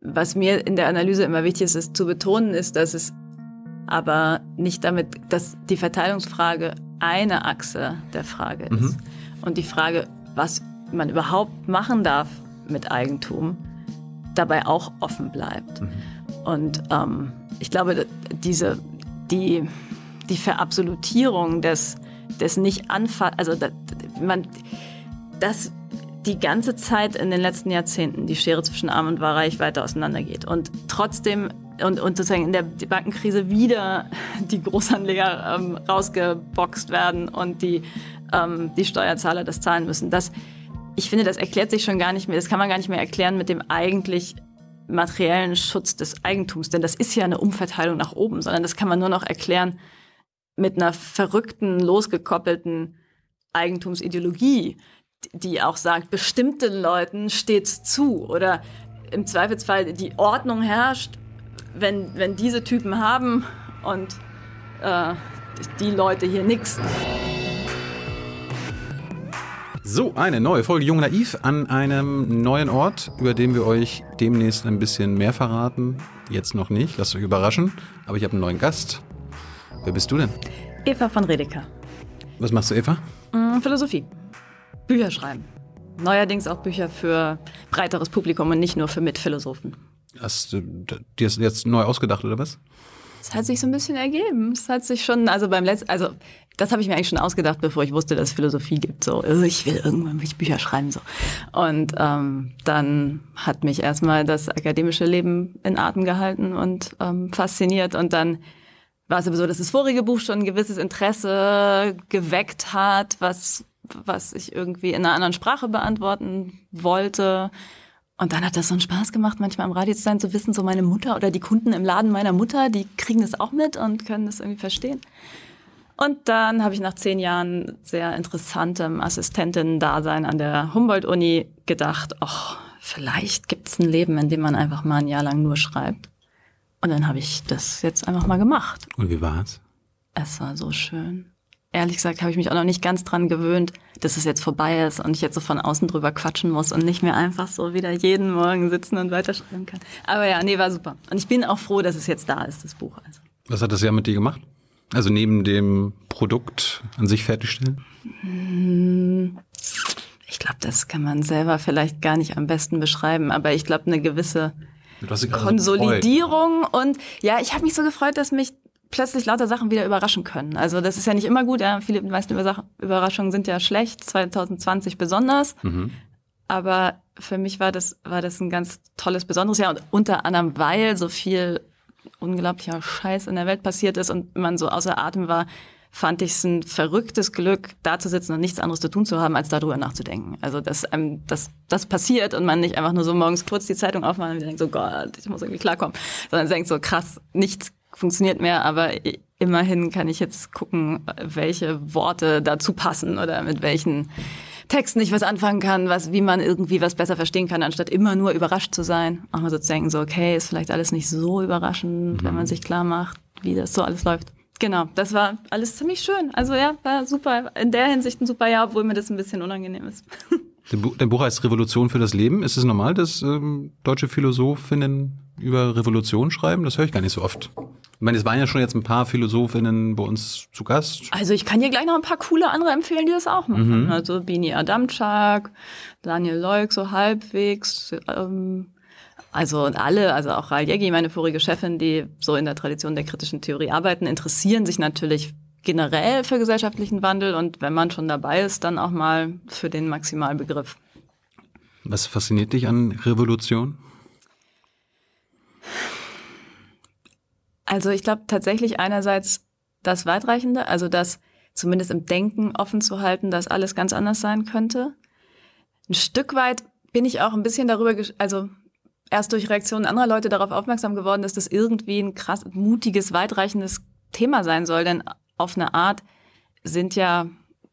Was mir in der Analyse immer wichtig ist, ist zu betonen, ist, dass es aber nicht damit, dass die Verteilungsfrage eine Achse der Frage ist. Mhm. Und die Frage, was man überhaupt machen darf mit Eigentum, dabei auch offen bleibt. Mhm. Und ähm, ich glaube, diese, die, die Verabsolutierung des, des nicht anfass, also das, man, das die ganze Zeit in den letzten Jahrzehnten die Schere zwischen Arm und Reich weiter auseinandergeht und trotzdem und, und sozusagen in der Bankenkrise wieder die Großanleger ähm, rausgeboxt werden und die, ähm, die Steuerzahler das zahlen müssen. Das, ich finde, das erklärt sich schon gar nicht mehr, das kann man gar nicht mehr erklären mit dem eigentlich materiellen Schutz des Eigentums, denn das ist ja eine Umverteilung nach oben, sondern das kann man nur noch erklären mit einer verrückten, losgekoppelten Eigentumsideologie, die auch sagt, bestimmten Leuten steht's zu oder im Zweifelsfall die Ordnung herrscht, wenn, wenn diese Typen haben und äh, die Leute hier nichts. So, eine neue Folge Jung Naiv an einem neuen Ort, über den wir euch demnächst ein bisschen mehr verraten. Jetzt noch nicht, lasst euch überraschen. Aber ich habe einen neuen Gast. Wer bist du denn? Eva von Redeker. Was machst du, Eva? Mm, Philosophie. Bücher schreiben. Neuerdings auch Bücher für breiteres Publikum und nicht nur für Mitphilosophen. Hast du dir das jetzt neu ausgedacht oder was? Es hat sich so ein bisschen ergeben. Es hat sich schon, also beim letzten, also das habe ich mir eigentlich schon ausgedacht, bevor ich wusste, dass es Philosophie gibt. So, oh, ich will irgendwann Bücher schreiben so. Und ähm, dann hat mich erstmal das akademische Leben in Atem gehalten und ähm, fasziniert. Und dann war es aber so, dass das vorige Buch schon ein gewisses Interesse geweckt hat, was was ich irgendwie in einer anderen Sprache beantworten wollte. Und dann hat das so einen Spaß gemacht, manchmal am Radio zu sein, zu wissen, so meine Mutter oder die Kunden im Laden meiner Mutter, die kriegen das auch mit und können das irgendwie verstehen. Und dann habe ich nach zehn Jahren sehr interessantem Assistentin-Dasein an der Humboldt-Uni gedacht, ach, vielleicht gibt es ein Leben, in dem man einfach mal ein Jahr lang nur schreibt. Und dann habe ich das jetzt einfach mal gemacht. Und wie war's? Es war so schön ehrlich gesagt habe ich mich auch noch nicht ganz dran gewöhnt, dass es jetzt vorbei ist und ich jetzt so von außen drüber quatschen muss und nicht mehr einfach so wieder jeden Morgen sitzen und weiterschreiben kann. Aber ja, nee, war super. Und ich bin auch froh, dass es jetzt da ist, das Buch. Also. Was hat das Jahr mit dir gemacht? Also neben dem Produkt an sich fertigstellen? Hm, ich glaube, das kann man selber vielleicht gar nicht am besten beschreiben, aber ich glaube, eine gewisse Konsolidierung und ja, ich habe mich so gefreut, dass mich plötzlich lauter Sachen wieder überraschen können. Also das ist ja nicht immer gut. Ja, viele meisten Überraschungen sind ja schlecht, 2020 besonders. Mhm. Aber für mich war das, war das ein ganz tolles, besonderes Jahr. Und unter anderem, weil so viel unglaublicher Scheiß in der Welt passiert ist und man so außer Atem war, fand ich es ein verrücktes Glück, da zu sitzen und nichts anderes zu tun zu haben, als darüber nachzudenken. Also, dass einem das, das passiert und man nicht einfach nur so morgens kurz die Zeitung aufmacht und denkt so, Gott, ich muss irgendwie klarkommen, sondern denkt so, krass, nichts funktioniert mehr, aber immerhin kann ich jetzt gucken, welche Worte dazu passen oder mit welchen Texten ich was anfangen kann, was, wie man irgendwie was besser verstehen kann, anstatt immer nur überrascht zu sein. Auch mal so zu denken, so, okay, ist vielleicht alles nicht so überraschend, mhm. wenn man sich klar macht, wie das so alles läuft. Genau, das war alles ziemlich schön. Also ja, war super, in der Hinsicht ein super Jahr, obwohl mir das ein bisschen unangenehm ist. Dein Buch heißt Revolution für das Leben. Ist es normal, dass ähm, deutsche Philosophinnen über Revolution schreiben? Das höre ich gar nicht so oft. Ich meine, es waren ja schon jetzt ein paar Philosophinnen bei uns zu Gast. Also ich kann hier gleich noch ein paar coole andere empfehlen, die das auch machen. Mhm. Also Bini Adamczak, Daniel Leuk so halbwegs. Ähm, also alle, also auch Ral Jeggi, meine vorige Chefin, die so in der Tradition der kritischen Theorie arbeiten, interessieren sich natürlich generell für gesellschaftlichen Wandel und wenn man schon dabei ist, dann auch mal für den Maximalbegriff. Was fasziniert dich an Revolution? Also ich glaube tatsächlich einerseits das Weitreichende, also das zumindest im Denken offen zu halten, dass alles ganz anders sein könnte. Ein Stück weit bin ich auch ein bisschen darüber, also erst durch Reaktionen anderer Leute darauf aufmerksam geworden, dass das irgendwie ein krass mutiges, weitreichendes Thema sein soll, denn auf eine Art sind ja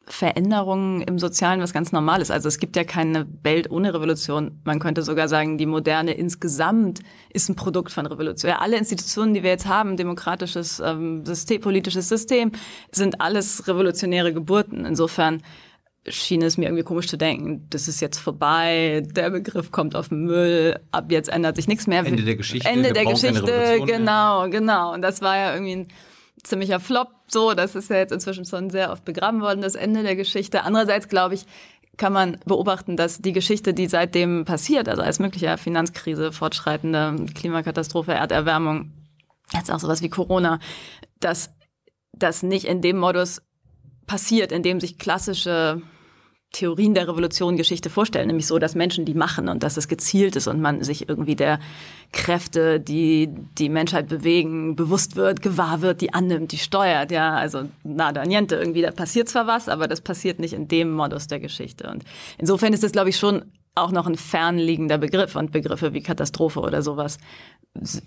Veränderungen im Sozialen was ganz Normales. Also es gibt ja keine Welt ohne Revolution. Man könnte sogar sagen, die Moderne insgesamt ist ein Produkt von Revolution. Ja, alle Institutionen, die wir jetzt haben, demokratisches ähm, System, politisches System, sind alles revolutionäre Geburten. Insofern schien es mir irgendwie komisch zu denken, das ist jetzt vorbei, der Begriff kommt auf den Müll, ab jetzt ändert sich nichts mehr. Ende der Geschichte. Ende der Geschichte, genau, genau. Und das war ja irgendwie ein ziemlicher Flop, so, das ist ja jetzt inzwischen schon sehr oft begraben worden, das Ende der Geschichte. Andererseits glaube ich, kann man beobachten, dass die Geschichte, die seitdem passiert, also als möglicher Finanzkrise, fortschreitende Klimakatastrophe, Erderwärmung, jetzt auch sowas wie Corona, dass das nicht in dem Modus passiert, in dem sich klassische Theorien der Revolution Geschichte vorstellen, nämlich so, dass Menschen die machen und dass es gezielt ist und man sich irgendwie der Kräfte, die die Menschheit bewegen, bewusst wird, gewahr wird, die annimmt, die steuert, ja, also nada niente irgendwie, da passiert zwar was, aber das passiert nicht in dem Modus der Geschichte. Und insofern ist es, glaube ich, schon auch noch ein fernliegender Begriff und Begriffe wie Katastrophe oder sowas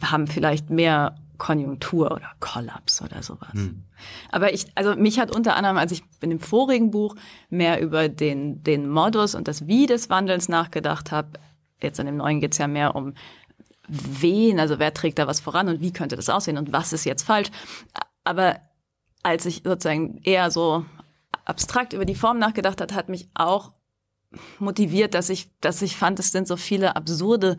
haben vielleicht mehr Konjunktur oder Kollaps oder sowas. Hm. Aber ich, also mich hat unter anderem, als ich in dem vorigen Buch mehr über den, den Modus und das Wie des Wandelns nachgedacht habe, jetzt in dem neuen geht's ja mehr um wen, also wer trägt da was voran und wie könnte das aussehen und was ist jetzt falsch. Aber als ich sozusagen eher so abstrakt über die Form nachgedacht hat, hat mich auch motiviert, dass ich, dass ich fand, es sind so viele absurde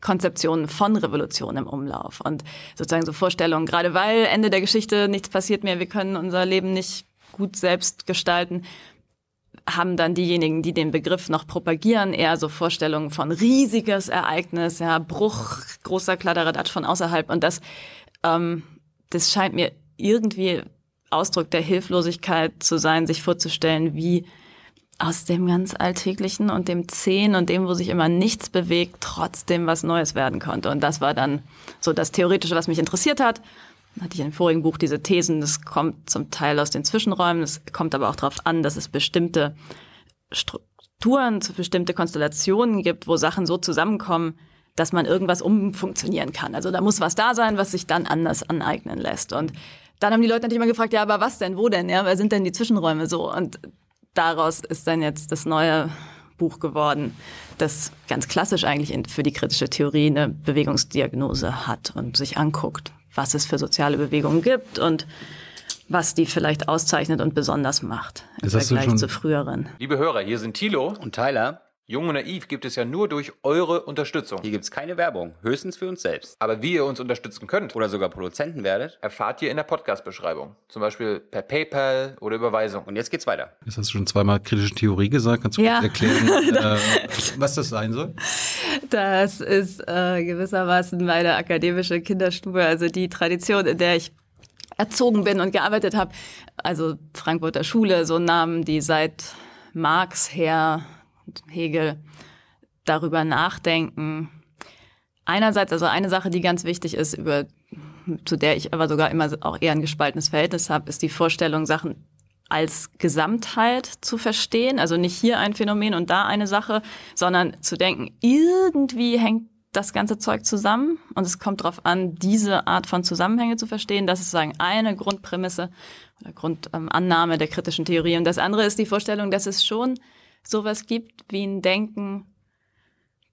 Konzeptionen von Revolution im Umlauf. Und sozusagen so Vorstellungen, gerade weil Ende der Geschichte nichts passiert mehr, wir können unser Leben nicht gut selbst gestalten, haben dann diejenigen, die den Begriff noch propagieren, eher so Vorstellungen von riesiges Ereignis, ja, Bruch, großer Kladderadatsch von außerhalb. Und das, ähm, das scheint mir irgendwie Ausdruck der Hilflosigkeit zu sein, sich vorzustellen, wie aus dem ganz Alltäglichen und dem Zehn und dem, wo sich immer nichts bewegt, trotzdem was Neues werden konnte. Und das war dann so das Theoretische, was mich interessiert hat. Hatte ich dem vorigen Buch diese Thesen, das kommt zum Teil aus den Zwischenräumen, es kommt aber auch darauf an, dass es bestimmte Strukturen, bestimmte Konstellationen gibt, wo Sachen so zusammenkommen, dass man irgendwas umfunktionieren kann. Also da muss was da sein, was sich dann anders aneignen lässt. Und dann haben die Leute natürlich immer gefragt, ja, aber was denn, wo denn, ja, wer sind denn die Zwischenräume so? Und daraus ist dann jetzt das neue Buch geworden, das ganz klassisch eigentlich für die kritische Theorie eine Bewegungsdiagnose hat und sich anguckt, was es für soziale Bewegungen gibt und was die vielleicht auszeichnet und besonders macht im Vergleich zu früheren. Liebe Hörer, hier sind Thilo und Tyler. Jung und Naiv gibt es ja nur durch eure Unterstützung. Hier gibt es keine Werbung, höchstens für uns selbst. Aber wie ihr uns unterstützen könnt oder sogar Produzenten werdet, erfahrt ihr in der Podcast-Beschreibung. Zum Beispiel per PayPal oder Überweisung. Und jetzt geht's weiter. Jetzt hast du schon zweimal kritische Theorie gesagt. Kannst du ja. erklären, äh, was das sein soll? Das ist äh, gewissermaßen meine akademische Kinderstube, also die Tradition, in der ich erzogen bin und gearbeitet habe. Also Frankfurter Schule, so Namen, die seit Marx her Hegel darüber nachdenken. Einerseits, also eine Sache, die ganz wichtig ist, über, zu der ich aber sogar immer auch eher ein gespaltenes Verhältnis habe, ist die Vorstellung, Sachen als Gesamtheit zu verstehen. Also nicht hier ein Phänomen und da eine Sache, sondern zu denken, irgendwie hängt das ganze Zeug zusammen und es kommt darauf an, diese Art von Zusammenhänge zu verstehen. Das ist sagen eine Grundprämisse oder Grundannahme der kritischen Theorie. Und das andere ist die Vorstellung, dass es schon sowas gibt wie ein Denken,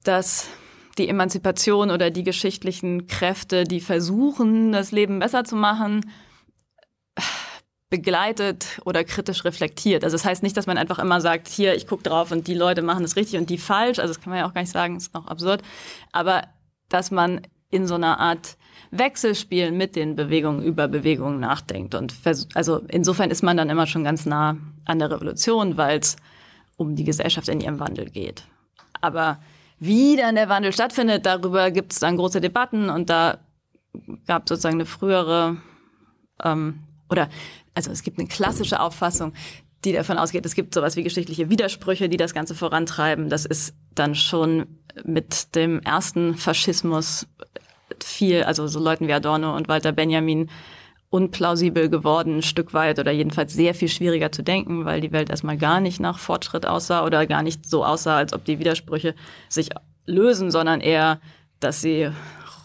dass die Emanzipation oder die geschichtlichen Kräfte, die versuchen, das Leben besser zu machen, begleitet oder kritisch reflektiert. Also das heißt nicht, dass man einfach immer sagt, hier, ich gucke drauf und die Leute machen das richtig und die falsch. Also das kann man ja auch gar nicht sagen, ist auch absurd. Aber dass man in so einer Art Wechselspiel mit den Bewegungen über Bewegungen nachdenkt. Und also insofern ist man dann immer schon ganz nah an der Revolution, weil es um die Gesellschaft in ihrem Wandel geht. Aber wie dann der Wandel stattfindet, darüber gibt es dann große Debatten und da gab sozusagen eine frühere ähm, oder also es gibt eine klassische Auffassung, die davon ausgeht, es gibt sowas wie geschichtliche Widersprüche, die das Ganze vorantreiben. Das ist dann schon mit dem ersten Faschismus viel, also so Leuten wie Adorno und Walter Benjamin unplausibel geworden, ein Stück weit oder jedenfalls sehr viel schwieriger zu denken, weil die Welt erstmal gar nicht nach Fortschritt aussah oder gar nicht so aussah, als ob die Widersprüche sich lösen, sondern eher, dass sie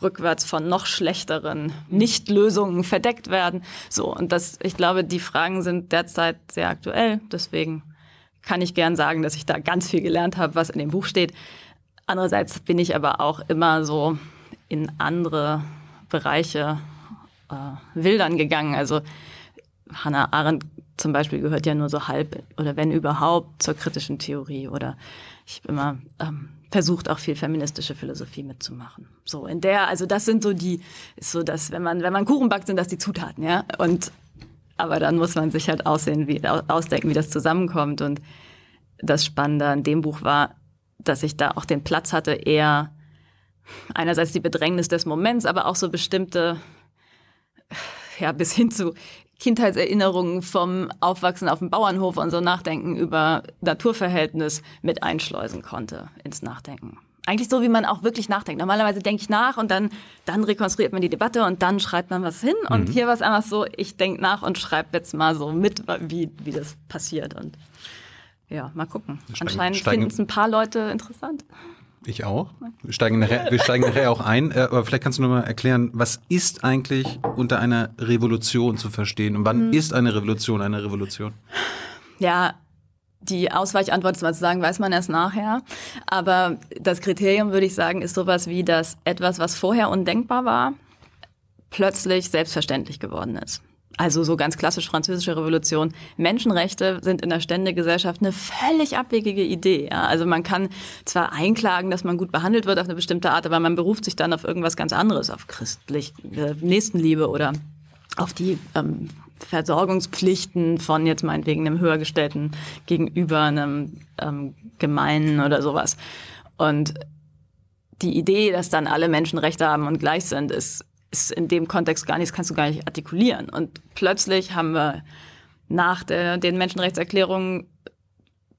rückwärts von noch schlechteren Nichtlösungen verdeckt werden. So, und das, ich glaube, die Fragen sind derzeit sehr aktuell. Deswegen kann ich gern sagen, dass ich da ganz viel gelernt habe, was in dem Buch steht. Andererseits bin ich aber auch immer so in andere Bereiche äh, wildern gegangen. Also Hannah Arendt zum Beispiel gehört ja nur so halb oder wenn überhaupt zur kritischen Theorie oder ich habe immer ähm, versucht auch viel feministische Philosophie mitzumachen. So in der, also das sind so die, ist so dass wenn man wenn man Kuchen backt, sind das die Zutaten, ja und aber dann muss man sich halt aussehen, wie ausdenken, wie das zusammenkommt und das Spannende an dem Buch war, dass ich da auch den Platz hatte, eher einerseits die Bedrängnis des Moments, aber auch so bestimmte, ja, bis hin zu Kindheitserinnerungen vom Aufwachsen auf dem Bauernhof und so Nachdenken über Naturverhältnis mit einschleusen konnte ins Nachdenken. Eigentlich so, wie man auch wirklich nachdenkt. Normalerweise denke ich nach und dann, dann rekonstruiert man die Debatte und dann schreibt man was hin. Und mhm. hier war es einfach so, ich denke nach und schreibe jetzt mal so mit, wie, wie das passiert. Und ja, mal gucken. Steigen, Anscheinend finden es ein paar Leute interessant. Ich auch. Wir steigen nachher, wir steigen nachher auch ein. Äh, aber vielleicht kannst du noch mal erklären, was ist eigentlich unter einer Revolution zu verstehen und wann mhm. ist eine Revolution eine Revolution? Ja, die Ausweichantwort zu sagen, weiß man erst nachher. Aber das Kriterium, würde ich sagen, ist sowas wie, dass etwas, was vorher undenkbar war, plötzlich selbstverständlich geworden ist. Also so ganz klassisch französische Revolution. Menschenrechte sind in der Ständegesellschaft eine völlig abwegige Idee. Ja? Also man kann zwar einklagen, dass man gut behandelt wird auf eine bestimmte Art, aber man beruft sich dann auf irgendwas ganz anderes, auf christlich äh, Nächstenliebe oder auf die ähm, Versorgungspflichten von jetzt meinetwegen einem höhergestellten gegenüber einem ähm, Gemeinen oder sowas. Und die Idee, dass dann alle Menschen Rechte haben und gleich sind, ist ist in dem Kontext gar nichts, kannst du gar nicht artikulieren. Und plötzlich haben wir nach der, den Menschenrechtserklärungen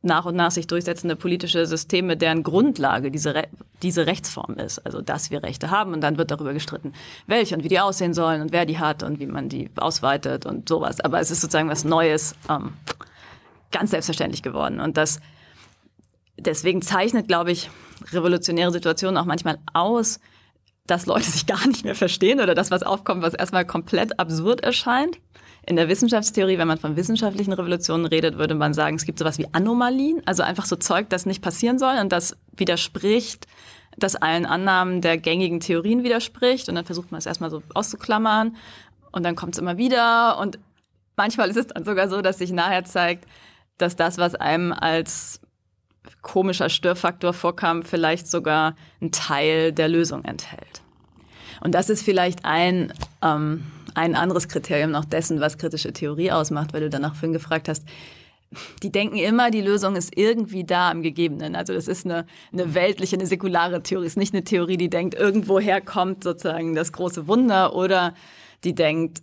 nach und nach sich durchsetzende politische Systeme, deren Grundlage diese, Re diese Rechtsform ist. Also, dass wir Rechte haben und dann wird darüber gestritten, welche und wie die aussehen sollen und wer die hat und wie man die ausweitet und sowas. Aber es ist sozusagen was Neues, ähm, ganz selbstverständlich geworden. Und das, deswegen zeichnet, glaube ich, revolutionäre Situationen auch manchmal aus, dass Leute sich gar nicht mehr verstehen oder das, was aufkommt, was erstmal komplett absurd erscheint. In der Wissenschaftstheorie, wenn man von wissenschaftlichen Revolutionen redet, würde man sagen, es gibt sowas wie Anomalien, also einfach so Zeug, das nicht passieren soll und das widerspricht, das allen Annahmen der gängigen Theorien widerspricht und dann versucht man es erstmal so auszuklammern und dann kommt es immer wieder und manchmal ist es dann sogar so, dass sich nachher zeigt, dass das, was einem als komischer Störfaktor vorkam, vielleicht sogar ein Teil der Lösung enthält. Und das ist vielleicht ein, ähm, ein anderes Kriterium noch dessen, was kritische Theorie ausmacht, weil du danach vorhin gefragt hast. Die denken immer, die Lösung ist irgendwie da im Gegebenen. Also das ist eine, eine weltliche, eine säkulare Theorie. Es ist nicht eine Theorie, die denkt, irgendwoher kommt sozusagen das große Wunder oder die denkt,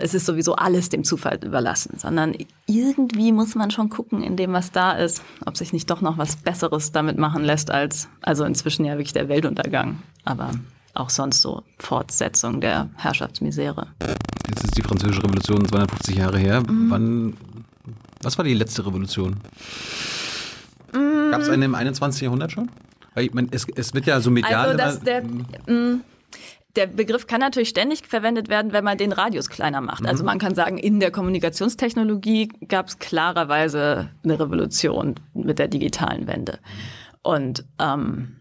es ist sowieso alles dem Zufall überlassen, sondern irgendwie muss man schon gucken in dem, was da ist, ob sich nicht doch noch was Besseres damit machen lässt als, also inzwischen ja wirklich der Weltuntergang, aber auch sonst so Fortsetzung der Herrschaftsmisere. Jetzt ist die Französische Revolution 250 Jahre her. Mhm. Wann, was war die letzte Revolution? Mhm. Gab es eine im 21. Jahrhundert schon? Weil ich meine, es, es wird ja so medial. Also, dass der, mh, der Begriff kann natürlich ständig verwendet werden, wenn man den Radius kleiner macht. Also mhm. Also man kann sagen, in der Kommunikationstechnologie gab es klarerweise eine Revolution mit der digitalen Wende. Und ähm,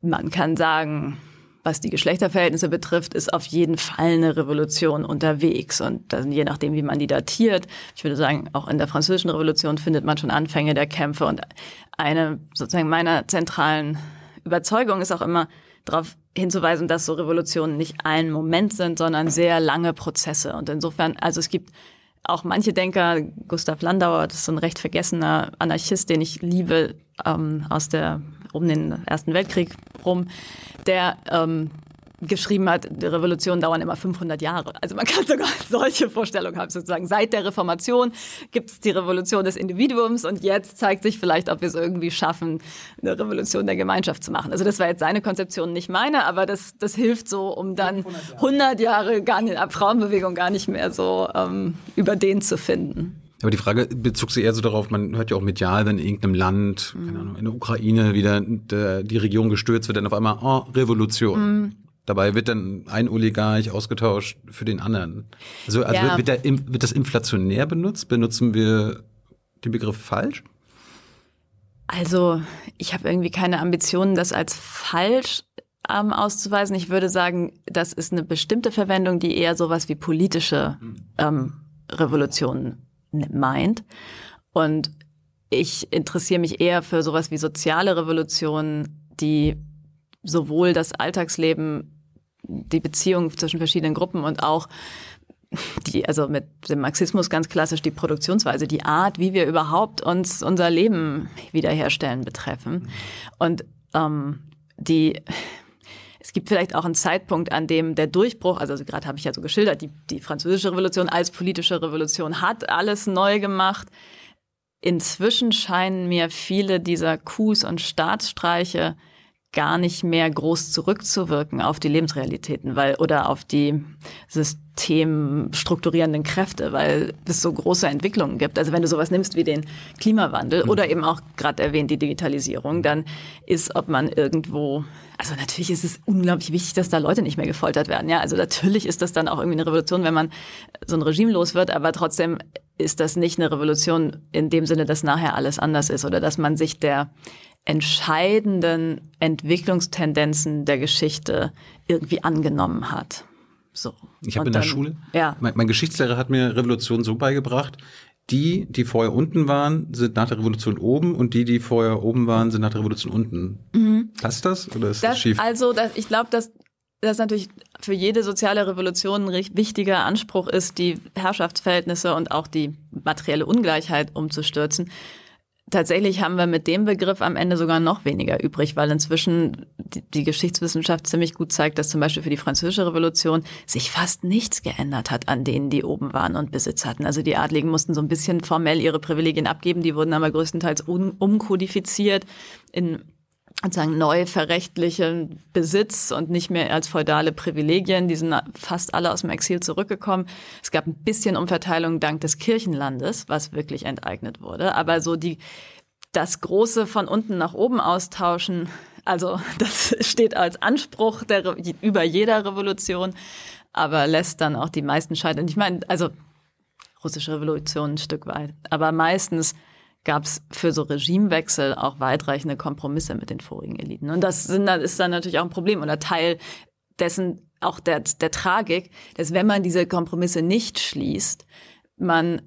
man kann sagen, was die Geschlechterverhältnisse betrifft, ist auf jeden Fall eine Revolution unterwegs. Und dann, je nachdem, wie man die datiert, ich würde sagen, auch in der Französischen Revolution findet man schon Anfänge der Kämpfe. Und eine sozusagen meiner zentralen Überzeugung ist auch immer, darauf hinzuweisen, dass so Revolutionen nicht ein Moment sind, sondern sehr lange Prozesse. Und insofern, also es gibt auch manche Denker, Gustav Landauer, das ist so ein recht vergessener Anarchist, den ich liebe, ähm, aus der um den Ersten Weltkrieg rum, der ähm, geschrieben hat, die Revolutionen dauern immer 500 Jahre. Also man kann sogar solche Vorstellungen haben, sozusagen. Seit der Reformation gibt es die Revolution des Individuums und jetzt zeigt sich vielleicht, ob wir es irgendwie schaffen, eine Revolution der Gemeinschaft zu machen. Also das war jetzt seine Konzeption, nicht meine, aber das, das hilft so, um dann 100 Jahre gar nicht, Frauenbewegung gar nicht mehr so ähm, über den zu finden. Aber die Frage bezog sich eher so darauf, man hört ja auch medial, wenn in irgendeinem Land, mhm. keine Ahnung, in der Ukraine wieder der, die Regierung gestürzt wird, dann auf einmal, oh, Revolution. Mhm. Dabei wird dann ein Oligarch ausgetauscht für den anderen. Also, also ja. wird, der, wird das inflationär benutzt? Benutzen wir den Begriff falsch? Also, ich habe irgendwie keine Ambitionen, das als falsch ähm, auszuweisen. Ich würde sagen, das ist eine bestimmte Verwendung, die eher sowas wie politische hm. ähm, Revolutionen meint. Und ich interessiere mich eher für sowas wie soziale Revolutionen, die sowohl das Alltagsleben, die Beziehung zwischen verschiedenen Gruppen und auch die, also mit dem Marxismus ganz klassisch die Produktionsweise, die Art, wie wir überhaupt uns unser Leben wiederherstellen betreffen. Und ähm, die es gibt vielleicht auch einen Zeitpunkt, an dem der Durchbruch, also gerade habe ich ja so geschildert, die, die französische Revolution als politische Revolution hat alles neu gemacht. Inzwischen scheinen mir viele dieser Coups und Staatsstreiche gar nicht mehr groß zurückzuwirken auf die Lebensrealitäten, weil oder auf die systemstrukturierenden Kräfte, weil es so große Entwicklungen gibt. Also wenn du sowas nimmst wie den Klimawandel mhm. oder eben auch gerade erwähnt die Digitalisierung, dann ist, ob man irgendwo, also natürlich ist es unglaublich wichtig, dass da Leute nicht mehr gefoltert werden. Ja, also natürlich ist das dann auch irgendwie eine Revolution, wenn man so ein Regime los wird, aber trotzdem ist das nicht eine Revolution in dem Sinne, dass nachher alles anders ist oder dass man sich der entscheidenden Entwicklungstendenzen der Geschichte irgendwie angenommen hat. So. Ich habe in der Schule, ja. mein, mein Geschichtslehrer hat mir Revolution so beigebracht, die, die vorher unten waren, sind nach der Revolution oben und die, die vorher oben waren, sind nach der Revolution unten. Mhm. Passt das oder ist das, das schief? Also das, ich glaube, dass das natürlich für jede soziale Revolution ein wichtiger Anspruch ist, die Herrschaftsverhältnisse und auch die materielle Ungleichheit umzustürzen. Tatsächlich haben wir mit dem Begriff am Ende sogar noch weniger übrig, weil inzwischen die, die, Geschichtswissenschaft ziemlich gut zeigt, dass zum Beispiel für die Französische Revolution sich fast nichts geändert hat an denen, die oben waren und Besitz hatten. Also die Adligen mussten so ein bisschen formell ihre Privilegien abgeben, die wurden aber größtenteils um, umkodifiziert in sozusagen neu verrechtlichen Besitz und nicht mehr als feudale Privilegien. Die sind fast alle aus dem Exil zurückgekommen. Es gab ein bisschen Umverteilung dank des Kirchenlandes, was wirklich enteignet wurde. Aber so die, das große von unten nach oben austauschen, also das steht als Anspruch der, über jeder Revolution, aber lässt dann auch die meisten scheitern. Ich meine, also russische Revolution ein Stück weit, aber meistens gab es für so Regimewechsel auch weitreichende Kompromisse mit den vorigen Eliten. Und das sind, ist dann natürlich auch ein Problem oder Teil dessen auch der, der Tragik, dass wenn man diese Kompromisse nicht schließt, man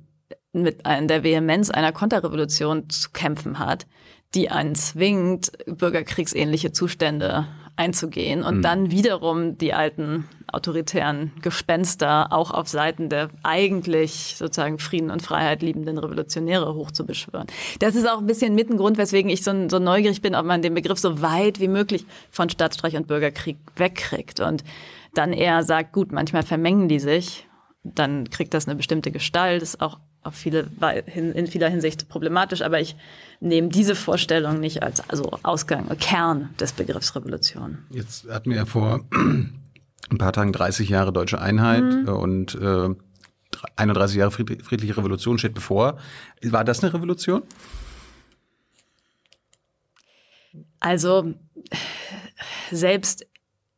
mit der Vehemenz einer Konterrevolution zu kämpfen hat, die einen zwingt, bürgerkriegsähnliche Zustände einzugehen und mhm. dann wiederum die alten autoritären Gespenster auch auf Seiten der eigentlich sozusagen Frieden und Freiheit liebenden Revolutionäre hochzubeschwören. Das ist auch ein bisschen mit ein Grund, weswegen ich so, so neugierig bin, ob man den Begriff so weit wie möglich von Staatsstreich und Bürgerkrieg wegkriegt und dann eher sagt, gut, manchmal vermengen die sich, dann kriegt das eine bestimmte Gestalt, ist auch auf viele, in vieler Hinsicht problematisch, aber ich nehme diese Vorstellung nicht als also Ausgang, Kern des Begriffs Revolution. Jetzt hatten wir ja vor ein paar Tagen 30 Jahre deutsche Einheit mhm. und äh, 31 Jahre friedliche Revolution steht bevor. War das eine Revolution? Also selbst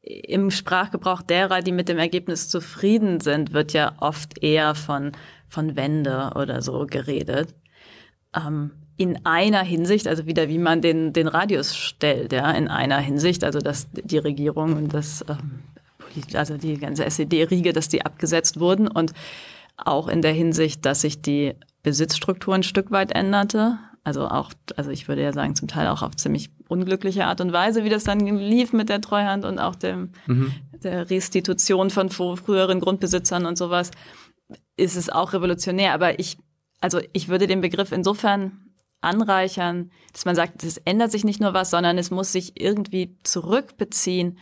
im Sprachgebrauch derer, die mit dem Ergebnis zufrieden sind, wird ja oft eher von von Wende oder so geredet. Ähm, in einer Hinsicht, also wieder wie man den, den Radius stellt, ja, in einer Hinsicht, also dass die Regierung und das, ähm, also die ganze SED-Riege, dass die abgesetzt wurden und auch in der Hinsicht, dass sich die Besitzstruktur ein Stück weit änderte. Also auch, also ich würde ja sagen, zum Teil auch auf ziemlich unglückliche Art und Weise, wie das dann lief mit der Treuhand und auch dem, mhm. der Restitution von früheren Grundbesitzern und sowas ist es auch revolutionär. Aber ich, also ich würde den Begriff insofern anreichern, dass man sagt, es ändert sich nicht nur was, sondern es muss sich irgendwie zurückbeziehen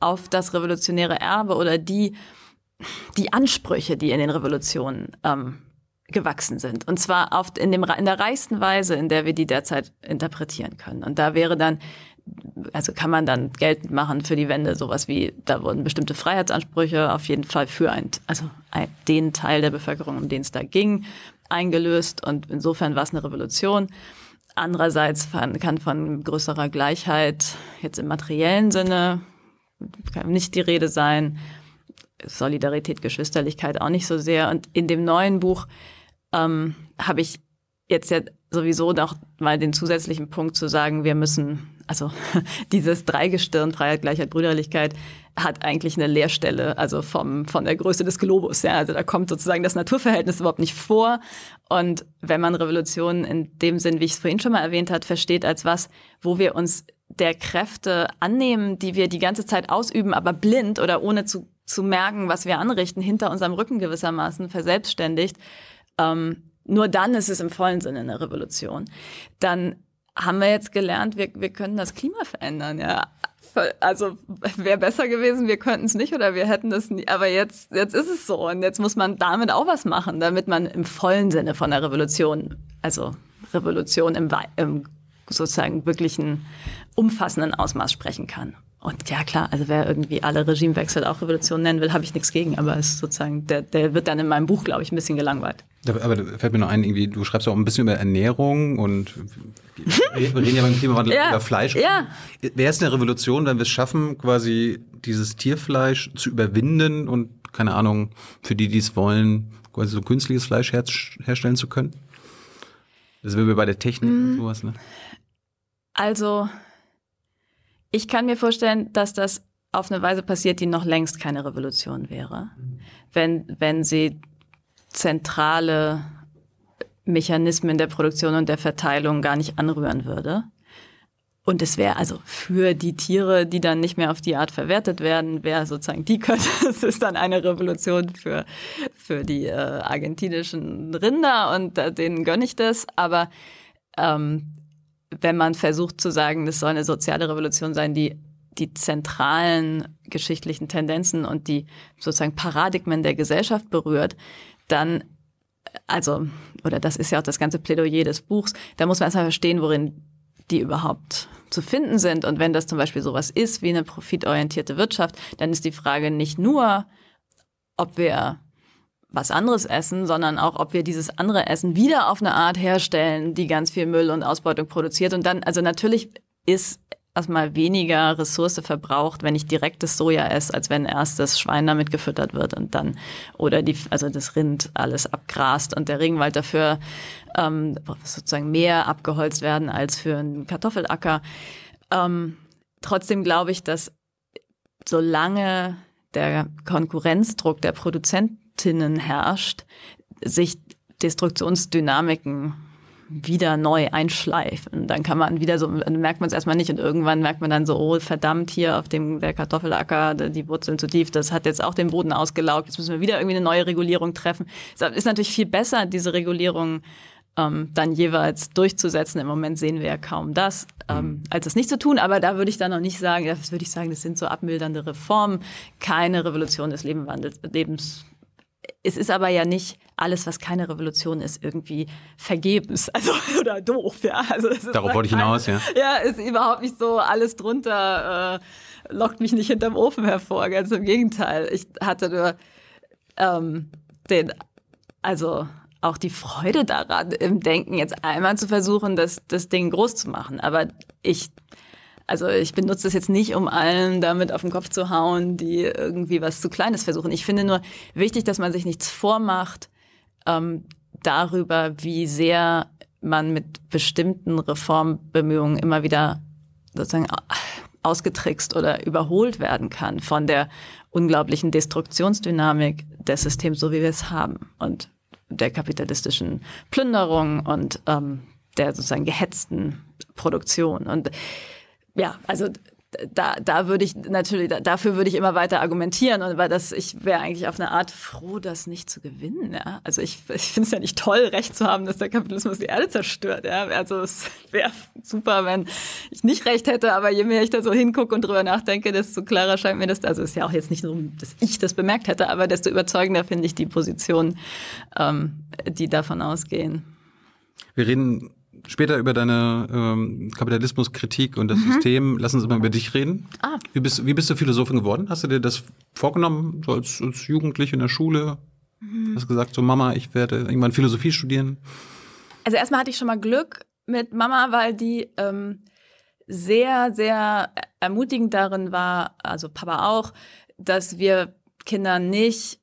auf das revolutionäre Erbe oder die, die Ansprüche, die in den Revolutionen ähm, gewachsen sind. Und zwar auf, in, dem, in der reichsten Weise, in der wir die derzeit interpretieren können. Und da wäre dann also kann man dann geltend machen für die Wende, sowas wie, da wurden bestimmte Freiheitsansprüche auf jeden Fall für ein, also den Teil der Bevölkerung, um den es da ging, eingelöst und insofern war es eine Revolution. Andererseits kann von größerer Gleichheit jetzt im materiellen Sinne nicht die Rede sein. Solidarität, Geschwisterlichkeit auch nicht so sehr. Und in dem neuen Buch ähm, habe ich jetzt ja sowieso noch mal den zusätzlichen Punkt zu sagen, wir müssen, also dieses Dreigestirn, Freiheit, Gleichheit, Brüderlichkeit, hat eigentlich eine Leerstelle, also vom, von der Größe des Globus. Ja, also da kommt sozusagen das Naturverhältnis überhaupt nicht vor. Und wenn man Revolution in dem Sinn, wie ich es vorhin schon mal erwähnt hat, versteht als was, wo wir uns der Kräfte annehmen, die wir die ganze Zeit ausüben, aber blind oder ohne zu, zu merken, was wir anrichten, hinter unserem Rücken gewissermaßen verselbstständigt, ähm, nur dann ist es im vollen Sinne eine Revolution. Dann haben wir jetzt gelernt, wir, wir können das Klima verändern, ja. Also wäre besser gewesen, wir könnten es nicht oder wir hätten es nie. Aber jetzt, jetzt ist es so und jetzt muss man damit auch was machen, damit man im vollen Sinne von der Revolution, also Revolution im, im sozusagen wirklichen umfassenden Ausmaß sprechen kann. Und ja, klar, also wer irgendwie alle Regimewechsel auch Revolution nennen will, habe ich nichts gegen. Aber es ist sozusagen, der, der wird dann in meinem Buch, glaube ich, ein bisschen gelangweilt. Aber da fällt mir noch ein, irgendwie, du schreibst auch ein bisschen über Ernährung und wir reden ja beim Klimawandel ja, über Fleisch. Ja. Wäre es eine Revolution, wenn wir es schaffen, quasi dieses Tierfleisch zu überwinden und, keine Ahnung, für die, die es wollen, quasi so künstliches Fleisch her herstellen zu können? Das wäre bei der Technik mhm. und sowas, ne? Also, ich kann mir vorstellen, dass das auf eine Weise passiert, die noch längst keine Revolution wäre. Wenn, wenn sie zentrale Mechanismen der Produktion und der Verteilung gar nicht anrühren würde. Und es wäre also für die Tiere, die dann nicht mehr auf die Art verwertet werden, wäre sozusagen die könnte, es ist dann eine Revolution für, für die äh, argentinischen Rinder und äh, denen gönne ich das. Aber ähm, wenn man versucht zu sagen, das soll eine soziale Revolution sein, die die zentralen geschichtlichen Tendenzen und die sozusagen Paradigmen der Gesellschaft berührt, dann, also, oder das ist ja auch das ganze Plädoyer des Buchs, da muss man erstmal verstehen, worin die überhaupt zu finden sind. Und wenn das zum Beispiel sowas ist wie eine profitorientierte Wirtschaft, dann ist die Frage nicht nur, ob wir was anderes essen, sondern auch, ob wir dieses andere Essen wieder auf eine Art herstellen, die ganz viel Müll und Ausbeutung produziert. Und dann, also natürlich ist erstmal weniger Ressource verbraucht, wenn ich direkt das Soja esse, als wenn erst das Schwein damit gefüttert wird und dann oder die, also das Rind alles abgrast und der Regenwald dafür ähm, sozusagen mehr abgeholzt werden als für einen Kartoffelacker. Ähm, trotzdem glaube ich, dass solange der Konkurrenzdruck der Produzenten Expertinnen herrscht, sich Destruktionsdynamiken wieder neu einschleifen. Dann kann man wieder so, dann merkt man es erstmal nicht und irgendwann merkt man dann so, oh verdammt, hier auf dem der Kartoffelacker, die Wurzeln zu tief, das hat jetzt auch den Boden ausgelaugt, jetzt müssen wir wieder irgendwie eine neue Regulierung treffen. Es ist natürlich viel besser, diese Regulierung ähm, dann jeweils durchzusetzen. Im Moment sehen wir ja kaum das, ähm, mhm. als es nicht zu tun. Aber da würde ich dann noch nicht sagen, das würde ich sagen, das sind so abmildernde Reformen, keine Revolution des Lebenswandels, Lebens es ist aber ja nicht alles, was keine Revolution ist, irgendwie vergebens, also oder doof, ja. Also Darauf wollte ich hinaus, ja. Ja, ist überhaupt nicht so alles drunter äh, lockt mich nicht hinterm Ofen hervor. Ganz im Gegenteil. Ich hatte nur ähm, den, also auch die Freude daran, im Denken jetzt einmal zu versuchen, das, das Ding groß zu machen. Aber ich also ich benutze das jetzt nicht, um allen damit auf den Kopf zu hauen, die irgendwie was zu Kleines versuchen. Ich finde nur wichtig, dass man sich nichts vormacht ähm, darüber, wie sehr man mit bestimmten Reformbemühungen immer wieder sozusagen ausgetrickst oder überholt werden kann von der unglaublichen Destruktionsdynamik des Systems, so wie wir es haben und der kapitalistischen Plünderung und ähm, der sozusagen gehetzten Produktion. Und ja, also da, da würde ich natürlich, dafür würde ich immer weiter argumentieren und weil das, ich wäre eigentlich auf eine Art froh, das nicht zu gewinnen. Ja? Also ich, ich finde es ja nicht toll, Recht zu haben, dass der Kapitalismus die Erde zerstört. Ja? Also es wäre super, wenn ich nicht Recht hätte, aber je mehr ich da so hingucke und drüber nachdenke, desto klarer scheint mir das. Also es ist ja auch jetzt nicht nur, dass ich das bemerkt hätte, aber desto überzeugender finde ich die Position, ähm, die davon ausgehen. Wir reden später über deine ähm, Kapitalismuskritik und das mhm. System. Lass uns mal über dich reden. Ah. Wie, bist, wie bist du Philosophin geworden? Hast du dir das vorgenommen, so als, als Jugendliche in der Schule? Mhm. Hast gesagt, so Mama, ich werde irgendwann Philosophie studieren? Also erstmal hatte ich schon mal Glück mit Mama, weil die ähm, sehr, sehr ermutigend darin war, also Papa auch, dass wir Kinder nicht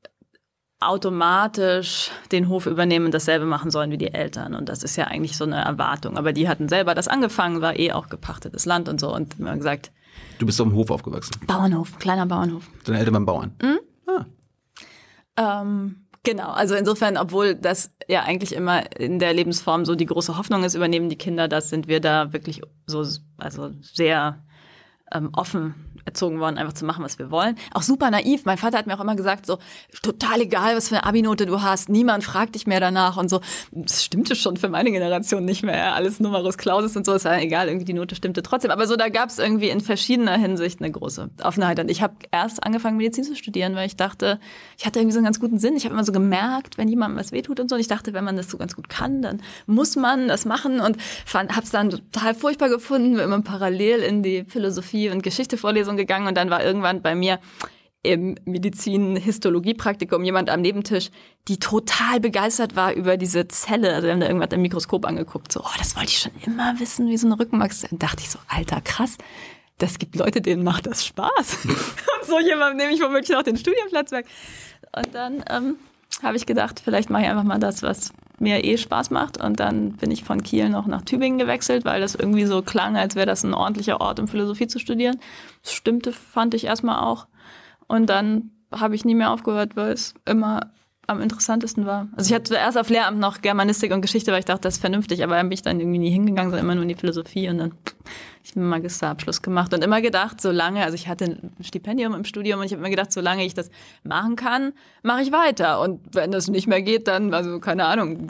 automatisch den Hof übernehmen und dasselbe machen sollen wie die Eltern. Und das ist ja eigentlich so eine Erwartung. Aber die hatten selber das angefangen, war eh auch gepachtetes Land und so. Und immer gesagt. Du bist auf dem Hof aufgewachsen. Bauernhof, kleiner Bauernhof. Deine Eltern waren Bauern. Mhm. Ah. Ähm, genau, also insofern, obwohl das ja eigentlich immer in der Lebensform so die große Hoffnung ist, übernehmen die Kinder das, sind wir da wirklich so, also sehr ähm, offen erzogen worden, einfach zu machen, was wir wollen. Auch super naiv. Mein Vater hat mir auch immer gesagt, so total egal, was für eine Abi-Note du hast, niemand fragt dich mehr danach und so. Das stimmte schon für meine Generation nicht mehr. Alles Numerus Clausus und so, ist ja egal, irgendwie die Note stimmte trotzdem. Aber so, da gab es irgendwie in verschiedener Hinsicht eine große Offenheit. Und ich habe erst angefangen, Medizin zu studieren, weil ich dachte, ich hatte irgendwie so einen ganz guten Sinn. Ich habe immer so gemerkt, wenn jemandem was wehtut und so. Und ich dachte, wenn man das so ganz gut kann, dann muss man das machen und habe es dann total furchtbar gefunden, wenn man parallel in die Philosophie und Geschichte Vorlesung gegangen und dann war irgendwann bei mir im Medizin-Histologie-Praktikum jemand am Nebentisch, die total begeistert war über diese Zelle. Also wir haben da irgendwas im Mikroskop angeguckt. So, oh, das wollte ich schon immer wissen, wie so eine Rückenmark ist. Dann dachte ich so, alter, krass. Das gibt Leute, denen macht das Spaß. und so jemand nehme ich womöglich noch den Studienplatz weg. Und dann ähm, habe ich gedacht, vielleicht mache ich einfach mal das, was mir eh Spaß macht. Und dann bin ich von Kiel noch nach Tübingen gewechselt, weil das irgendwie so klang, als wäre das ein ordentlicher Ort, um Philosophie zu studieren. Das stimmte, fand ich erstmal auch. Und dann habe ich nie mehr aufgehört, weil es immer am interessantesten war. Also ich hatte zuerst auf Lehramt noch Germanistik und Geschichte, weil ich dachte, das ist vernünftig, aber dann bin ich dann irgendwie nie hingegangen, sondern immer nur in die Philosophie und dann habe ich einen Magisterabschluss gemacht und immer gedacht, solange, also ich hatte ein Stipendium im Studium und ich habe immer gedacht, solange ich das machen kann, mache ich weiter und wenn das nicht mehr geht, dann, also keine Ahnung,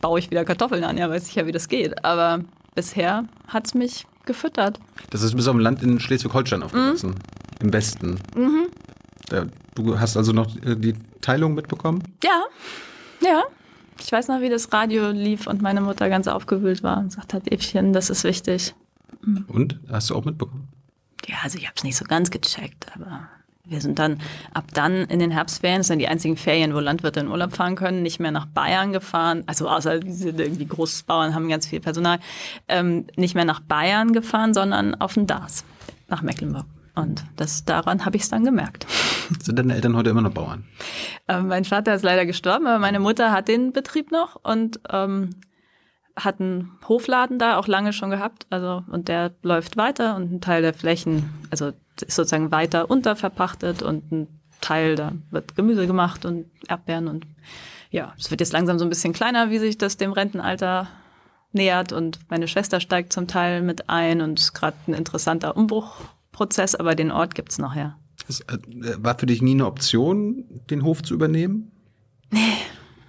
baue ich wieder Kartoffeln an, ja, weiß ich ja, wie das geht, aber bisher hat es mich gefüttert. Das ist bis auf dem Land in Schleswig-Holstein aufgewachsen, mhm. im Westen. Mhm. Du hast also noch äh, die Teilung mitbekommen? Ja, ja. Ich weiß noch, wie das Radio lief und meine Mutter ganz aufgewühlt war und sagt hat, Evchen, das ist wichtig. Mhm. Und? Hast du auch mitbekommen? Ja, also ich habe es nicht so ganz gecheckt, aber wir sind dann ab dann in den Herbstferien, das sind die einzigen Ferien, wo Landwirte in Urlaub fahren können, nicht mehr nach Bayern gefahren, also außer diese irgendwie Großbauern haben ganz viel Personal, ähm, nicht mehr nach Bayern gefahren, sondern auf den Dars, nach Mecklenburg. Und das, daran habe ich es dann gemerkt. Sind deine Eltern heute immer noch Bauern? Ähm, mein Vater ist leider gestorben, aber meine Mutter hat den Betrieb noch und ähm, hat einen Hofladen da auch lange schon gehabt. Also, und der läuft weiter und ein Teil der Flächen, also ist sozusagen weiter unterverpachtet und ein Teil, da wird Gemüse gemacht und Erdbeeren und ja, es wird jetzt langsam so ein bisschen kleiner, wie sich das dem Rentenalter nähert und meine Schwester steigt zum Teil mit ein und ist gerade ein interessanter Umbruchprozess, aber den Ort gibt's noch, ja. Das äh, war für dich nie eine Option, den Hof zu übernehmen? Nee.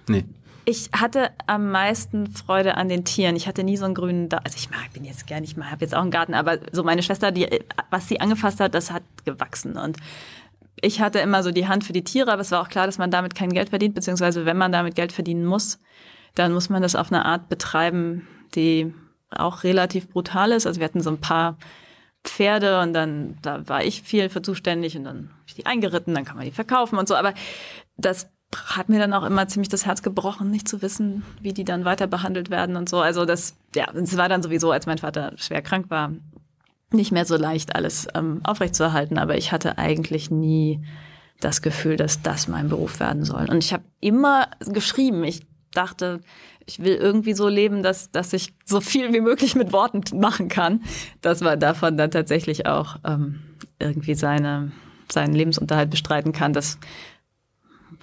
Nee. Ich hatte am meisten Freude an den Tieren. Ich hatte nie so einen grünen, da also ich mag, bin jetzt gerne, ich habe jetzt auch einen Garten, aber so meine Schwester, die, was sie angefasst hat, das hat gewachsen und ich hatte immer so die Hand für die Tiere, aber es war auch klar, dass man damit kein Geld verdient, beziehungsweise wenn man damit Geld verdienen muss, dann muss man das auf eine Art betreiben, die auch relativ brutal ist. Also wir hatten so ein paar Pferde und dann da war ich viel für zuständig und dann habe ich die eingeritten, dann kann man die verkaufen und so. Aber das hat mir dann auch immer ziemlich das Herz gebrochen, nicht zu wissen, wie die dann weiter behandelt werden und so. Also das, ja, es war dann sowieso, als mein Vater schwer krank war, nicht mehr so leicht alles ähm, aufrechtzuerhalten. Aber ich hatte eigentlich nie das Gefühl, dass das mein Beruf werden soll. Und ich habe immer geschrieben. Ich dachte, ich will irgendwie so leben, dass, dass ich so viel wie möglich mit Worten machen kann. Das war davon dann tatsächlich auch ähm, irgendwie seine, seinen Lebensunterhalt bestreiten kann. Das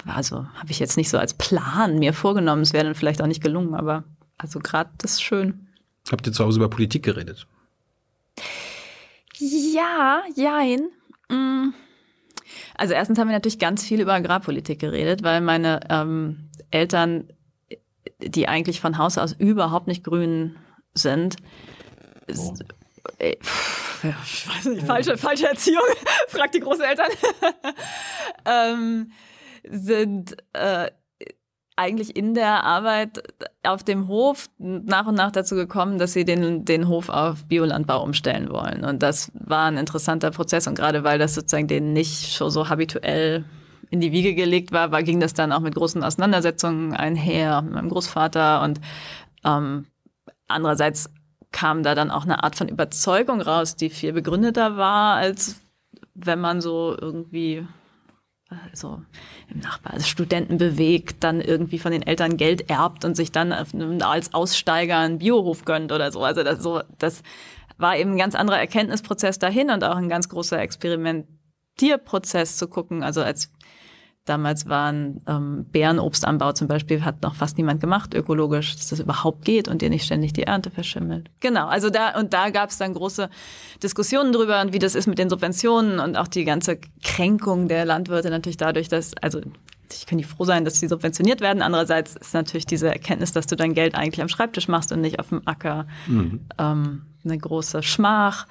also habe ich jetzt nicht so als Plan mir vorgenommen. Es wäre dann vielleicht auch nicht gelungen, aber also gerade das ist schön. Habt ihr zu Hause über Politik geredet? Ja, jein. Mm. Also erstens haben wir natürlich ganz viel über Agrarpolitik geredet, weil meine ähm, Eltern die eigentlich von Haus aus überhaupt nicht grün sind. Oh. Ich weiß nicht, falsche, falsche Erziehung, fragt die Großeltern. ähm, sind äh, eigentlich in der Arbeit auf dem Hof nach und nach dazu gekommen, dass sie den, den Hof auf Biolandbau umstellen wollen. Und das war ein interessanter Prozess. Und gerade weil das sozusagen denen nicht schon so habituell in die Wiege gelegt war, war, ging das dann auch mit großen Auseinandersetzungen einher mit meinem Großvater und ähm, andererseits kam da dann auch eine Art von Überzeugung raus, die viel begründeter war, als wenn man so irgendwie so im Nachbar, also Studenten bewegt, dann irgendwie von den Eltern Geld erbt und sich dann als Aussteiger einen Biohof gönnt oder so. Also das, so, das war eben ein ganz anderer Erkenntnisprozess dahin und auch ein ganz großer Experimentierprozess zu gucken. Also als damals waren ähm, Bärenobstanbau zum Beispiel, hat noch fast niemand gemacht, ökologisch, dass das überhaupt geht und dir nicht ständig die Ernte verschimmelt. Genau, also da und da gab es dann große Diskussionen drüber und wie das ist mit den Subventionen und auch die ganze Kränkung der Landwirte natürlich dadurch, dass, also ich kann nicht froh sein, dass sie subventioniert werden. Andererseits ist natürlich diese Erkenntnis, dass du dein Geld eigentlich am Schreibtisch machst und nicht auf dem Acker, mhm. ähm, eine große Schmach.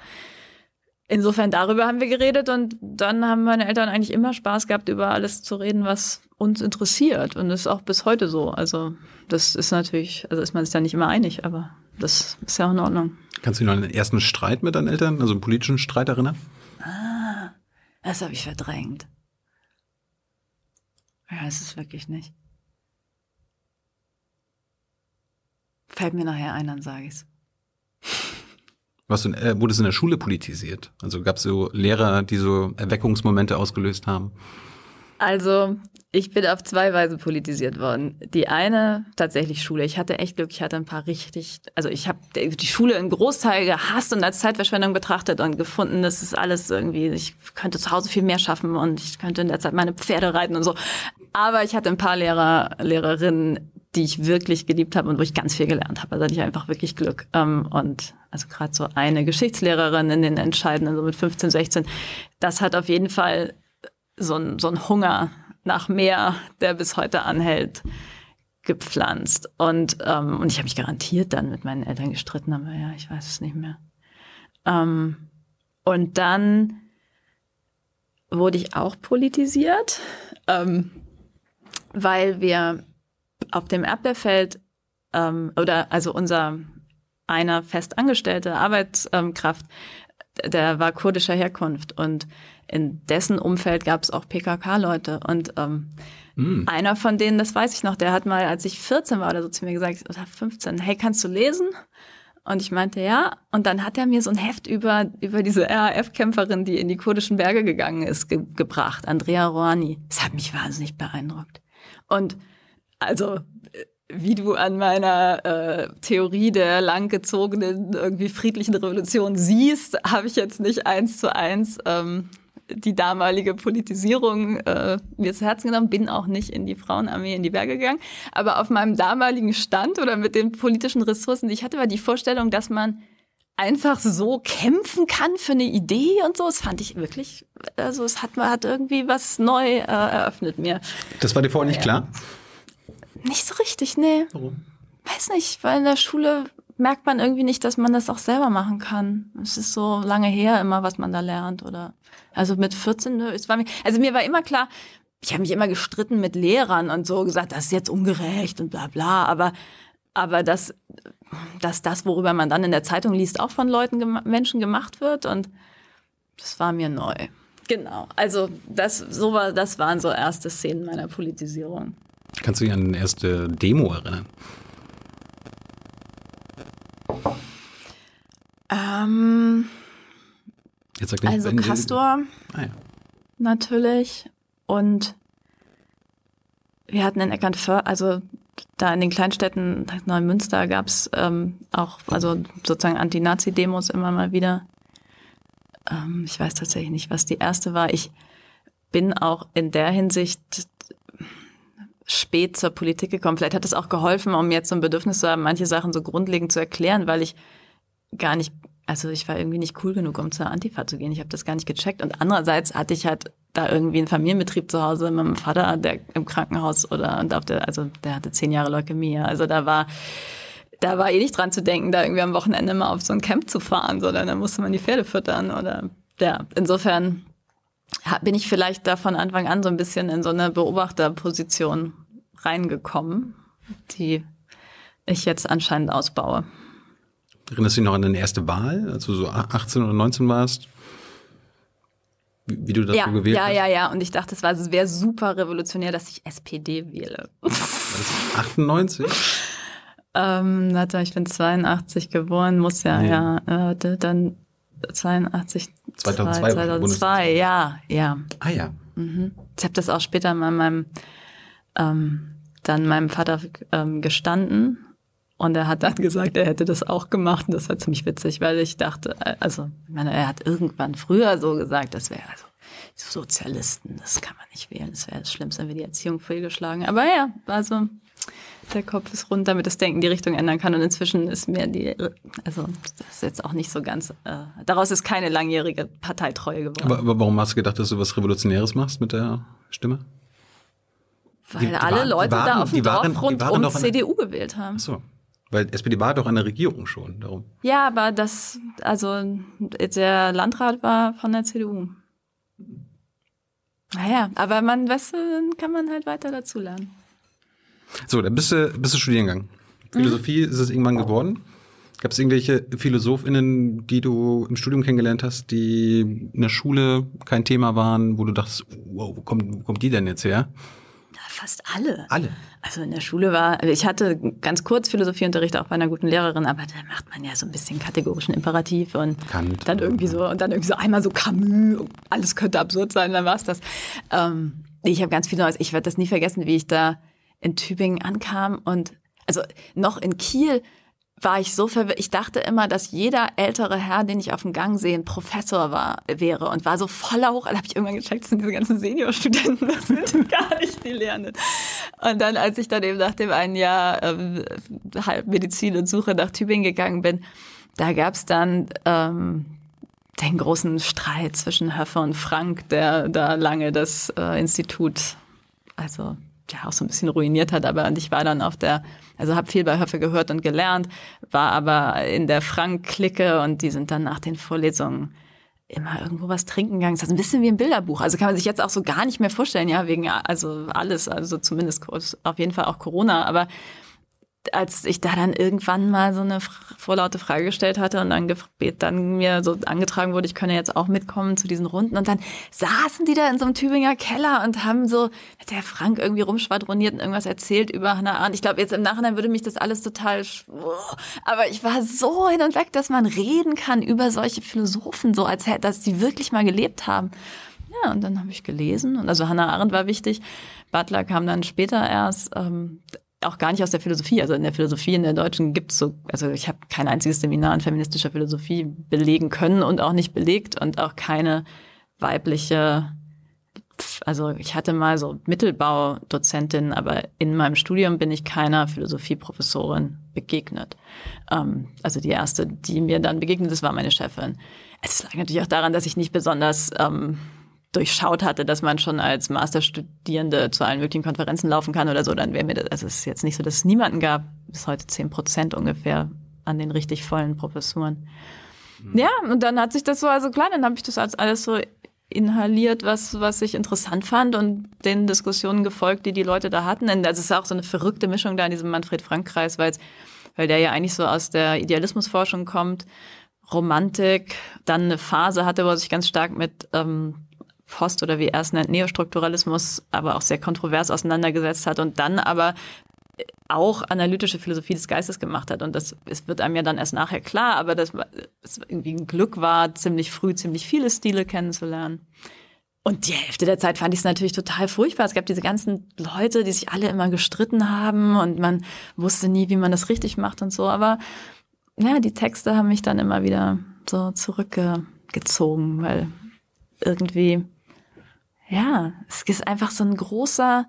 Insofern darüber haben wir geredet und dann haben meine Eltern eigentlich immer Spaß gehabt, über alles zu reden, was uns interessiert. Und das ist auch bis heute so. Also das ist natürlich, also ist man sich da nicht immer einig, aber das ist ja auch in Ordnung. Kannst du dich noch an den ersten Streit mit deinen Eltern, also einen politischen Streit erinnern? Ah, das habe ich verdrängt. Ja, es ist wirklich nicht. Fällt mir nachher ein, dann sage ich's. Was äh, wurde es in der Schule politisiert? Also gab es so Lehrer, die so Erweckungsmomente ausgelöst haben? Also ich bin auf zwei Weise politisiert worden. Die eine tatsächlich Schule. Ich hatte echt Glück, ich hatte ein paar richtig, also ich habe die Schule in Großteil gehasst und als Zeitverschwendung betrachtet und gefunden, das ist alles irgendwie, ich könnte zu Hause viel mehr schaffen und ich könnte in der Zeit meine Pferde reiten und so. Aber ich hatte ein paar Lehrer, Lehrerinnen, die ich wirklich geliebt habe und wo ich ganz viel gelernt habe. Also hatte ich einfach wirklich Glück. Ähm, und also gerade so eine Geschichtslehrerin in den Entscheidenden, so mit 15, 16, das hat auf jeden Fall so ein, so ein Hunger nach mehr, der bis heute anhält, gepflanzt. Und, ähm, und ich habe mich garantiert dann mit meinen Eltern gestritten, aber ja, ich weiß es nicht mehr. Ähm, und dann wurde ich auch politisiert, ähm, weil wir auf dem Erdbeerfeld ähm, oder also unser einer festangestellte Arbeitskraft, der war kurdischer Herkunft und in dessen Umfeld gab es auch PKK-Leute und ähm, mm. einer von denen, das weiß ich noch, der hat mal, als ich 14 war oder so zu mir gesagt, oder 15, hey, kannst du lesen? Und ich meinte, ja. Und dann hat er mir so ein Heft über, über diese RAF-Kämpferin, die in die kurdischen Berge gegangen ist, ge gebracht, Andrea Rouhani. Das hat mich wahnsinnig beeindruckt. Und also wie du an meiner äh, Theorie der langgezogenen, irgendwie friedlichen Revolution siehst, habe ich jetzt nicht eins zu eins ähm, die damalige Politisierung äh, mir zu Herzen genommen, bin auch nicht in die Frauenarmee in die Berge gegangen. Aber auf meinem damaligen Stand oder mit den politischen Ressourcen, die ich hatte, war die Vorstellung, dass man einfach so kämpfen kann für eine Idee und so. Das fand ich wirklich, also es hat, hat irgendwie was neu äh, eröffnet mir. Das war dir vorher nicht klar? Nicht so richtig, nee. Warum? Weiß nicht, weil in der Schule merkt man irgendwie nicht, dass man das auch selber machen kann. Es ist so lange her immer, was man da lernt oder also mit 14, ne, es war mir, also mir war immer klar, ich habe mich immer gestritten mit Lehrern und so gesagt, das ist jetzt ungerecht und bla bla, aber aber dass, dass das, worüber man dann in der Zeitung liest, auch von Leuten, Menschen gemacht wird und das war mir neu. Genau, also das, so war, das waren so erste Szenen meiner Politisierung. Kannst du dich an die erste Demo erinnern? Ähm, Jetzt sag nicht, also Castor ah, ja. natürlich und wir hatten in Eckernförde, also da in den Kleinstädten Neumünster gab es ähm, auch also sozusagen Anti-Nazi-Demos immer mal wieder. Ähm, ich weiß tatsächlich nicht, was die erste war. Ich bin auch in der Hinsicht spät zur Politik gekommen. Vielleicht hat es auch geholfen, um jetzt so ein Bedürfnis zu haben, manche Sachen so grundlegend zu erklären, weil ich gar nicht, also ich war irgendwie nicht cool genug, um zur Antifa zu gehen. Ich habe das gar nicht gecheckt. Und andererseits hatte ich halt da irgendwie einen Familienbetrieb zu Hause mit meinem Vater, der im Krankenhaus oder und auf der, also der hatte zehn Jahre Leukämie. Also da war da war eh nicht dran zu denken, da irgendwie am Wochenende mal auf so ein Camp zu fahren, sondern da musste man die Pferde füttern oder ja, insofern bin ich vielleicht da von Anfang an so ein bisschen in so eine Beobachterposition reingekommen, die ich jetzt anscheinend ausbaue. Erinnerst du dich noch an deine erste Wahl, als du so 18 oder 19 warst? Wie, wie du das ja, so gewählt ja, hast? Ja, ja, ja. Und ich dachte, es wäre super revolutionär, dass ich SPD wähle. War das 98? ähm, warte, ich bin 82 geboren, muss ja, nee. ja, äh, dann 82, 2002, 2002 ja, ja. Ah ja. Mhm. Ich habe das auch später mal meinem, ähm, dann meinem Vater ähm, gestanden und er hat dann gesagt, er hätte das auch gemacht und das war ziemlich witzig, weil ich dachte, äh, also ich meine, er hat irgendwann früher so gesagt, das wäre also Sozialisten, das kann man nicht wählen, das wäre das Schlimmste, wenn wir die Erziehung fehlgeschlagen. Aber ja, also der Kopf ist rund, damit das Denken die Richtung ändern kann. Und inzwischen ist mir die, also das ist jetzt auch nicht so ganz, äh, daraus ist keine langjährige Parteitreue geworden. Aber, aber warum hast du gedacht, dass du was Revolutionäres machst mit der Stimme? Weil Die- die alle waren- Leute waren- da auf dem Dorf die rund waren um CDU gewählt haben. Ach so. Weil SPD war doch an der Regierung schon, darum. Ja, aber das, also der Landrat war von der CDU. Naja, aber man, weißt du, dann kann man halt weiter dazulernen. So, dann bist du, bist du Studiengang. Philosophie ist es irgendwann geworden. Gab es irgendwelche PhilosophInnen, die du im Studium kennengelernt hast, die in der Schule kein Thema waren, wo du dachtest, wow, wo kommt, wo kommt die denn jetzt her? Ja, fast alle. Alle. Also in der Schule war, also ich hatte ganz kurz Philosophieunterricht auch bei einer guten Lehrerin, aber da macht man ja so ein bisschen kategorischen Imperativ und Kant. dann irgendwie so und dann irgendwie so einmal so Camus, alles könnte absurd sein, dann war's das. Ähm, ich habe ganz viel Neues. Ich werde das nie vergessen, wie ich da in Tübingen ankam und also noch in Kiel war ich so verwirrt. Ich dachte immer, dass jeder ältere Herr, den ich auf dem Gang sehe, ein Professor war, wäre und war so voller Hoch. Da habe ich irgendwann gecheckt, das sind diese ganzen Seniorstudenten, das sind gar nicht die Lehrenden. Und dann, als ich dann eben nach dem einen Jahr ähm, halb Medizin und Suche nach Tübingen gegangen bin, da gab's dann ähm, den großen Streit zwischen Höffer und Frank, der da lange das äh, Institut, also ja auch so ein bisschen ruiniert hat, aber und ich war dann auf der, also habe viel bei Höffe gehört und gelernt, war aber in der Frank-Clique und die sind dann nach den Vorlesungen immer irgendwo was trinken gegangen. Das ist ein bisschen wie ein Bilderbuch. Also kann man sich jetzt auch so gar nicht mehr vorstellen, ja, wegen also alles, also zumindest auf jeden Fall auch Corona, aber als ich da dann irgendwann mal so eine vorlaute Frage gestellt hatte und dann, dann mir so angetragen wurde, ich könne jetzt auch mitkommen zu diesen Runden und dann saßen die da in so einem Tübinger Keller und haben so, hat der Frank irgendwie rumschwadroniert und irgendwas erzählt über Hannah Arendt. Ich glaube, jetzt im Nachhinein würde mich das alles total, aber ich war so hin und weg, dass man reden kann über solche Philosophen, so als hätte, dass die wirklich mal gelebt haben. Ja, und dann habe ich gelesen und also Hannah Arendt war wichtig. Butler kam dann später erst. Ähm, auch gar nicht aus der Philosophie. Also in der Philosophie in der Deutschen gibt's so, also ich habe kein einziges Seminar in feministischer Philosophie belegen können und auch nicht belegt und auch keine weibliche, also ich hatte mal so Mittelbaudozentin, aber in meinem Studium bin ich keiner Philosophieprofessorin begegnet. Ähm, also die erste, die mir dann begegnet ist, war meine Chefin. Es lag natürlich auch daran, dass ich nicht besonders ähm, durchschaut hatte, dass man schon als Masterstudierende zu allen möglichen Konferenzen laufen kann oder so, dann wäre mir das, also es ist jetzt nicht so, dass es niemanden gab, bis heute zehn Prozent ungefähr an den richtig vollen Professuren. Ja, und dann hat sich das so, also klar, dann habe ich das als alles so inhaliert, was, was ich interessant fand und den Diskussionen gefolgt, die die Leute da hatten. Und das ist auch so eine verrückte Mischung da in diesem Manfred-Frank-Kreis, weil, weil der ja eigentlich so aus der Idealismusforschung kommt, Romantik, dann eine Phase hatte, wo er sich ganz stark mit ähm, Post- oder wie er es nennt, Neostrukturalismus, aber auch sehr kontrovers auseinandergesetzt hat und dann aber auch analytische Philosophie des Geistes gemacht hat. Und das es wird einem ja dann erst nachher klar, aber dass es irgendwie ein Glück war, ziemlich früh ziemlich viele Stile kennenzulernen. Und die Hälfte der Zeit fand ich es natürlich total furchtbar. Es gab diese ganzen Leute, die sich alle immer gestritten haben und man wusste nie, wie man das richtig macht und so. Aber ja, die Texte haben mich dann immer wieder so zurückgezogen, weil irgendwie, ja, es ist einfach so ein großer,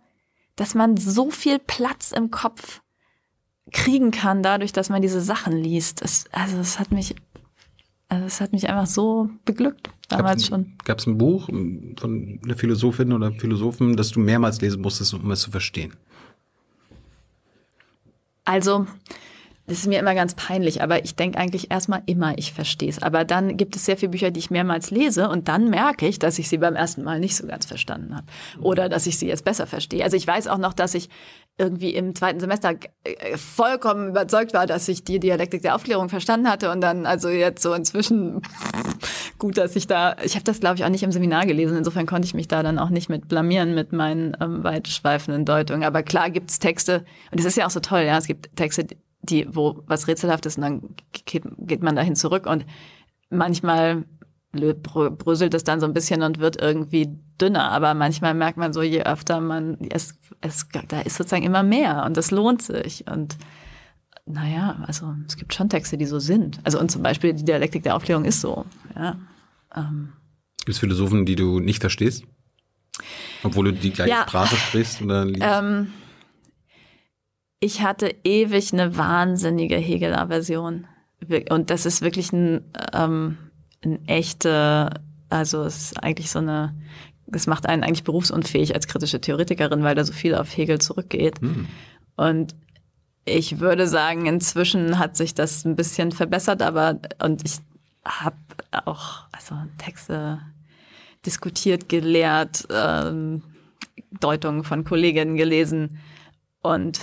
dass man so viel Platz im Kopf kriegen kann, dadurch, dass man diese Sachen liest. Es, also es hat mich, also es hat mich einfach so beglückt, damals schon. Gab es ein Buch von einer Philosophin oder Philosophen, das du mehrmals lesen musstest, um es zu verstehen? Also, das ist mir immer ganz peinlich, aber ich denke eigentlich erstmal immer, ich verstehe es. Aber dann gibt es sehr viele Bücher, die ich mehrmals lese und dann merke ich, dass ich sie beim ersten Mal nicht so ganz verstanden habe. Oder dass ich sie jetzt besser verstehe. Also ich weiß auch noch, dass ich irgendwie im zweiten Semester äh, vollkommen überzeugt war, dass ich die Dialektik der Aufklärung verstanden hatte und dann also jetzt so inzwischen gut, dass ich da, ich habe das glaube ich auch nicht im Seminar gelesen, insofern konnte ich mich da dann auch nicht mit blamieren mit meinen ähm, weitschweifenden Deutungen. Aber klar gibt's Texte und es ist ja auch so toll, ja, es gibt Texte, die, wo was rätselhaft ist und dann geht, geht man dahin zurück und manchmal bröselt es dann so ein bisschen und wird irgendwie dünner. Aber manchmal merkt man so, je öfter man, es, es, da ist sozusagen immer mehr und das lohnt sich. Und naja, also es gibt schon Texte, die so sind. Also und zum Beispiel die Dialektik der Aufklärung ist so. Ja. Ähm. Gibt es Philosophen, die du nicht verstehst? Obwohl du die gleiche ja, Sprache sprichst oder liest? Ähm, ich hatte ewig eine wahnsinnige Hegel-Aversion. Und das ist wirklich ein, ähm, ein echte, also es ist eigentlich so eine, das macht einen eigentlich berufsunfähig als kritische Theoretikerin, weil da so viel auf Hegel zurückgeht. Mhm. Und ich würde sagen, inzwischen hat sich das ein bisschen verbessert, aber und ich habe auch also Texte diskutiert, gelehrt, ähm, Deutungen von Kolleginnen gelesen und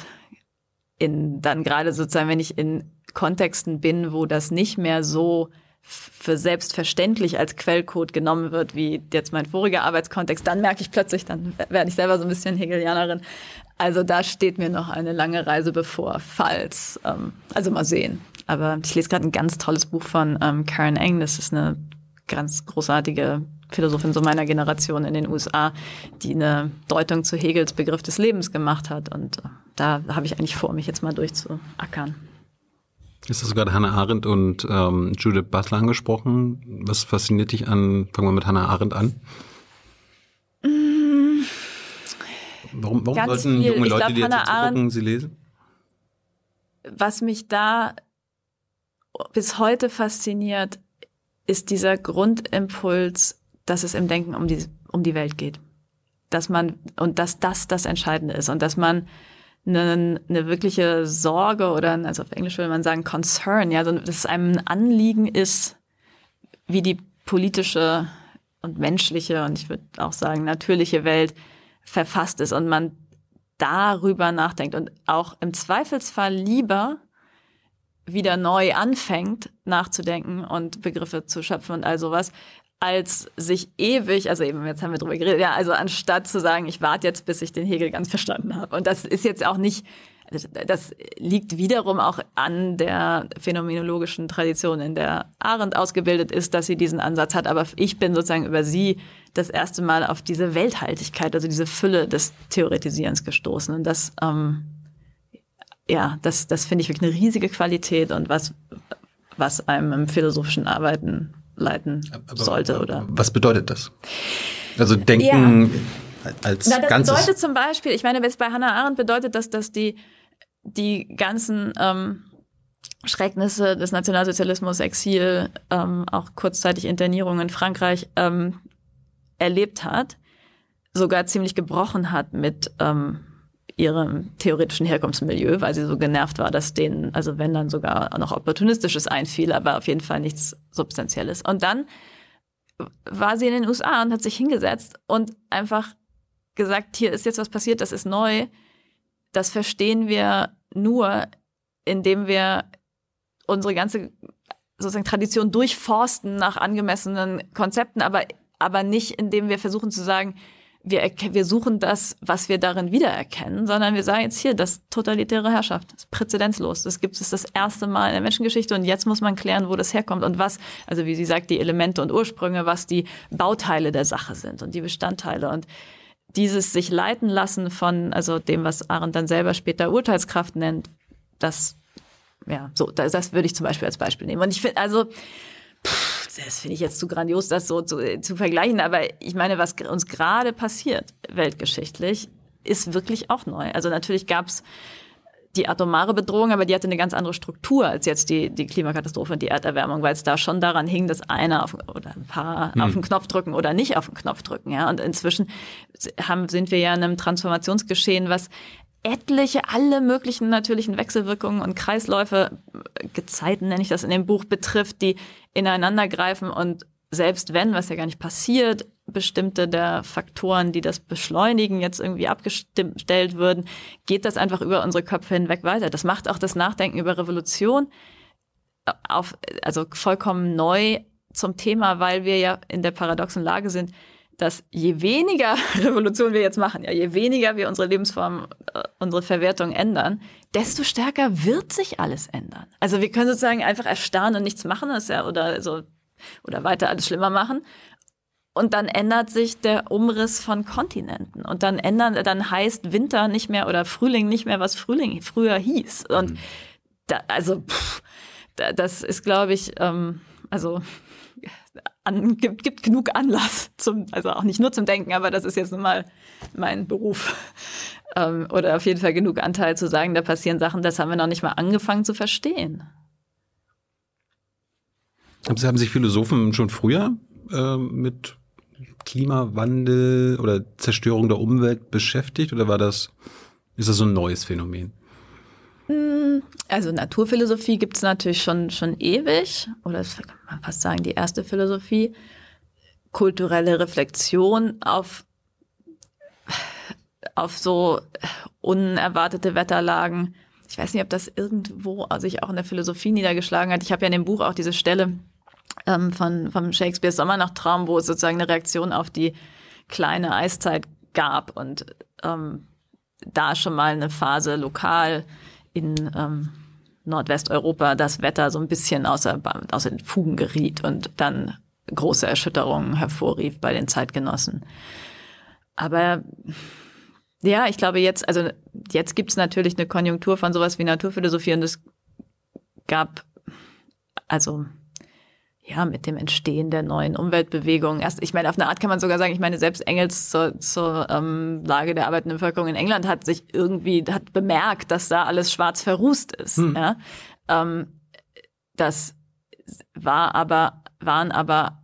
in dann gerade sozusagen, wenn ich in Kontexten bin, wo das nicht mehr so für selbstverständlich als Quellcode genommen wird, wie jetzt mein voriger Arbeitskontext, dann merke ich plötzlich, dann werde ich selber so ein bisschen Hegelianerin. Also da steht mir noch eine lange Reise bevor, falls. Ähm, also mal sehen. Aber ich lese gerade ein ganz tolles Buch von ähm, Karen Eng. Das ist eine ganz großartige Philosophin so meiner Generation in den USA, die eine Deutung zu Hegels Begriff des Lebens gemacht hat. Und äh, da habe ich eigentlich vor, mich jetzt mal durchzuackern. Jetzt hast du gerade Hannah Arendt und ähm, Judith Butler angesprochen. Was fasziniert dich an, fangen wir mit Hannah Arendt an? Mm. Warum, warum sollten viel. junge Leute, glaub, die jetzt gucken, sie lesen? Was mich da bis heute fasziniert, ist dieser Grundimpuls, dass es im Denken um die, um die Welt geht. Dass man, und dass das das Entscheidende ist und dass man eine, eine wirkliche Sorge oder, also auf Englisch würde man sagen Concern, ja, dass es einem ein Anliegen ist, wie die politische und menschliche und ich würde auch sagen natürliche Welt verfasst ist und man darüber nachdenkt und auch im Zweifelsfall lieber wieder neu anfängt nachzudenken und Begriffe zu schöpfen und all sowas, als sich ewig, also eben jetzt haben wir drüber geredet, ja, also anstatt zu sagen, ich warte jetzt, bis ich den Hegel ganz verstanden habe. Und das ist jetzt auch nicht, das liegt wiederum auch an der phänomenologischen Tradition, in der Arendt ausgebildet ist, dass sie diesen Ansatz hat. Aber ich bin sozusagen über sie das erste Mal auf diese Welthaltigkeit, also diese Fülle des Theoretisierens gestoßen. Und das, ähm, ja, das, das finde ich wirklich eine riesige Qualität und was, was einem im philosophischen Arbeiten leiten aber, sollte. Oder? Was bedeutet das? Also denken ja. als Na, das Ganzes. bedeutet zum Beispiel, ich meine, bei Hannah Arendt bedeutet das, dass die, die ganzen ähm, Schrecknisse des Nationalsozialismus, Exil, ähm, auch kurzzeitig Internierung in Frankreich ähm, erlebt hat, sogar ziemlich gebrochen hat mit ähm, ihrem theoretischen Herkunftsmilieu, weil sie so genervt war, dass denen, also wenn dann sogar noch Opportunistisches einfiel, aber auf jeden Fall nichts Substanzielles. Und dann war sie in den USA und hat sich hingesetzt und einfach gesagt, hier ist jetzt was passiert, das ist neu. Das verstehen wir nur, indem wir unsere ganze sozusagen Tradition durchforsten nach angemessenen Konzepten, aber, aber nicht, indem wir versuchen zu sagen, wir, wir suchen das, was wir darin wiedererkennen, sondern wir sagen jetzt hier, das totalitäre Herrschaft ist präzedenzlos. Das gibt es das erste Mal in der Menschengeschichte und jetzt muss man klären, wo das herkommt und was, also wie sie sagt, die Elemente und Ursprünge, was die Bauteile der Sache sind und die Bestandteile und dieses sich leiten lassen von, also dem, was Arendt dann selber später Urteilskraft nennt, das, ja, so, das, das würde ich zum Beispiel als Beispiel nehmen. Und ich finde, also, das finde ich jetzt zu grandios, das so zu, zu vergleichen. Aber ich meine, was uns gerade passiert, weltgeschichtlich, ist wirklich auch neu. Also natürlich gab es die atomare Bedrohung, aber die hatte eine ganz andere Struktur als jetzt die, die Klimakatastrophe und die Erderwärmung, weil es da schon daran hing, dass einer auf, oder ein paar hm. auf den Knopf drücken oder nicht auf den Knopf drücken. Ja? Und inzwischen haben, sind wir ja in einem Transformationsgeschehen, was etliche, alle möglichen natürlichen Wechselwirkungen und Kreisläufe, Gezeiten nenne ich das in dem Buch, betrifft, die ineinandergreifen und selbst wenn, was ja gar nicht passiert, bestimmte der Faktoren, die das beschleunigen, jetzt irgendwie abgestellt würden, geht das einfach über unsere Köpfe hinweg weiter. Das macht auch das Nachdenken über Revolution auf, also vollkommen neu zum Thema, weil wir ja in der paradoxen Lage sind, dass je weniger Revolution wir jetzt machen, ja, je weniger wir unsere Lebensform, äh, unsere Verwertung ändern, desto stärker wird sich alles ändern. Also wir können sozusagen einfach erstarren und nichts machen, das ja, oder so oder weiter alles schlimmer machen. Und dann ändert sich der Umriss von Kontinenten. Und dann ändern, dann heißt Winter nicht mehr oder Frühling nicht mehr, was Frühling früher hieß. Und mhm. da, also, pff, da, das ist, glaube ich, ähm, also an, gibt, gibt genug Anlass zum, also auch nicht nur zum Denken, aber das ist jetzt nun mal mein Beruf. Ähm, oder auf jeden Fall genug Anteil zu sagen, da passieren Sachen, das haben wir noch nicht mal angefangen zu verstehen. Haben sich Philosophen schon früher äh, mit Klimawandel oder Zerstörung der Umwelt beschäftigt oder war das, ist das so ein neues Phänomen? Hm, also Naturphilosophie gibt es natürlich schon, schon ewig, oder das kann man fast sagen, die erste Philosophie. Kulturelle Reflexion auf, auf so unerwartete Wetterlagen. Ich weiß nicht, ob das irgendwo sich auch in der Philosophie niedergeschlagen hat. Ich habe ja in dem Buch auch diese Stelle ähm, von, von Shakespeares Sommernachttraum, wo es sozusagen eine Reaktion auf die kleine Eiszeit gab und ähm, da schon mal eine Phase lokal in ähm, Nordwesteuropa das Wetter so ein bisschen außer, außer den Fugen geriet und dann große Erschütterungen hervorrief bei den Zeitgenossen. Aber ja, ich glaube jetzt, also jetzt gibt es natürlich eine Konjunktur von sowas wie Naturphilosophie und es gab, also ja, mit dem Entstehen der neuen Umweltbewegung. Erst, ich meine, auf eine Art kann man sogar sagen, ich meine, selbst Engels zur, zur ähm, Lage der arbeitenden Bevölkerung in England hat sich irgendwie, hat bemerkt, dass da alles schwarz verrußt ist. Hm. Ja? Ähm, das war aber, waren aber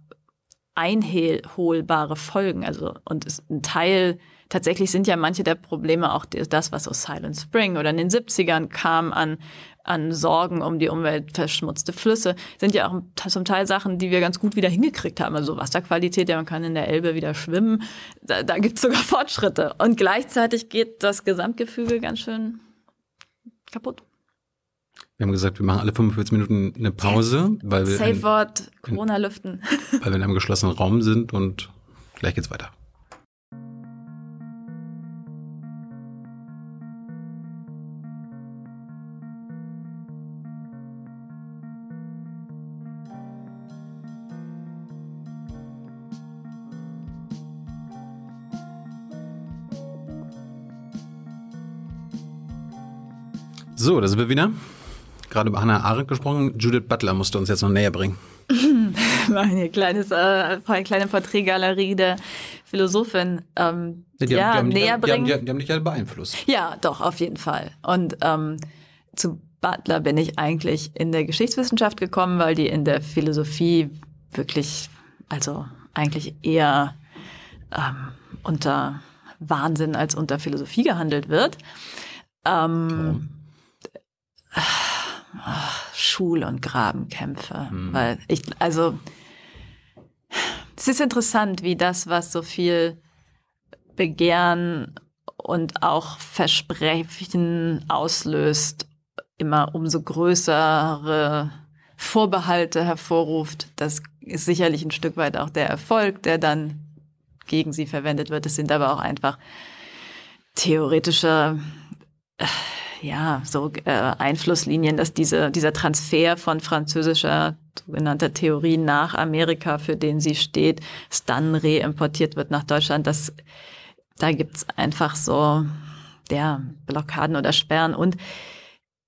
einholbare Folgen. Also, und es, ein Teil, tatsächlich sind ja manche der Probleme auch das, was aus Silent Spring oder in den 70ern kam an an Sorgen um die Umwelt, verschmutzte Flüsse, sind ja auch zum Teil Sachen, die wir ganz gut wieder hingekriegt haben. Also Wasserqualität, ja, man kann in der Elbe wieder schwimmen. Da, da gibt es sogar Fortschritte. Und gleichzeitig geht das Gesamtgefüge ganz schön kaputt. Wir haben gesagt, wir machen alle 45 Minuten eine Pause, weil wir. Safe Wort, Corona lüften. Weil wir in einem geschlossenen Raum sind und gleich geht's weiter. So, da sind wir wieder. Gerade über Hannah Arendt gesprochen. Judith Butler musste uns jetzt noch näher bringen. Eine kleines, äh, eine kleine Porträtgalerie der Philosophin ähm, ja, die ja, haben, die näher die, bringen. Die haben, die haben dich ja beeinflusst. Ja, doch, auf jeden Fall. Und ähm, zu Butler bin ich eigentlich in der Geschichtswissenschaft gekommen, weil die in der Philosophie wirklich, also eigentlich eher ähm, unter Wahnsinn als unter Philosophie gehandelt wird. Ähm, Ach, Schul- und Grabenkämpfe. Mhm. Weil ich, also, es ist interessant, wie das, was so viel Begehren und auch Versprechen auslöst, immer umso größere Vorbehalte hervorruft. Das ist sicherlich ein Stück weit auch der Erfolg, der dann gegen sie verwendet wird. Es sind aber auch einfach theoretische ja, so äh, Einflusslinien, dass diese, dieser Transfer von französischer sogenannter Theorie nach Amerika, für den sie steht, es dann reimportiert wird nach Deutschland, das, da gibt's einfach so ja, Blockaden oder Sperren. Und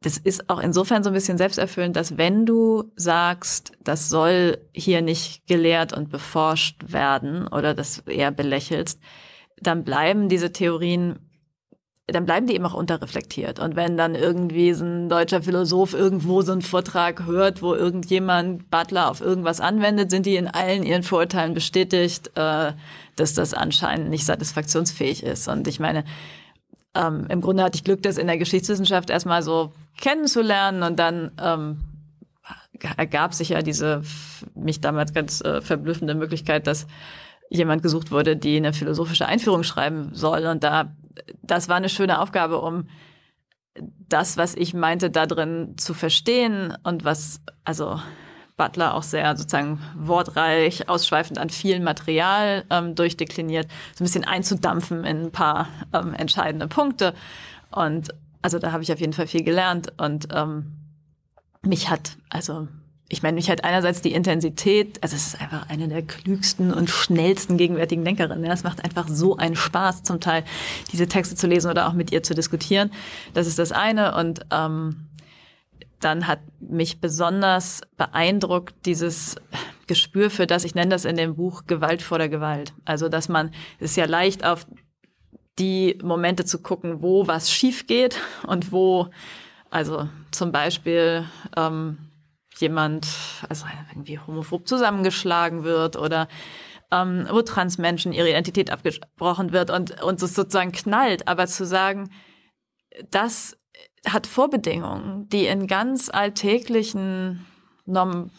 das ist auch insofern so ein bisschen selbsterfüllend, dass wenn du sagst, das soll hier nicht gelehrt und beforscht werden oder das eher belächelst, dann bleiben diese Theorien dann bleiben die eben auch unterreflektiert. Und wenn dann irgendwie so ein deutscher Philosoph irgendwo so einen Vortrag hört, wo irgendjemand Butler auf irgendwas anwendet, sind die in allen ihren Vorurteilen bestätigt, äh, dass das anscheinend nicht satisfaktionsfähig ist. Und ich meine, ähm, im Grunde hatte ich Glück, das in der Geschichtswissenschaft erstmal so kennenzulernen und dann ähm, ergab sich ja diese mich damals ganz äh, verblüffende Möglichkeit, dass jemand gesucht wurde, die eine philosophische Einführung schreiben soll. Und da das war eine schöne Aufgabe, um das, was ich meinte, da drin zu verstehen und was, also Butler auch sehr sozusagen wortreich, ausschweifend an viel Material ähm, durchdekliniert, so ein bisschen einzudampfen in ein paar ähm, entscheidende Punkte. Und also da habe ich auf jeden Fall viel gelernt und ähm, mich hat, also ich meine, mich halt einerseits die Intensität, also es ist einfach eine der klügsten und schnellsten gegenwärtigen Denkerinnen. Es macht einfach so einen Spaß, zum Teil diese Texte zu lesen oder auch mit ihr zu diskutieren. Das ist das eine. Und ähm, dann hat mich besonders beeindruckt dieses Gespür für das, ich nenne das in dem Buch Gewalt vor der Gewalt. Also, dass man, es ist ja leicht auf die Momente zu gucken, wo was schief geht und wo, also zum Beispiel, ähm, jemand, also irgendwie homophob zusammengeschlagen wird oder ähm, wo Transmenschen ihre Identität abgesprochen wird und, und es sozusagen knallt. Aber zu sagen, das hat Vorbedingungen, die in ganz alltäglichen Norm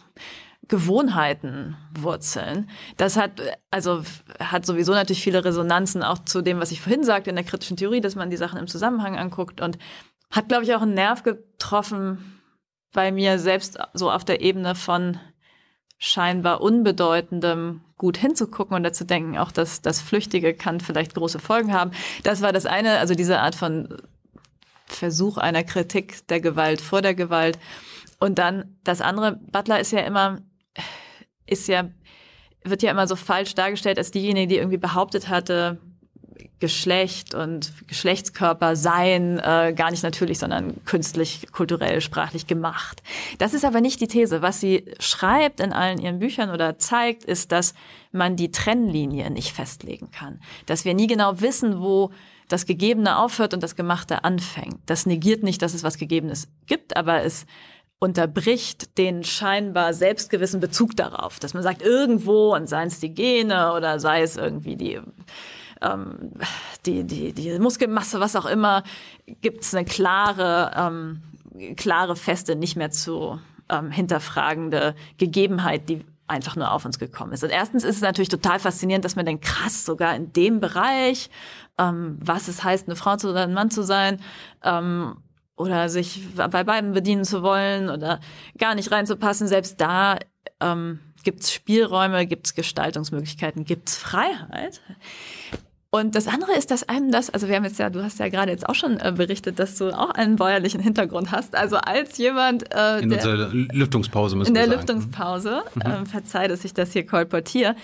Gewohnheiten wurzeln. Das hat, also, hat sowieso natürlich viele Resonanzen auch zu dem, was ich vorhin sagte in der kritischen Theorie, dass man die Sachen im Zusammenhang anguckt und hat, glaube ich, auch einen Nerv getroffen, bei mir selbst so auf der Ebene von scheinbar unbedeutendem gut hinzugucken und dazu denken, auch dass das Flüchtige kann vielleicht große Folgen haben. Das war das eine, also diese Art von Versuch einer Kritik der Gewalt vor der Gewalt. Und dann das andere, Butler ist ja immer, ist ja, wird ja immer so falsch dargestellt als diejenige, die irgendwie behauptet hatte, Geschlecht und Geschlechtskörper seien äh, gar nicht natürlich, sondern künstlich, kulturell, sprachlich gemacht. Das ist aber nicht die These. Was sie schreibt in allen ihren Büchern oder zeigt, ist, dass man die Trennlinie nicht festlegen kann. Dass wir nie genau wissen, wo das Gegebene aufhört und das Gemachte anfängt. Das negiert nicht, dass es was Gegebenes gibt, aber es unterbricht den scheinbar selbstgewissen Bezug darauf, dass man sagt, irgendwo, und seien es die Gene oder sei es irgendwie die ähm, die, die, die Muskelmasse, was auch immer, gibt es eine klare, ähm, klare, feste, nicht mehr zu ähm, hinterfragende Gegebenheit, die einfach nur auf uns gekommen ist. Und erstens ist es natürlich total faszinierend, dass man denkt, krass, sogar in dem Bereich, ähm, was es heißt, eine Frau zu oder ein Mann zu sein, ähm, oder sich bei beiden bedienen zu wollen oder gar nicht reinzupassen, selbst da ähm, gibt es Spielräume, gibt es Gestaltungsmöglichkeiten, gibt es Freiheit. Und das andere ist, dass einem das, also wir haben jetzt ja, du hast ja gerade jetzt auch schon äh, berichtet, dass du auch einen bäuerlichen Hintergrund hast. Also als jemand äh, in der, unserer Lüftungspause müssen in der Lüftungspause, mhm. äh, verzeih, dass ich das hier kolportiere.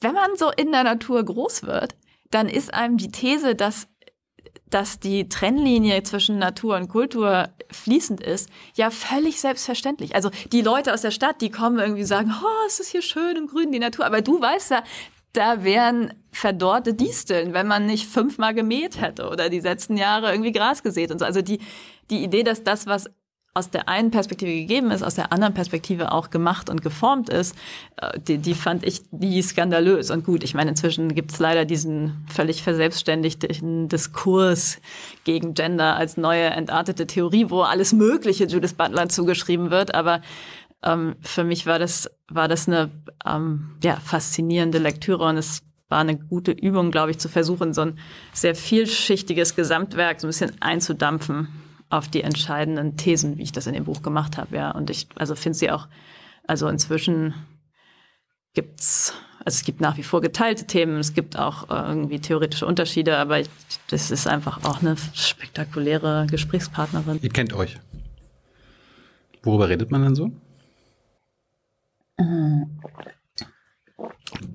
Wenn man so in der Natur groß wird, dann ist einem die These, dass dass die Trennlinie zwischen Natur und Kultur fließend ist, ja völlig selbstverständlich. Also die Leute aus der Stadt, die kommen irgendwie sagen, oh, es ist hier schön im Grün, die Natur. Aber du weißt ja, da wären verdorrte Disteln, wenn man nicht fünfmal gemäht hätte oder die letzten Jahre irgendwie Gras gesät und so. Also die, die Idee, dass das, was aus der einen Perspektive gegeben ist, aus der anderen Perspektive auch gemacht und geformt ist, äh, die, die fand ich die skandalös. Und gut, ich meine, inzwischen gibt's leider diesen völlig verselbstständigten Diskurs gegen Gender als neue entartete Theorie, wo alles Mögliche Judith Butler zugeschrieben wird. Aber ähm, für mich war das, war das eine ähm, ja, faszinierende Lektüre und es war eine gute Übung, glaube ich, zu versuchen, so ein sehr vielschichtiges Gesamtwerk so ein bisschen einzudampfen auf die entscheidenden Thesen, wie ich das in dem Buch gemacht habe. Ja. Und ich also finde sie auch, also inzwischen gibt's also es gibt nach wie vor geteilte Themen, es gibt auch äh, irgendwie theoretische Unterschiede, aber ich, das ist einfach auch eine spektakuläre Gesprächspartnerin. Ihr kennt euch. Worüber redet man dann so?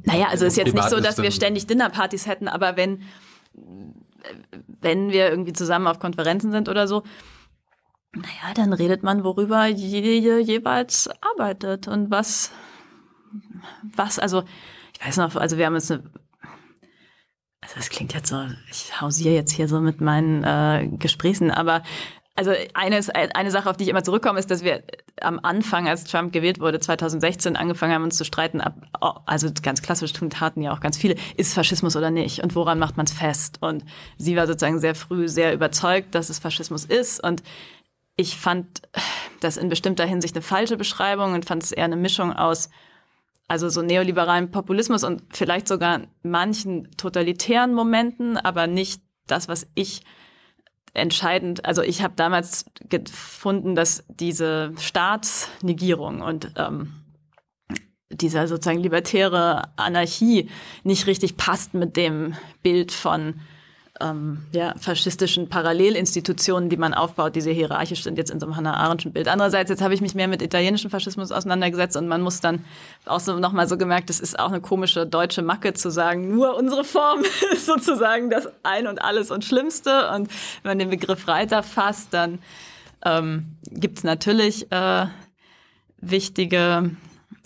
Naja, also ist jetzt nicht so, dass wir ständig Dinnerpartys hätten, aber wenn, wenn wir irgendwie zusammen auf Konferenzen sind oder so, naja, dann redet man, worüber jede jeweils arbeitet und was, was, also, ich weiß noch, also wir haben jetzt eine, also das klingt jetzt so, ich hausiere jetzt hier so mit meinen äh, Gesprächen, aber also eine, eine Sache, auf die ich immer zurückkomme, ist, dass wir am Anfang, als Trump gewählt wurde, 2016, angefangen haben, uns zu streiten, also ganz klassisch taten ja auch ganz viele, ist Faschismus oder nicht und woran macht man es fest? Und sie war sozusagen sehr früh sehr überzeugt, dass es Faschismus ist und ich fand das in bestimmter Hinsicht eine falsche Beschreibung und fand es eher eine Mischung aus also so neoliberalen Populismus und vielleicht sogar manchen totalitären Momenten, aber nicht das, was ich entscheidend, also ich habe damals gefunden, dass diese Staatsnegierung und ähm, dieser sozusagen libertäre Anarchie nicht richtig passt mit dem Bild von ähm, ja, faschistischen Parallelinstitutionen, die man aufbaut, die sehr hierarchisch sind, jetzt in so einem Hannah Arendtschen Bild. Andererseits, jetzt habe ich mich mehr mit italienischem Faschismus auseinandergesetzt und man muss dann auch so nochmal so gemerkt, es ist auch eine komische deutsche Macke zu sagen, nur unsere Form ist sozusagen das Ein und Alles und Schlimmste. Und wenn man den Begriff Reiter fasst, dann ähm, gibt es natürlich äh, wichtige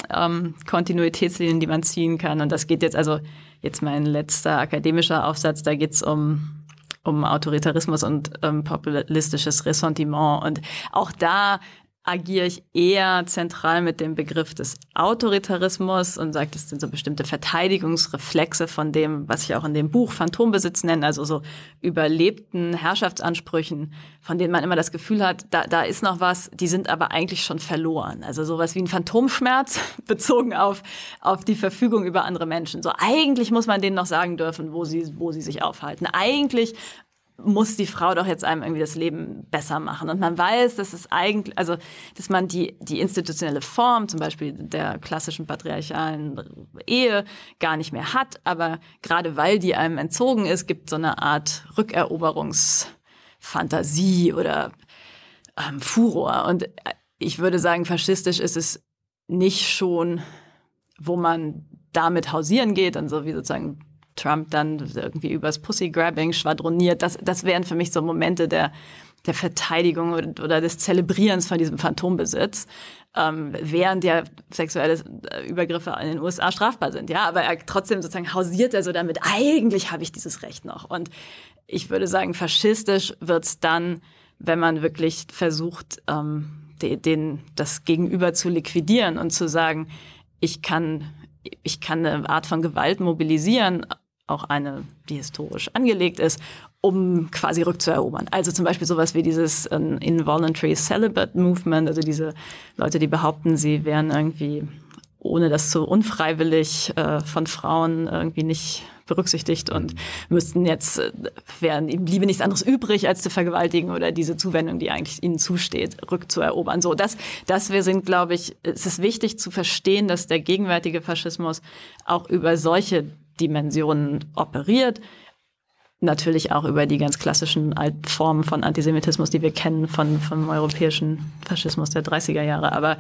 ähm, Kontinuitätslinien, die man ziehen kann. Und das geht jetzt also jetzt mein letzter akademischer Aufsatz, da geht's um um Autoritarismus und ähm, populistisches Ressentiment. Und auch da agiere ich eher zentral mit dem Begriff des Autoritarismus und sage, das sind so bestimmte Verteidigungsreflexe von dem, was ich auch in dem Buch Phantombesitz nenne, also so überlebten Herrschaftsansprüchen, von denen man immer das Gefühl hat, da, da ist noch was, die sind aber eigentlich schon verloren. Also sowas wie ein Phantomschmerz bezogen auf, auf die Verfügung über andere Menschen. So eigentlich muss man denen noch sagen dürfen, wo sie, wo sie sich aufhalten. Eigentlich muss die Frau doch jetzt einem irgendwie das Leben besser machen. Und man weiß, dass es eigentlich, also, dass man die, die institutionelle Form, zum Beispiel der klassischen patriarchalen Ehe, gar nicht mehr hat. Aber gerade weil die einem entzogen ist, gibt so eine Art Rückeroberungsfantasie oder ähm, Furor. Und ich würde sagen, faschistisch ist es nicht schon, wo man damit hausieren geht und so wie sozusagen Trump dann irgendwie übers Pussy-Grabbing schwadroniert. Das, das wären für mich so Momente der, der Verteidigung oder des Zelebrierens von diesem Phantombesitz, ähm, während ja sexuelle äh, Übergriffe in den USA strafbar sind. Ja, aber er trotzdem sozusagen hausiert er so damit, eigentlich habe ich dieses Recht noch. Und ich würde sagen, faschistisch wird's dann, wenn man wirklich versucht, ähm, den, den, das Gegenüber zu liquidieren und zu sagen, ich kann ich kann eine Art von Gewalt mobilisieren, auch eine, die historisch angelegt ist, um quasi rückzuerobern. Also zum Beispiel sowas wie dieses um, Involuntary Celibate Movement, also diese Leute, die behaupten, sie wären irgendwie, ohne das zu unfreiwillig äh, von Frauen irgendwie nicht berücksichtigt und müssten jetzt, äh, wären ihm bliebe nichts anderes übrig, als zu vergewaltigen oder diese Zuwendung, die eigentlich ihnen zusteht, rückzuerobern. So, das, das wir sind, glaube ich, es ist wichtig zu verstehen, dass der gegenwärtige Faschismus auch über solche Dimensionen operiert. Natürlich auch über die ganz klassischen Formen von Antisemitismus, die wir kennen von, vom europäischen Faschismus der 30er Jahre. Aber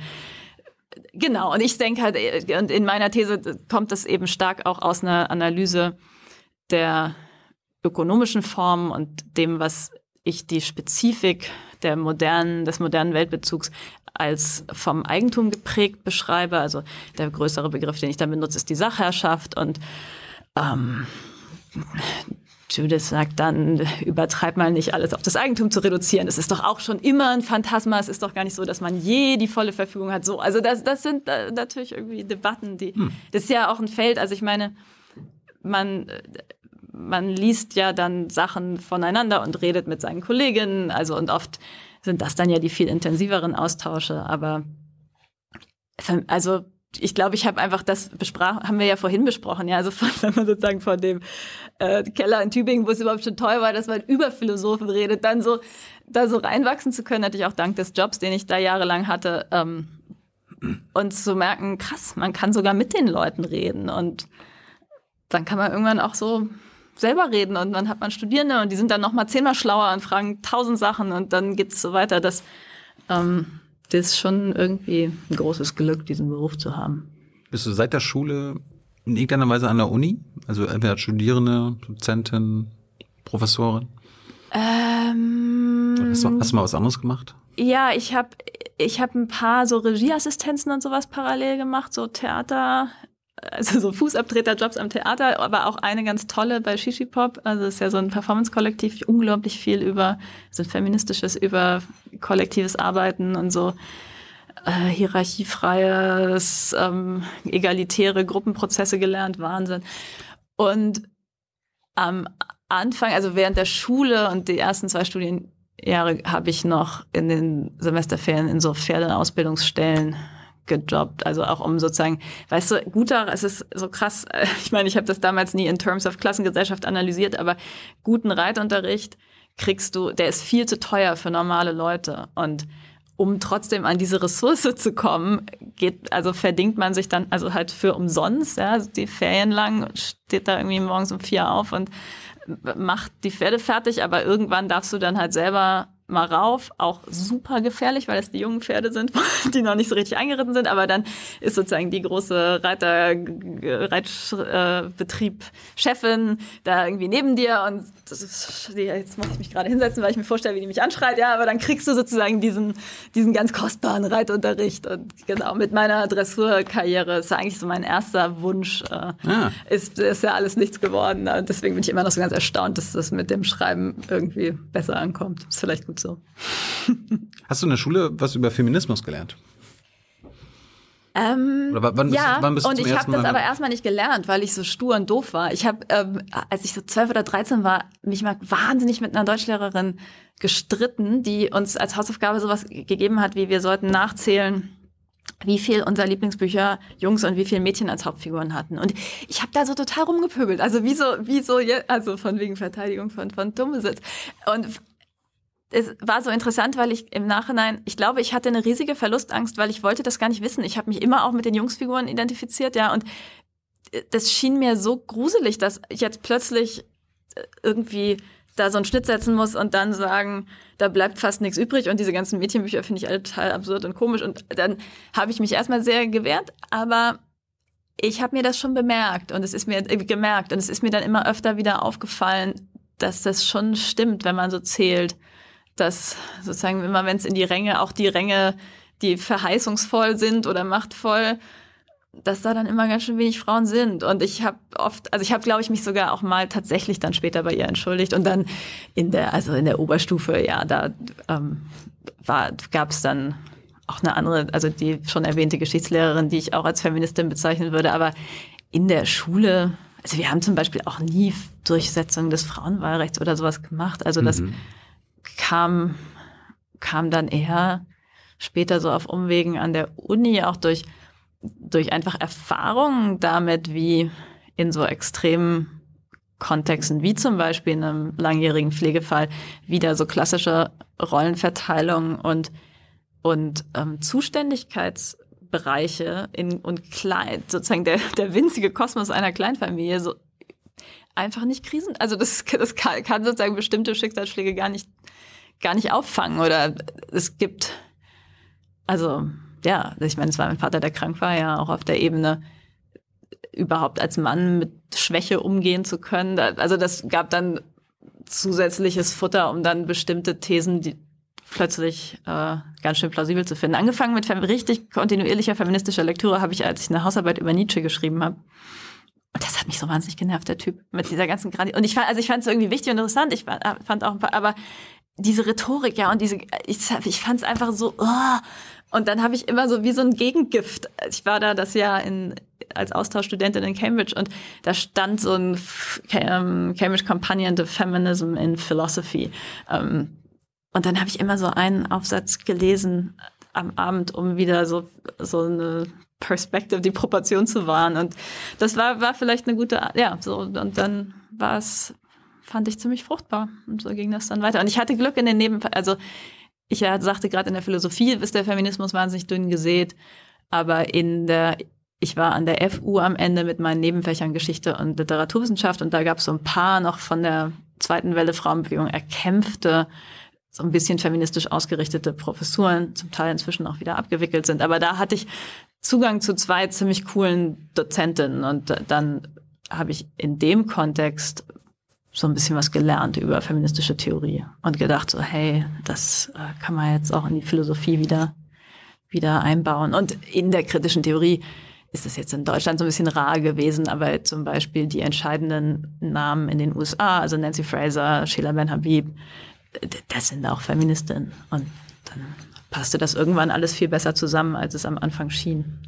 genau, und ich denke halt, und in meiner These kommt das eben stark auch aus einer Analyse der ökonomischen Formen und dem, was ich die Spezifik der modernen, des modernen Weltbezugs als vom Eigentum geprägt beschreibe. Also der größere Begriff, den ich da benutze, ist die Sachherrschaft und ähm, Judith sagt dann, übertreib mal nicht alles auf das Eigentum zu reduzieren. Das ist doch auch schon immer ein Phantasma. Es ist doch gar nicht so, dass man je die volle Verfügung hat. So, also das, das sind äh, natürlich irgendwie Debatten, die, hm. das ist ja auch ein Feld. Also ich meine, man, man liest ja dann Sachen voneinander und redet mit seinen Kolleginnen. Also und oft sind das dann ja die viel intensiveren Austausche. Aber also ich glaube, ich habe einfach das besprochen, haben wir ja vorhin besprochen, ja, also von, wenn man sozusagen von dem äh, Keller in Tübingen, wo es überhaupt schon toll war, dass man über Philosophen redet, dann so da so reinwachsen zu können, natürlich auch dank des Jobs, den ich da jahrelang hatte, ähm, und zu merken, krass, man kann sogar mit den Leuten reden und dann kann man irgendwann auch so selber reden und dann hat man Studierende und die sind dann noch mal zehnmal schlauer und fragen tausend Sachen und dann geht es so weiter, dass ähm, das ist schon irgendwie ein großes Glück, diesen Beruf zu haben. Bist du seit der Schule in irgendeiner Weise an der Uni? Also entweder Studierende, Dozentin, Professorin? Ähm, hast, du, hast du mal was anderes gemacht? Ja, ich habe ich hab ein paar so Regieassistenzen und sowas parallel gemacht, so Theater, also so Fußabtreterjobs am Theater, aber auch eine ganz tolle bei Shishi Pop. Also ist ja so ein Performance-Kollektiv, unglaublich viel über, so ein feministisches, über kollektives Arbeiten und so äh, hierarchiefreies, ähm, egalitäre Gruppenprozesse gelernt, Wahnsinn. Und am Anfang, also während der Schule und die ersten zwei Studienjahre habe ich noch in den Semesterferien in so Pferdeausbildungsstellen gejobbt. Also auch um sozusagen, weißt du, guter, es ist so krass, ich meine, ich habe das damals nie in Terms of Klassengesellschaft analysiert, aber guten Reitunterricht kriegst du, der ist viel zu teuer für normale Leute. Und um trotzdem an diese Ressource zu kommen, geht, also verdingt man sich dann, also halt für umsonst, ja, also die Ferien lang, steht da irgendwie morgens um vier auf und mach die Pferde fertig, aber irgendwann darfst du dann halt selber mal rauf, auch super gefährlich, weil es die jungen Pferde sind, die noch nicht so richtig eingeritten sind, aber dann ist sozusagen die große Reiter, Reitbetrieb Chefin da irgendwie neben dir und ist, jetzt muss ich mich gerade hinsetzen, weil ich mir vorstelle, wie die mich anschreit, ja, aber dann kriegst du sozusagen diesen, diesen ganz kostbaren Reitunterricht. Und genau, mit meiner Dressurkarriere ist ja eigentlich so mein erster Wunsch, äh, ah. ist, ist ja alles nichts geworden. Und deswegen bin ich immer noch so ganz erstaunt, dass das mit dem Schreiben irgendwie besser ankommt. Ist vielleicht gut so. Hast du in der Schule was über Feminismus gelernt? Ähm, Oder wann bist, ja, wann bist du und ich habe das aber erstmal nicht gelernt, weil ich so stur und doof war. Ich habe, ähm, als ich so zwölf oder dreizehn war, mich mal wahnsinnig mit einer Deutschlehrerin gestritten, die uns als Hausaufgabe sowas gegeben hat, wie wir sollten nachzählen, wie viel unser Lieblingsbücher Jungs und wie viel Mädchen als Hauptfiguren hatten. Und ich habe da so total rumgepöbelt. Also wie so, wie so, also von wegen Verteidigung von, von Dummesitz. Und es war so interessant, weil ich im Nachhinein, ich glaube, ich hatte eine riesige Verlustangst, weil ich wollte das gar nicht wissen. Ich habe mich immer auch mit den Jungsfiguren identifiziert, ja, und äh, das schien mir so gruselig, dass ich jetzt plötzlich äh, irgendwie da so einen Schnitt setzen muss und dann sagen, da bleibt fast nichts übrig und diese ganzen Mädchenbücher finde ich alle total absurd und komisch und dann habe ich mich erstmal sehr gewehrt, aber ich habe mir das schon bemerkt und es ist mir äh, gemerkt und es ist mir dann immer öfter wieder aufgefallen, dass das schon stimmt, wenn man so zählt dass sozusagen immer, wenn es in die Ränge, auch die Ränge, die verheißungsvoll sind oder machtvoll, dass da dann immer ganz schön wenig Frauen sind. Und ich habe oft, also ich habe, glaube ich, mich sogar auch mal tatsächlich dann später bei ihr entschuldigt. Und dann in der, also in der Oberstufe, ja, da ähm, gab es dann auch eine andere, also die schon erwähnte Geschichtslehrerin, die ich auch als Feministin bezeichnen würde. Aber in der Schule, also wir haben zum Beispiel auch nie Durchsetzung des Frauenwahlrechts oder sowas gemacht. Also das mhm kam, kam dann eher später so auf Umwegen an der Uni, auch durch, durch einfach Erfahrungen damit, wie in so extremen Kontexten, wie zum Beispiel in einem langjährigen Pflegefall, wieder so klassische Rollenverteilung und, und ähm, Zuständigkeitsbereiche in, und klein, sozusagen der, der winzige Kosmos einer Kleinfamilie so einfach nicht krisen. Also das, das kann, kann sozusagen bestimmte Schicksalsschläge gar nicht gar nicht auffangen oder es gibt, also ja, ich meine, es war mein Vater, der krank war, ja auch auf der Ebene überhaupt als Mann mit Schwäche umgehen zu können. Also das gab dann zusätzliches Futter, um dann bestimmte Thesen, die plötzlich äh, ganz schön plausibel zu finden. Angefangen mit richtig kontinuierlicher feministischer Lektüre habe ich, als ich eine Hausarbeit über Nietzsche geschrieben habe. Und das hat mich so wahnsinnig genervt, der Typ, mit dieser ganzen Grandi. Und ich fand, also ich fand es irgendwie wichtig und interessant. Ich fand auch ein paar, aber diese Rhetorik, ja, und diese, ich, ich fand es einfach so, oh. und dann habe ich immer so wie so ein Gegengift. Ich war da das Jahr in, als Austauschstudentin in Cambridge und da stand so ein ähm, Cambridge Companion to Feminism in Philosophy. Ähm, und dann habe ich immer so einen Aufsatz gelesen am Abend, um wieder so, so eine Perspective, die Proportion zu wahren. Und das war, war vielleicht eine gute, ja, so, und dann war es fand ich ziemlich fruchtbar. Und so ging das dann weiter. Und ich hatte Glück in den Neben, also ich sagte gerade in der Philosophie ist der Feminismus wahnsinnig dünn gesät, aber in der ich war an der FU am Ende mit meinen Nebenfächern Geschichte und Literaturwissenschaft und da gab es so ein paar noch von der zweiten Welle Frauenbewegung erkämpfte, so ein bisschen feministisch ausgerichtete Professuren, zum Teil inzwischen auch wieder abgewickelt sind. Aber da hatte ich Zugang zu zwei ziemlich coolen Dozentinnen und dann habe ich in dem Kontext so ein bisschen was gelernt über feministische Theorie und gedacht so, hey, das äh, kann man jetzt auch in die Philosophie wieder, wieder einbauen. Und in der kritischen Theorie ist das jetzt in Deutschland so ein bisschen rar gewesen, aber zum Beispiel die entscheidenden Namen in den USA, also Nancy Fraser, Sheila Ben Habib, das sind auch Feministinnen. Und dann passte das irgendwann alles viel besser zusammen, als es am Anfang schien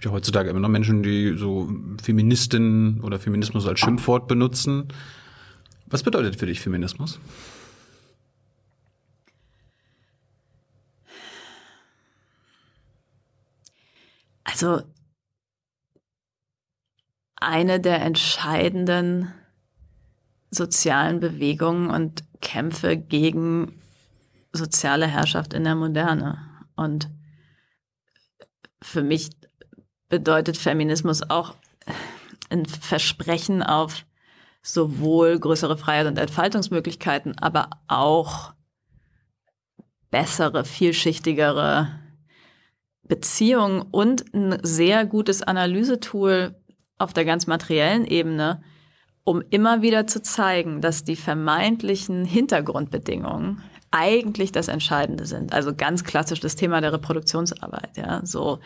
gibt ja heutzutage immer noch Menschen, die so Feministinnen oder Feminismus als Schimpfwort benutzen. Was bedeutet für dich Feminismus? Also eine der entscheidenden sozialen Bewegungen und Kämpfe gegen soziale Herrschaft in der Moderne. Und für mich bedeutet Feminismus auch ein Versprechen auf sowohl größere Freiheit und Entfaltungsmöglichkeiten, aber auch bessere, vielschichtigere Beziehungen und ein sehr gutes Analysetool auf der ganz materiellen Ebene, um immer wieder zu zeigen, dass die vermeintlichen Hintergrundbedingungen eigentlich das Entscheidende sind. Also ganz klassisch das Thema der Reproduktionsarbeit, ja, so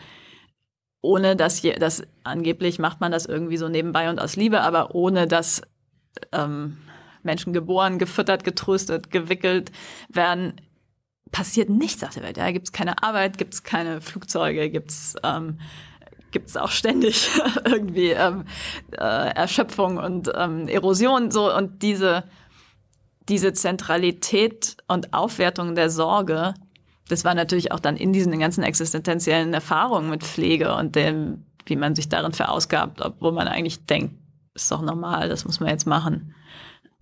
ohne dass je, das angeblich macht man das irgendwie so nebenbei und aus Liebe, aber ohne dass ähm, Menschen geboren, gefüttert, getröstet, gewickelt werden, passiert nichts auf der Welt. Ja, gibt es keine Arbeit, gibt es keine Flugzeuge, gibt es ähm, gibt's auch ständig irgendwie ähm, äh, Erschöpfung und ähm, Erosion so und diese diese Zentralität und Aufwertung der Sorge, das war natürlich auch dann in diesen ganzen existenziellen Erfahrungen mit Pflege und dem, wie man sich darin verausgabt, obwohl man eigentlich denkt, ist doch normal, das muss man jetzt machen.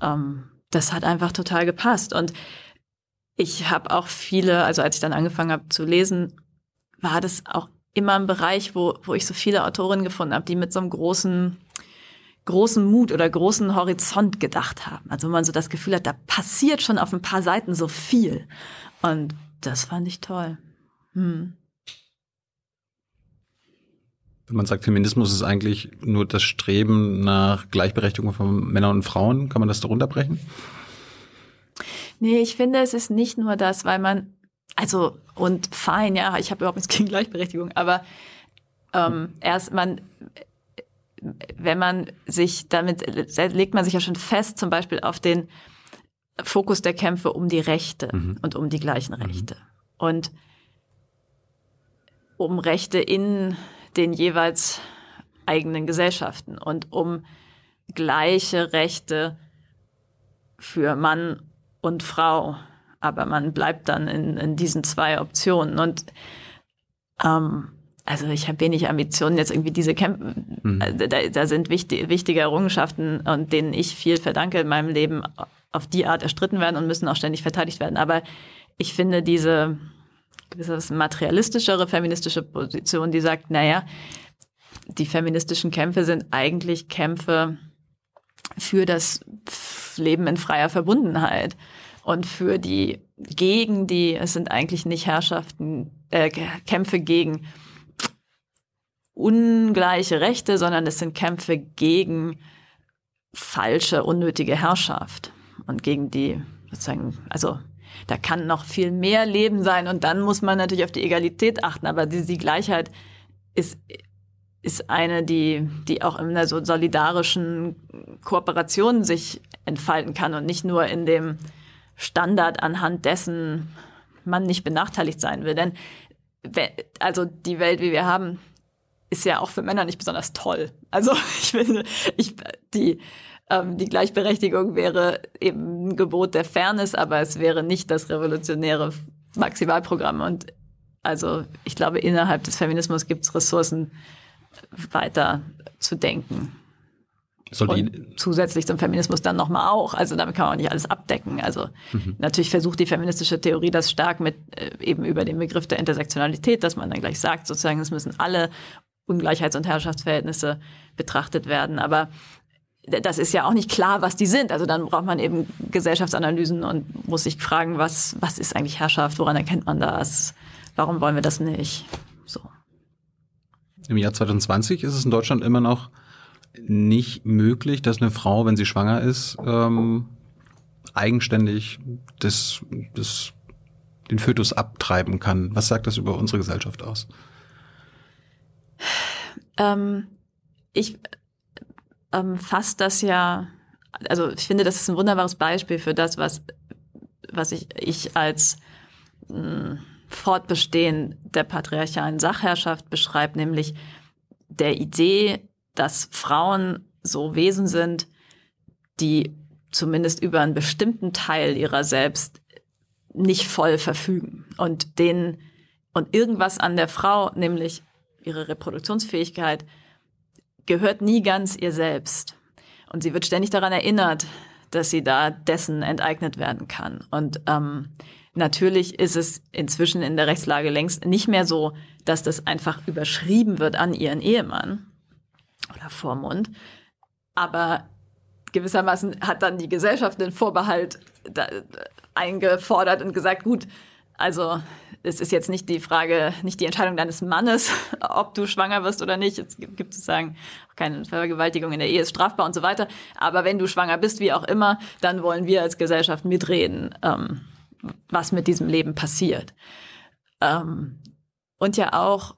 Ähm, das hat einfach total gepasst. Und ich habe auch viele, also als ich dann angefangen habe zu lesen, war das auch immer ein Bereich, wo, wo ich so viele Autorinnen gefunden habe, die mit so einem großen großen Mut oder großen Horizont gedacht haben. Also wenn man so das Gefühl hat, da passiert schon auf ein paar Seiten so viel. Und das fand ich toll. Hm. Wenn man sagt, Feminismus ist eigentlich nur das Streben nach Gleichberechtigung von Männern und Frauen, kann man das darunter brechen? Nee, ich finde, es ist nicht nur das, weil man, also, und fein, ja, ich habe überhaupt nichts gegen Gleichberechtigung, aber ähm, erst man, wenn man sich damit, legt man sich ja schon fest, zum Beispiel auf den Fokus der Kämpfe um die Rechte mhm. und um die gleichen mhm. Rechte. Mhm. Und um Rechte in den jeweils eigenen Gesellschaften und um gleiche Rechte für Mann und Frau. Aber man bleibt dann in, in diesen zwei Optionen. Und ähm, also ich habe wenig Ambitionen, jetzt irgendwie diese Kämpfe, mhm. Äh, da, da, sind wichtig, wichtige Errungenschaften, und denen ich viel verdanke in meinem Leben, auf die Art erstritten werden und müssen auch ständig verteidigt werden. Aber ich finde diese gewisses materialistischere feministische Position, die sagt, naja, die feministischen Kämpfe sind eigentlich Kämpfe für das Leben in freier Verbundenheit und für die gegen die, es sind eigentlich nicht Herrschaften, äh, Kämpfe gegen ungleiche Rechte, sondern es sind Kämpfe gegen falsche, unnötige Herrschaft und gegen die sozusagen, also da kann noch viel mehr Leben sein und dann muss man natürlich auf die Egalität achten, aber die, die Gleichheit ist, ist eine, die, die auch in einer so solidarischen Kooperation sich entfalten kann und nicht nur in dem Standard, anhand dessen man nicht benachteiligt sein will. Denn also die Welt, wie wir haben, ist ja auch für Männer nicht besonders toll. Also ich finde, ich, die, ähm, die Gleichberechtigung wäre eben ein Gebot der Fairness, aber es wäre nicht das revolutionäre Maximalprogramm. Und also ich glaube, innerhalb des Feminismus gibt es Ressourcen, weiter zu denken. Und zusätzlich zum Feminismus dann nochmal auch. Also damit kann man auch nicht alles abdecken. Also mhm. natürlich versucht die feministische Theorie das stark mit äh, eben über den Begriff der Intersektionalität, dass man dann gleich sagt, sozusagen, es müssen alle Ungleichheits- und Herrschaftsverhältnisse betrachtet werden. Aber das ist ja auch nicht klar, was die sind. Also dann braucht man eben Gesellschaftsanalysen und muss sich fragen, was, was ist eigentlich Herrschaft? Woran erkennt man das? Warum wollen wir das nicht? So. Im Jahr 2020 ist es in Deutschland immer noch nicht möglich, dass eine Frau, wenn sie schwanger ist, ähm, eigenständig das, das, den Fötus abtreiben kann. Was sagt das über unsere Gesellschaft aus? Ähm, ich ähm, fasst das ja, also ich finde, das ist ein wunderbares Beispiel für das, was, was ich, ich als mh, hm, Fortbestehen der patriarchalen Sachherrschaft beschreibe, nämlich der Idee, dass Frauen so Wesen sind, die zumindest über einen bestimmten Teil ihrer selbst nicht voll verfügen und denen und irgendwas an der Frau, nämlich ihre Reproduktionsfähigkeit, gehört nie ganz ihr selbst. Und sie wird ständig daran erinnert, dass sie da dessen enteignet werden kann. Und ähm, natürlich ist es inzwischen in der Rechtslage längst nicht mehr so, dass das einfach überschrieben wird an ihren Ehemann oder Vormund. Aber gewissermaßen hat dann die Gesellschaft den Vorbehalt da, eingefordert und gesagt, gut, also es ist jetzt nicht die Frage, nicht die Entscheidung deines Mannes, ob du schwanger wirst oder nicht. Es gibt sozusagen keine Vergewaltigung in der Ehe ist strafbar und so weiter. Aber wenn du schwanger bist, wie auch immer, dann wollen wir als Gesellschaft mitreden, ähm, was mit diesem Leben passiert. Ähm, und ja auch,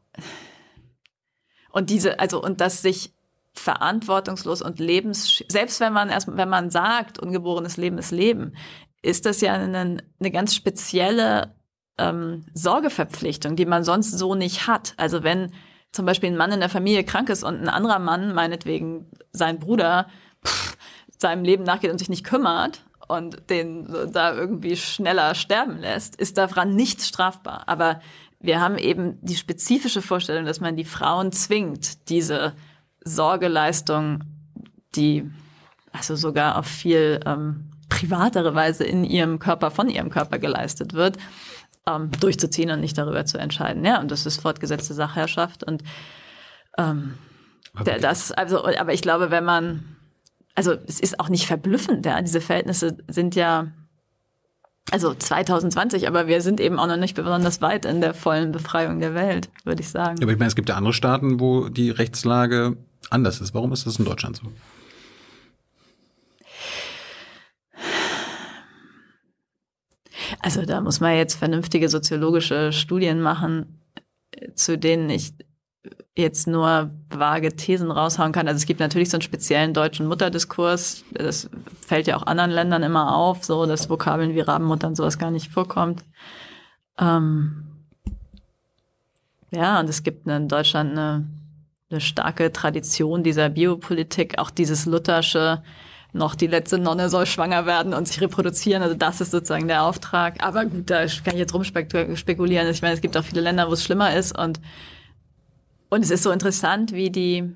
und diese, also, und dass sich verantwortungslos und lebens, selbst wenn man erst, wenn man sagt, ungeborenes Leben ist Leben, ist das ja eine, eine ganz spezielle ähm, Sorgeverpflichtung, die man sonst so nicht hat. Also wenn zum Beispiel ein Mann in der Familie krank ist und ein anderer Mann, meinetwegen sein Bruder, pff, seinem Leben nachgeht und sich nicht kümmert und den da irgendwie schneller sterben lässt, ist daran nichts strafbar. Aber wir haben eben die spezifische Vorstellung, dass man die Frauen zwingt, diese Sorgeleistung, die also sogar auf viel ähm, privatere Weise in ihrem Körper, von ihrem Körper geleistet wird, ähm, durchzuziehen und nicht darüber zu entscheiden. Ja, und das ist fortgesetzte Sachherrschaft und ähm, okay. das, also, aber ich glaube, wenn man, also es ist auch nicht verblüffend, ja, diese Verhältnisse sind ja, also 2020, aber wir sind eben auch noch nicht besonders weit in der vollen Befreiung der Welt, würde ich sagen. aber ich meine, es gibt ja andere Staaten, wo die Rechtslage anders ist. Warum ist das in Deutschland so? Also da muss man jetzt vernünftige soziologische Studien machen, zu denen ich jetzt nur vage Thesen raushauen kann. Also es gibt natürlich so einen speziellen deutschen Mutterdiskurs. Das fällt ja auch anderen Ländern immer auf, so dass Vokabeln wie Rabenmutter und sowas gar nicht vorkommt. Ähm ja, und es gibt in Deutschland eine, eine starke Tradition dieser Biopolitik, auch dieses luthersche noch die letzte Nonne soll schwanger werden und sich reproduzieren. Also das ist sozusagen der Auftrag. Aber gut, da kann ich jetzt rumspekulieren. Ich meine, es gibt auch viele Länder, wo es schlimmer ist und und es ist so interessant, wie die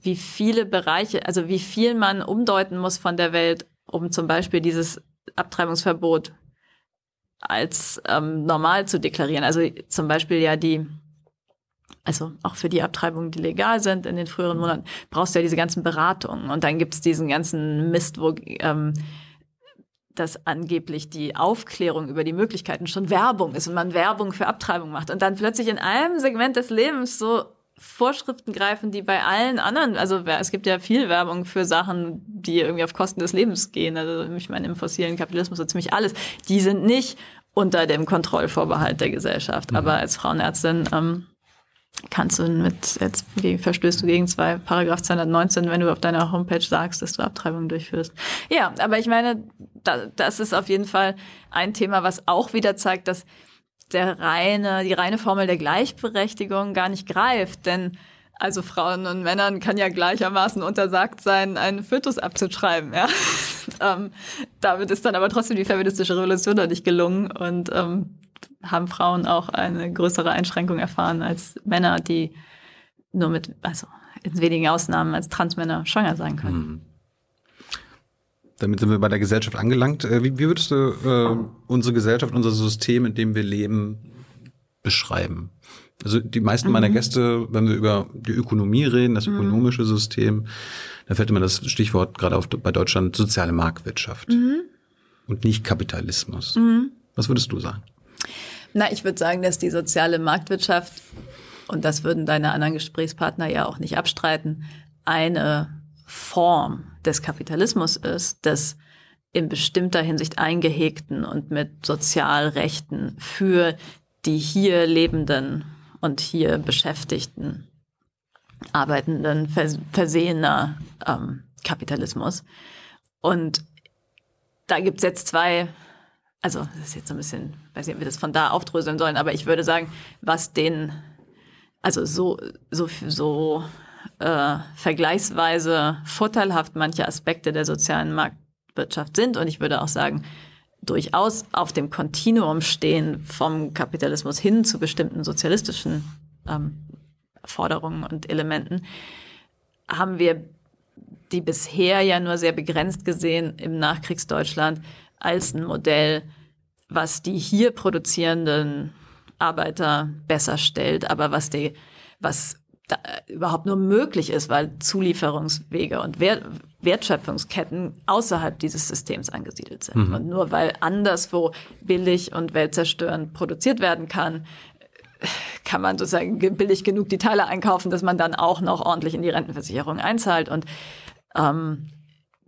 wie viele Bereiche, also wie viel man umdeuten muss von der Welt, um zum Beispiel dieses Abtreibungsverbot als ähm, normal zu deklarieren. Also zum Beispiel ja die also auch für die Abtreibungen, die legal sind in den früheren Monaten, brauchst du ja diese ganzen Beratungen. Und dann gibt's diesen ganzen Mist, wo ähm, dass angeblich die Aufklärung über die Möglichkeiten schon Werbung ist und man Werbung für Abtreibung macht. Und dann plötzlich in einem Segment des Lebens so Vorschriften greifen, die bei allen anderen, also es gibt ja viel Werbung für Sachen, die irgendwie auf Kosten des Lebens gehen. Also ich meine, im fossilen Kapitalismus so ziemlich alles. Die sind nicht unter dem Kontrollvorbehalt der Gesellschaft. Mhm. Aber als Frauenärztin ähm, kannst du mit, jetzt verstößt du gegen zwei, Paragraph 219, wenn du auf deiner Homepage sagst, dass du Abtreibungen durchführst. Ja, aber ich meine, da, das ist auf jeden Fall ein Thema, was auch wieder zeigt, dass der reine, die reine Formel der Gleichberechtigung gar nicht greift, denn also Frauen und Männern kann ja gleichermaßen untersagt sein, einen Fötus abzutreiben. Ja? ähm, damit ist dann aber trotzdem die feministische Revolution noch nicht gelungen und ähm, haben Frauen auch eine größere Einschränkung erfahren als Männer, die nur mit, also in wenigen Ausnahmen als Transmänner schwanger sein können. Mhm. Damit sind wir bei der Gesellschaft angelangt. Äh, wie, wie würdest du äh, unsere Gesellschaft, unser System, in dem wir leben, beschreiben? Also die meisten mhm. meiner Gäste, wenn wir über die Ökonomie reden, das mhm. ökonomische System, da fällt immer das Stichwort gerade auf, bei Deutschland soziale Marktwirtschaft mhm. und nicht Kapitalismus. Mhm. Was würdest du sagen? Na, ich würde sagen, dass die soziale Marktwirtschaft, und das würden deine anderen Gesprächspartner ja auch nicht abstreiten, eine Form des Kapitalismus ist, des in bestimmter Hinsicht eingehegten und mit Sozialrechten für die hier lebenden und hier beschäftigten Arbeitenden versehener ähm, Kapitalismus. Und da gibt's jetzt zwei also das ist jetzt so ein bisschen, weiß nicht, ob wir das von da aufdröseln sollen, aber ich würde sagen, was den, also so, so, so äh, vergleichsweise vorteilhaft manche Aspekte der sozialen Marktwirtschaft sind. Und ich würde auch sagen, durchaus auf dem Kontinuum stehen vom Kapitalismus hin zu bestimmten sozialistischen ähm, Forderungen und Elementen, haben wir die bisher ja nur sehr begrenzt gesehen im Nachkriegsdeutschland als ein Modell, was die hier produzierenden Arbeiter besser stellt, aber was die, was da, überhaupt nur möglich ist, weil Zulieferungswege und Wert, Wertschöpfungsketten außerhalb dieses Systems angesiedelt sind. Mhm. Und nur weil anderswo billig und weltzerstörend produziert werden kann, kann man sozusagen billig genug die Teile einkaufen, dass man dann auch noch ordentlich in die Rentenversicherung einzahlt. Und ähm,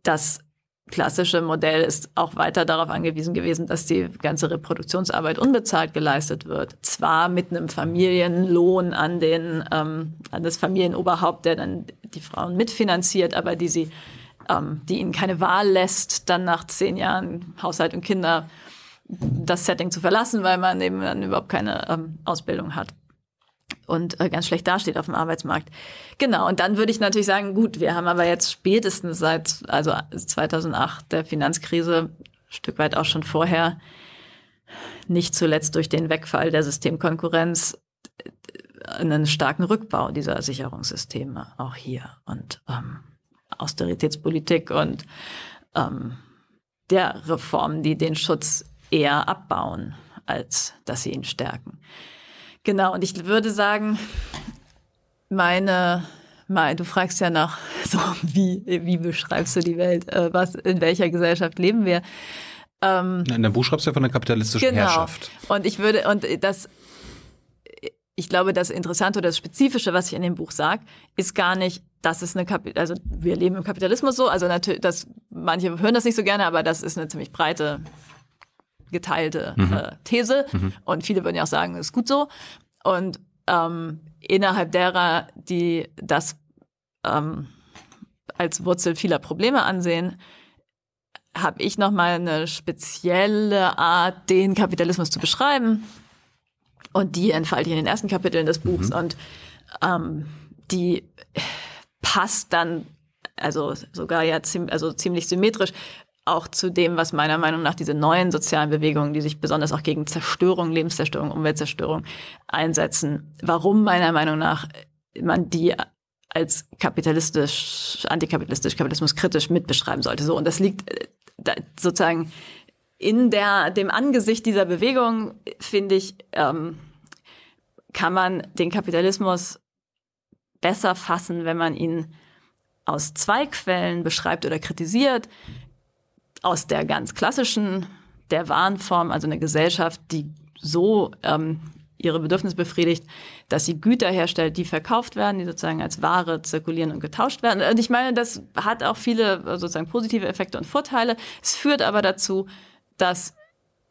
das klassische Modell ist auch weiter darauf angewiesen gewesen, dass die ganze Reproduktionsarbeit unbezahlt geleistet wird. Zwar mit einem Familienlohn an den ähm, an das Familienoberhaupt, der dann die Frauen mitfinanziert, aber die sie ähm, die ihnen keine Wahl lässt, dann nach zehn Jahren Haushalt und Kinder das Setting zu verlassen, weil man eben dann überhaupt keine ähm, Ausbildung hat und äh, ganz schlecht dasteht auf dem Arbeitsmarkt. Genau, und dann würde ich natürlich sagen, gut, wir haben aber jetzt spätestens seit also 2008 der Finanzkrise, Stück weit auch schon vorher, nicht zuletzt durch den Wegfall der Systemkonkurrenz, äh, einen starken Rückbau dieser Sicherungssysteme auch hier und ähm, Austeritätspolitik und ähm, der Reformen, die den Schutz eher abbauen, als dass sie ihn stärken. Genau, und ich würde sagen, meine, mein, du fragst ja nach, so wie, wie beschreibst du die Welt, äh, was, in welcher Gesellschaft leben wir? Ähm, in deinem Buch schreibst du ja von der kapitalistischen genau. Herrschaft. Und ich würde, und das, ich glaube, das Interessante oder das Spezifische, was ich in dem Buch sage, ist gar nicht, dass es eine Kapital, also wir leben im Kapitalismus so, also natürlich, dass manche hören das nicht so gerne, aber das ist eine ziemlich breite geteilte mhm. äh, These. Mhm. Und viele würden ja auch sagen, das ist gut so. Und ähm, innerhalb derer, die das ähm, als Wurzel vieler Probleme ansehen, habe ich nochmal eine spezielle Art, den Kapitalismus zu beschreiben. Und die entfalte ich in den ersten Kapiteln des Buchs. Mhm. Und ähm, die passt dann, also sogar ja ziem also ziemlich symmetrisch auch zu dem, was meiner Meinung nach diese neuen sozialen Bewegungen, die sich besonders auch gegen Zerstörung, Lebenszerstörung, Umweltzerstörung einsetzen, warum meiner Meinung nach man die als kapitalistisch, antikapitalistisch, kapitalismuskritisch mitbeschreiben sollte. So und das liegt äh, sozusagen in der dem Angesicht dieser Bewegung finde ich ähm, kann man den Kapitalismus besser fassen, wenn man ihn aus zwei Quellen beschreibt oder kritisiert aus der ganz klassischen, der Warenform, also eine Gesellschaft, die so ähm, ihre Bedürfnisse befriedigt, dass sie Güter herstellt, die verkauft werden, die sozusagen als Ware zirkulieren und getauscht werden. Und ich meine, das hat auch viele sozusagen positive Effekte und Vorteile. Es führt aber dazu, dass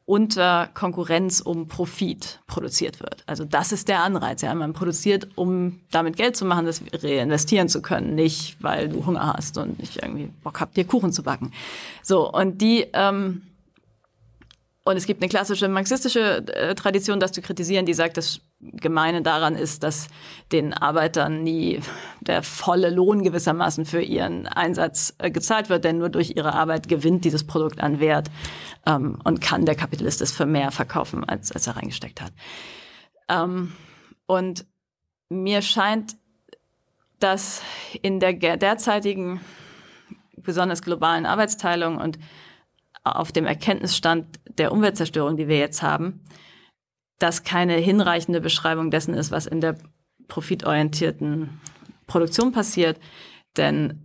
unter Konkurrenz um Profit produziert wird. Also das ist der Anreiz. Ja, man produziert, um damit Geld zu machen, das reinvestieren zu können, nicht weil du Hunger hast und nicht irgendwie Bock habt, dir Kuchen zu backen. So und die ähm, und es gibt eine klassische marxistische äh, Tradition, das zu kritisieren, die sagt, das Gemeine daran ist, dass den Arbeitern nie der volle Lohn gewissermaßen für ihren Einsatz äh, gezahlt wird, denn nur durch ihre Arbeit gewinnt dieses Produkt an Wert ähm, und kann der Kapitalist es für mehr verkaufen, als, als er reingesteckt hat. Ähm, und mir scheint, dass in der derzeitigen besonders globalen Arbeitsteilung und auf dem Erkenntnisstand der Umweltzerstörung, die wir jetzt haben, das keine hinreichende Beschreibung dessen ist, was in der profitorientierten Produktion passiert. Denn,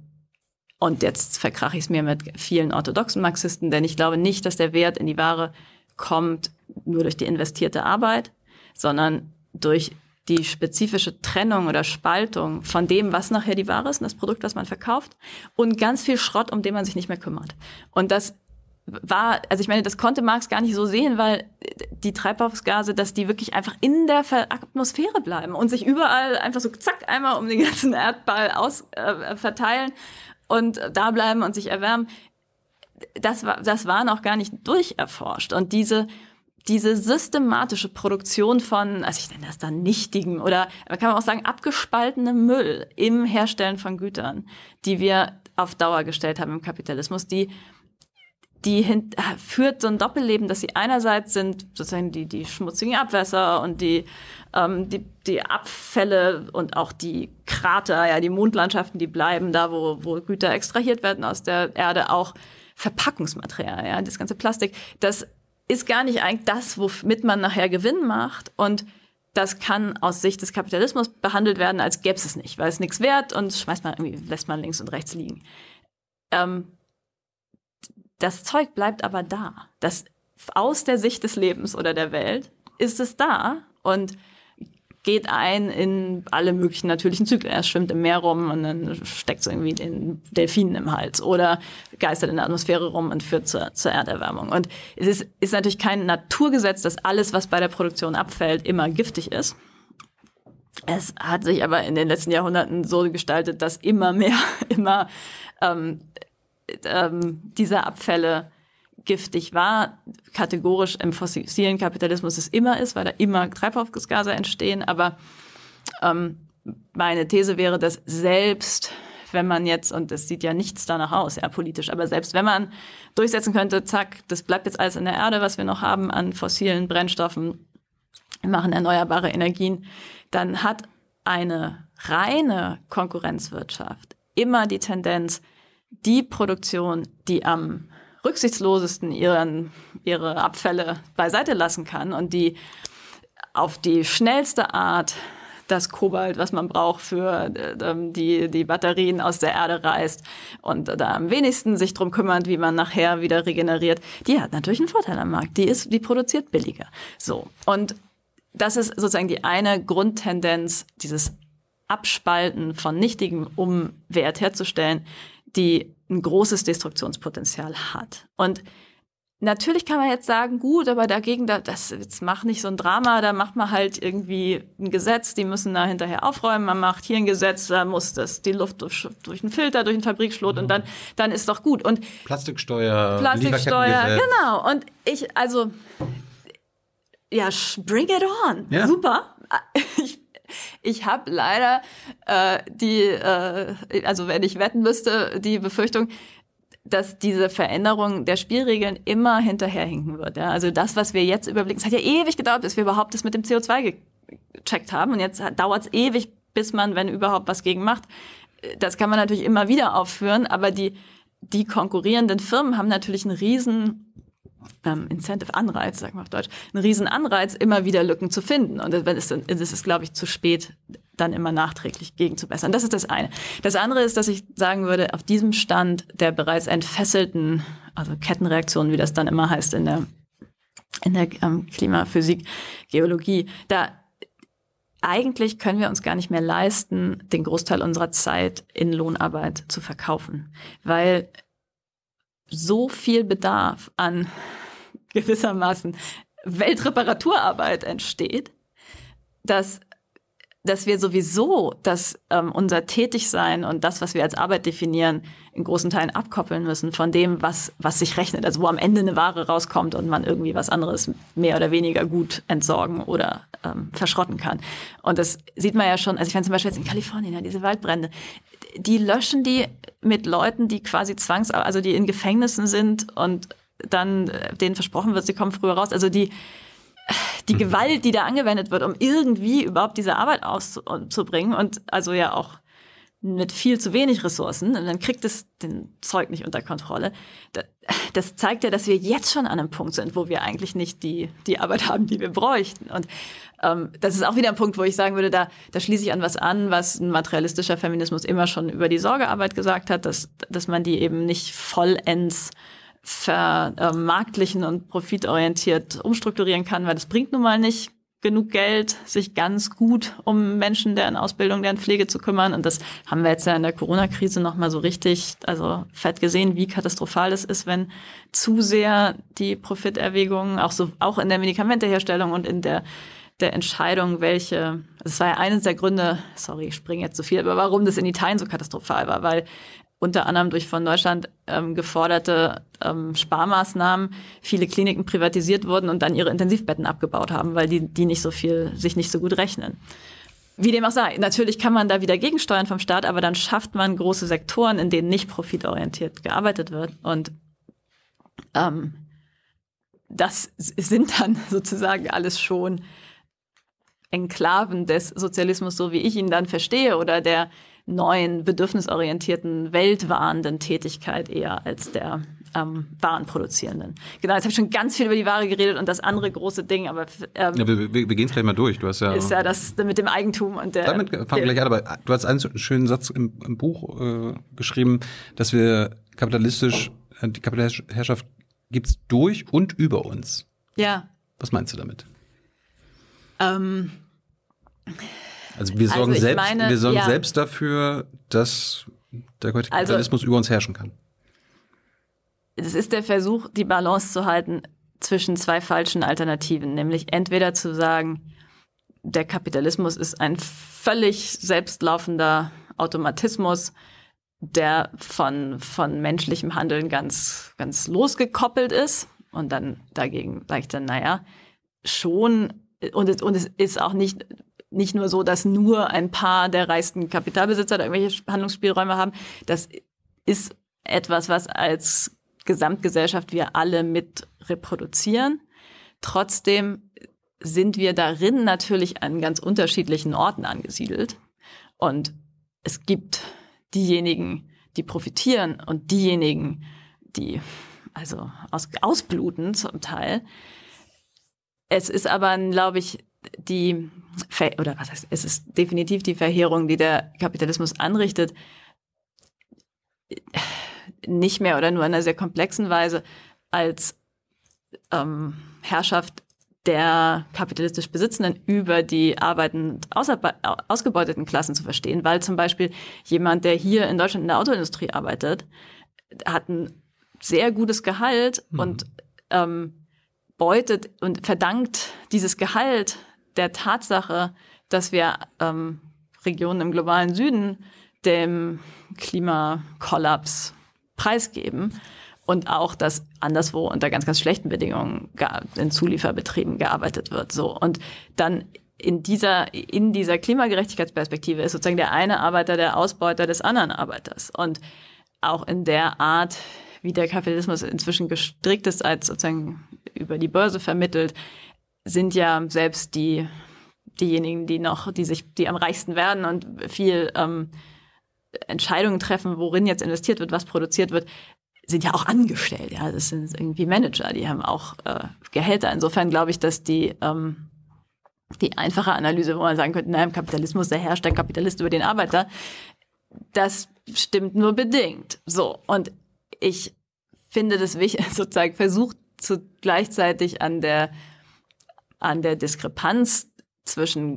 und jetzt verkrache ich es mir mit vielen orthodoxen Marxisten, denn ich glaube nicht, dass der Wert in die Ware kommt nur durch die investierte Arbeit, sondern durch die spezifische Trennung oder Spaltung von dem, was nachher die Ware ist, das Produkt, was man verkauft, und ganz viel Schrott, um den man sich nicht mehr kümmert. Und das war, also ich meine, das konnte Marx gar nicht so sehen, weil die Treibhausgase, dass die wirklich einfach in der Atmosphäre bleiben und sich überall einfach so zack einmal um den ganzen Erdball aus äh, verteilen und da bleiben und sich erwärmen. Das war, das war noch gar nicht durcherforscht und diese diese systematische Produktion von, also ich nenne das dann nichtigen oder man kann auch sagen abgespaltenem Müll im Herstellen von Gütern, die wir auf Dauer gestellt haben im Kapitalismus, die die hin, führt so ein Doppelleben, dass sie einerseits sind sozusagen die, die schmutzigen Abwässer und die, ähm, die, die Abfälle und auch die Krater, ja, die Mondlandschaften, die bleiben da, wo, wo Güter extrahiert werden aus der Erde, auch Verpackungsmaterial, ja, das ganze Plastik. Das ist gar nicht eigentlich das, womit man nachher Gewinn macht. Und das kann aus Sicht des Kapitalismus behandelt werden, als gäbe es nicht, weil es nichts wert und schmeißt man irgendwie, lässt man links und rechts liegen. Ähm, das Zeug bleibt aber da. Das aus der Sicht des Lebens oder der Welt ist es da und geht ein in alle möglichen natürlichen Zyklen. Er schwimmt im Meer rum und dann steckt es irgendwie den Delfinen im Hals oder geistert in der Atmosphäre rum und führt zur, zur Erderwärmung. Und es ist, ist natürlich kein Naturgesetz, dass alles, was bei der Produktion abfällt, immer giftig ist. Es hat sich aber in den letzten Jahrhunderten so gestaltet, dass immer mehr, immer ähm, ähm, diese Abfälle giftig war, kategorisch im fossilen Kapitalismus es immer ist, weil da immer Treibhausgase entstehen. Aber ähm, meine These wäre, dass selbst wenn man jetzt, und es sieht ja nichts danach aus, ja, politisch, aber selbst wenn man durchsetzen könnte, zack, das bleibt jetzt alles in der Erde, was wir noch haben an fossilen Brennstoffen, machen erneuerbare Energien, dann hat eine reine Konkurrenzwirtschaft immer die Tendenz, die Produktion, die am rücksichtslosesten ihren, ihre Abfälle beiseite lassen kann und die auf die schnellste Art das Kobalt, was man braucht für äh, die, die Batterien aus der Erde reißt und da am wenigsten sich drum kümmert, wie man nachher wieder regeneriert, die hat natürlich einen Vorteil am Markt. Die ist, die produziert billiger. So. Und das ist sozusagen die eine Grundtendenz, dieses Abspalten von nichtigem, um Wert herzustellen, die ein großes Destruktionspotenzial hat. Und natürlich kann man jetzt sagen, gut, aber dagegen, da, das jetzt mach nicht so ein Drama, da macht man halt irgendwie ein Gesetz, die müssen da hinterher aufräumen, man macht hier ein Gesetz, da muss das die Luft durch, durch einen Filter, durch einen Fabrikschlot mhm. und dann dann ist doch gut. Und Plastiksteuer, Plastiksteuer, genau. Und ich also ja, bring it on. Ja. Super. Ich ich habe leider äh, die, äh, also wenn ich wetten müsste, die Befürchtung, dass diese Veränderung der Spielregeln immer hinterherhinken wird. Ja? Also das, was wir jetzt überblicken, es hat ja ewig gedauert, bis wir überhaupt das mit dem CO2 gecheckt haben. Und jetzt dauert es ewig, bis man, wenn überhaupt, was gegen macht. Das kann man natürlich immer wieder aufführen, aber die, die konkurrierenden Firmen haben natürlich einen riesen ähm, Incentive, Anreiz, sagen wir auf Deutsch, ein riesen Anreiz, immer wieder Lücken zu finden. Und dann ist es, glaube ich, zu spät, dann immer nachträglich gegenzubessern. Das ist das eine. Das andere ist, dass ich sagen würde, auf diesem Stand der bereits entfesselten, also Kettenreaktionen, wie das dann immer heißt in der, in der ähm, Klimaphysik, Geologie, da eigentlich können wir uns gar nicht mehr leisten, den Großteil unserer Zeit in Lohnarbeit zu verkaufen, weil so viel Bedarf an gewissermaßen Weltreparaturarbeit entsteht, dass dass wir sowieso dass ähm, unser Tätigsein und das, was wir als Arbeit definieren, in großen Teilen abkoppeln müssen von dem, was, was sich rechnet. Also wo am Ende eine Ware rauskommt und man irgendwie was anderes mehr oder weniger gut entsorgen oder ähm, verschrotten kann. Und das sieht man ja schon, also ich meine zum Beispiel jetzt in Kalifornien, ja, diese Waldbrände, die löschen die mit Leuten, die quasi zwangs, also die in Gefängnissen sind und dann äh, denen versprochen wird, sie kommen früher raus. Also die, die mhm. Gewalt, die da angewendet wird, um irgendwie überhaupt diese Arbeit auszubringen und also ja auch mit viel zu wenig Ressourcen und dann kriegt es den Zeug nicht unter Kontrolle. Das zeigt ja, dass wir jetzt schon an einem Punkt sind, wo wir eigentlich nicht die, die Arbeit haben, die wir bräuchten. Und ähm, das ist auch wieder ein Punkt, wo ich sagen würde, da, da schließe ich an was an, was ein materialistischer Feminismus immer schon über die Sorgearbeit gesagt hat, dass, dass man die eben nicht vollends vermarktlichen und profitorientiert umstrukturieren kann, weil das bringt nun mal nicht genug Geld, sich ganz gut um Menschen, deren Ausbildung, deren Pflege zu kümmern. Und das haben wir jetzt ja in der Corona-Krise nochmal so richtig, also fett gesehen, wie katastrophal es ist, wenn zu sehr die Profiterwägungen, auch so, auch in der Medikamenteherstellung und in der, der Entscheidung, welche, es war ja eines der Gründe, sorry, ich springe jetzt zu so viel, aber warum das in Italien so katastrophal war, weil unter anderem durch von Deutschland ähm, geforderte ähm, Sparmaßnahmen viele Kliniken privatisiert wurden und dann ihre Intensivbetten abgebaut haben, weil die, die nicht so viel, sich nicht so gut rechnen. Wie dem auch sei, natürlich kann man da wieder gegensteuern vom Staat, aber dann schafft man große Sektoren, in denen nicht profitorientiert gearbeitet wird. Und ähm, das sind dann sozusagen alles schon Enklaven des Sozialismus, so wie ich ihn dann verstehe, oder der neuen, bedürfnisorientierten, weltwahrenden Tätigkeit eher als der, ähm, Warenproduzierenden. Genau, jetzt habe ich schon ganz viel über die Ware geredet und das andere große Ding, aber ähm, ja, wir, wir, wir gehen es gleich mal durch. Du hast ja ist ja das mit dem Eigentum und der. Damit fangen wir gleich an, aber du hast einen schönen Satz im, im Buch äh, geschrieben, dass wir kapitalistisch äh, die kapitalistische Herrschaft gibt's durch und über uns. Ja. Was meinst du damit? Ähm, also wir sorgen, also selbst, meine, wir sorgen ja. selbst dafür, dass der Kapitalismus also, über uns herrschen kann. Es ist der Versuch, die Balance zu halten zwischen zwei falschen Alternativen, nämlich entweder zu sagen, der Kapitalismus ist ein völlig selbstlaufender Automatismus, der von, von menschlichem Handeln ganz, ganz losgekoppelt ist. Und dann dagegen sage ich dann, naja, schon, und es, und es ist auch nicht, nicht nur so, dass nur ein paar der reichsten Kapitalbesitzer da irgendwelche Handlungsspielräume haben. Das ist etwas, was als Gesamtgesellschaft wir alle mit reproduzieren. Trotzdem sind wir darin natürlich an ganz unterschiedlichen Orten angesiedelt. Und es gibt diejenigen, die profitieren und diejenigen, die also aus, ausbluten zum Teil. Es ist aber, glaube ich, die, Ver oder was heißt, es ist definitiv die Verheerung, die der Kapitalismus anrichtet, nicht mehr oder nur in einer sehr komplexen Weise als ähm, Herrschaft der kapitalistisch Besitzenden über die arbeitend ausgebeuteten Klassen zu verstehen, weil zum Beispiel jemand, der hier in Deutschland in der Autoindustrie arbeitet, hat ein sehr gutes Gehalt mhm. und ähm, beutet und verdankt dieses Gehalt der Tatsache, dass wir ähm, Regionen im globalen Süden dem Klimakollaps preisgeben und auch, dass anderswo unter ganz, ganz schlechten Bedingungen in Zulieferbetrieben gearbeitet wird. So und dann in dieser in dieser Klimagerechtigkeitsperspektive ist sozusagen der eine Arbeiter der Ausbeuter des anderen Arbeiters und auch in der Art, wie der Kapitalismus inzwischen gestrickt ist, als sozusagen über die Börse vermittelt, sind ja selbst die diejenigen, die noch, die sich, die am reichsten werden und viel ähm, Entscheidungen treffen, worin jetzt investiert wird, was produziert wird, sind ja auch angestellt. Ja, das sind irgendwie Manager, die haben auch äh, Gehälter. Insofern glaube ich, dass die ähm, die einfache Analyse, wo man sagen könnte, naja, im Kapitalismus, der herrscht der Kapitalist über den Arbeiter, das stimmt nur bedingt. So und ich finde das wichtig, sozusagen versucht zu gleichzeitig an der an der Diskrepanz zwischen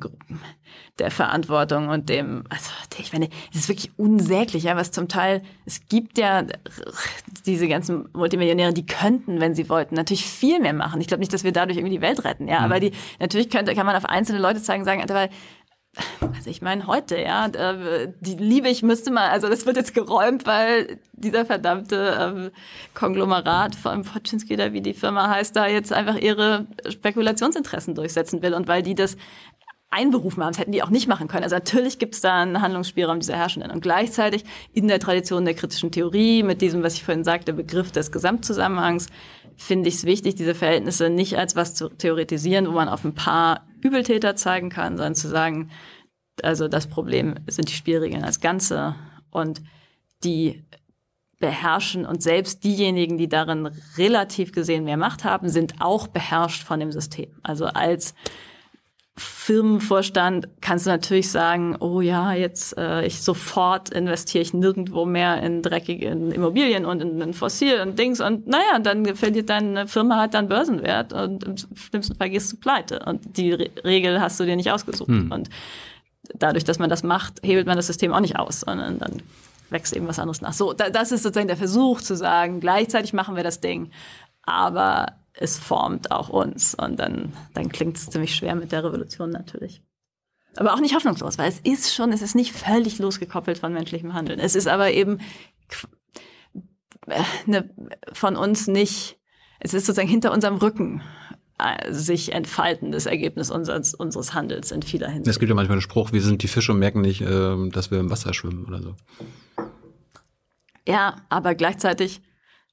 der Verantwortung und dem, also ich meine, es ist wirklich unsäglich, ja, was zum Teil, es gibt ja diese ganzen Multimillionäre, die könnten, wenn sie wollten, natürlich viel mehr machen. Ich glaube nicht, dass wir dadurch irgendwie die Welt retten, ja, mhm. aber die, natürlich könnte, kann man auf einzelne Leute zeigen, sagen, weil also ich meine heute, ja, die Liebe ich müsste mal, also das wird jetzt geräumt, weil dieser verdammte ähm, Konglomerat von Poczynski oder wie die Firma heißt, da jetzt einfach ihre Spekulationsinteressen durchsetzen will und weil die das einberufen haben, das hätten die auch nicht machen können. Also natürlich gibt es da einen Handlungsspielraum dieser Herrschenden und gleichzeitig in der Tradition der kritischen Theorie mit diesem, was ich vorhin sagte, Begriff des Gesamtzusammenhangs, finde ich es wichtig, diese Verhältnisse nicht als was zu theoretisieren, wo man auf ein paar Übeltäter zeigen kann, sondern zu sagen, also das Problem sind die Spielregeln als Ganze und die beherrschen und selbst diejenigen, die darin relativ gesehen mehr Macht haben, sind auch beherrscht von dem System. Also als Firmenvorstand kannst du natürlich sagen, oh ja, jetzt äh, ich sofort investiere ich nirgendwo mehr in dreckige in Immobilien und in, in Fossil und Dings und naja, dann verliert deine Firma halt dann Börsenwert und im schlimmsten Fall gehst du pleite und die Re Regel hast du dir nicht ausgesucht hm. und dadurch, dass man das macht, hebelt man das System auch nicht aus, sondern dann wächst eben was anderes nach. So, da, das ist sozusagen der Versuch zu sagen, gleichzeitig machen wir das Ding, aber es formt auch uns. Und dann, dann klingt es ziemlich schwer mit der Revolution natürlich. Aber auch nicht hoffnungslos, weil es ist schon, es ist nicht völlig losgekoppelt von menschlichem Handeln. Es ist aber eben ne, von uns nicht, es ist sozusagen hinter unserem Rücken äh, sich entfaltendes Ergebnis unseres, unseres Handels in vieler Hinsicht. Es gibt ja manchmal einen Spruch, wir sind die Fische und merken nicht, äh, dass wir im Wasser schwimmen oder so. Ja, aber gleichzeitig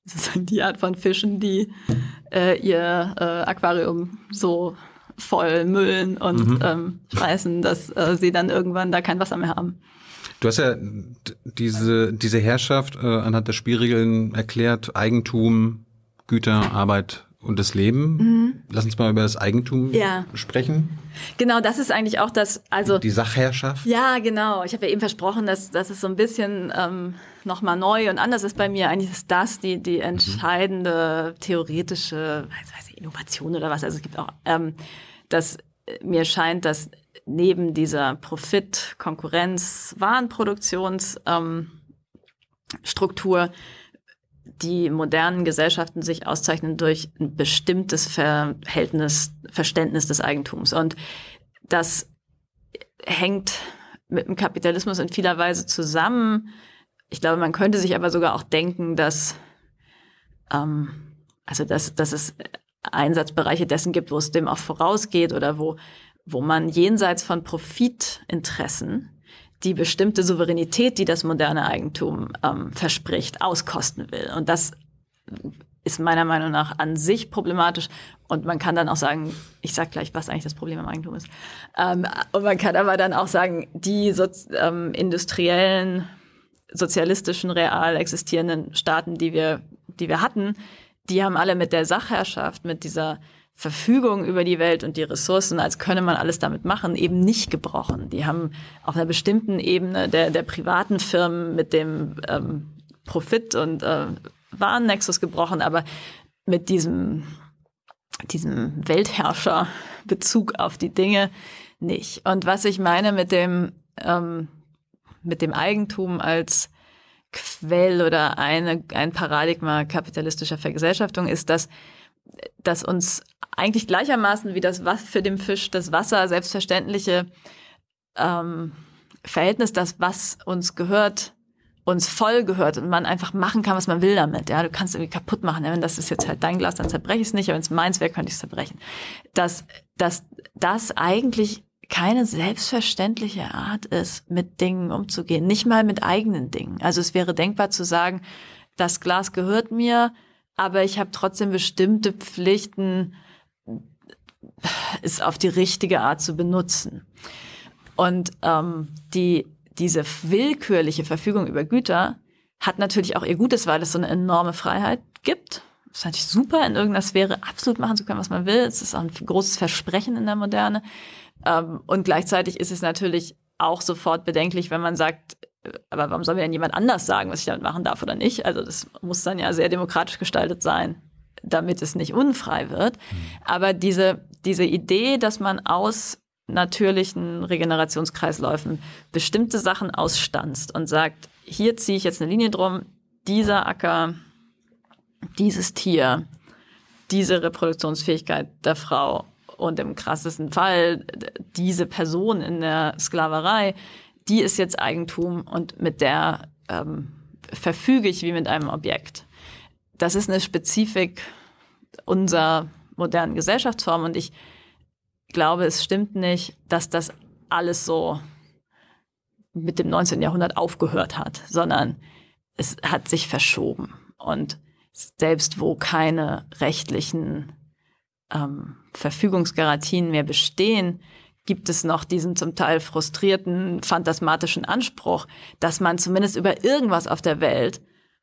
sozusagen die Art von Fischen, die äh, ihr äh, Aquarium so voll müllen und mhm. ähm, schmeißen, dass äh, sie dann irgendwann da kein Wasser mehr haben. Du hast ja diese, diese Herrschaft äh, anhand der Spielregeln erklärt, Eigentum, Güter, Arbeit und das Leben. Mhm. Lass uns mal über das Eigentum ja. sprechen. Genau, das ist eigentlich auch das, also die Sachherrschaft. Ja, genau. Ich habe ja eben versprochen, dass, dass es so ein bisschen ähm, nochmal neu und anders ist bei mir. Eigentlich ist das die, die entscheidende theoretische weiß, weiß ich, Innovation oder was. Also es gibt auch, ähm, dass mir scheint, dass neben dieser Profit, Konkurrenz, Warenproduktionsstruktur ähm, die modernen Gesellschaften sich auszeichnen durch ein bestimmtes Verhältnis, Verständnis des Eigentums. Und das hängt mit dem Kapitalismus in vieler Weise zusammen. Ich glaube, man könnte sich aber sogar auch denken, dass, ähm, also dass, dass es Einsatzbereiche dessen gibt, wo es dem auch vorausgeht oder wo, wo man jenseits von Profitinteressen die bestimmte Souveränität, die das moderne Eigentum ähm, verspricht, auskosten will. Und das ist meiner Meinung nach an sich problematisch. Und man kann dann auch sagen, ich sag gleich, was eigentlich das Problem am Eigentum ist. Ähm, und man kann aber dann auch sagen, die so, ähm, industriellen, sozialistischen, real existierenden Staaten, die wir, die wir hatten, die haben alle mit der Sachherrschaft, mit dieser Verfügung über die Welt und die Ressourcen, als könne man alles damit machen, eben nicht gebrochen. Die haben auf einer bestimmten Ebene der, der privaten Firmen mit dem ähm, Profit und äh, Warennexus gebrochen, aber mit diesem, diesem Weltherrscher-Bezug auf die Dinge nicht. Und was ich meine mit dem, ähm, mit dem Eigentum als Quell oder eine, ein Paradigma kapitalistischer Vergesellschaftung ist, dass, dass uns eigentlich gleichermaßen wie das was für den Fisch das Wasser selbstverständliche ähm, Verhältnis, das was uns gehört, uns voll gehört und man einfach machen kann, was man will damit. Ja, du kannst irgendwie kaputt machen. Wenn das ist jetzt halt dein Glas, dann zerbreche ich es nicht. Aber wenn es meins wäre, könnte ich es zerbrechen. Dass, dass das eigentlich keine selbstverständliche Art ist, mit Dingen umzugehen. Nicht mal mit eigenen Dingen. Also es wäre denkbar zu sagen, das Glas gehört mir, aber ich habe trotzdem bestimmte Pflichten, es auf die richtige Art zu benutzen. Und ähm, die, diese willkürliche Verfügung über Güter hat natürlich auch ihr Gutes, weil es so eine enorme Freiheit gibt. Das ist natürlich super, in irgendeiner Sphäre absolut machen zu können, was man will. Es ist auch ein großes Versprechen in der Moderne. Ähm, und gleichzeitig ist es natürlich auch sofort bedenklich, wenn man sagt, äh, aber warum soll mir denn jemand anders sagen, was ich damit machen darf oder nicht? Also das muss dann ja sehr demokratisch gestaltet sein damit es nicht unfrei wird. Mhm. Aber diese, diese Idee, dass man aus natürlichen Regenerationskreisläufen bestimmte Sachen ausstanzt und sagt, hier ziehe ich jetzt eine Linie drum, dieser Acker, dieses Tier, diese Reproduktionsfähigkeit der Frau und im krassesten Fall diese Person in der Sklaverei, die ist jetzt Eigentum und mit der ähm, verfüge ich wie mit einem Objekt das ist eine Spezifik unserer modernen Gesellschaftsform und ich glaube, es stimmt nicht, dass das alles so mit dem 19. Jahrhundert aufgehört hat, sondern es hat sich verschoben. Und selbst wo keine rechtlichen ähm, Verfügungsgarantien mehr bestehen, gibt es noch diesen zum Teil frustrierten, phantasmatischen Anspruch, dass man zumindest über irgendwas auf der Welt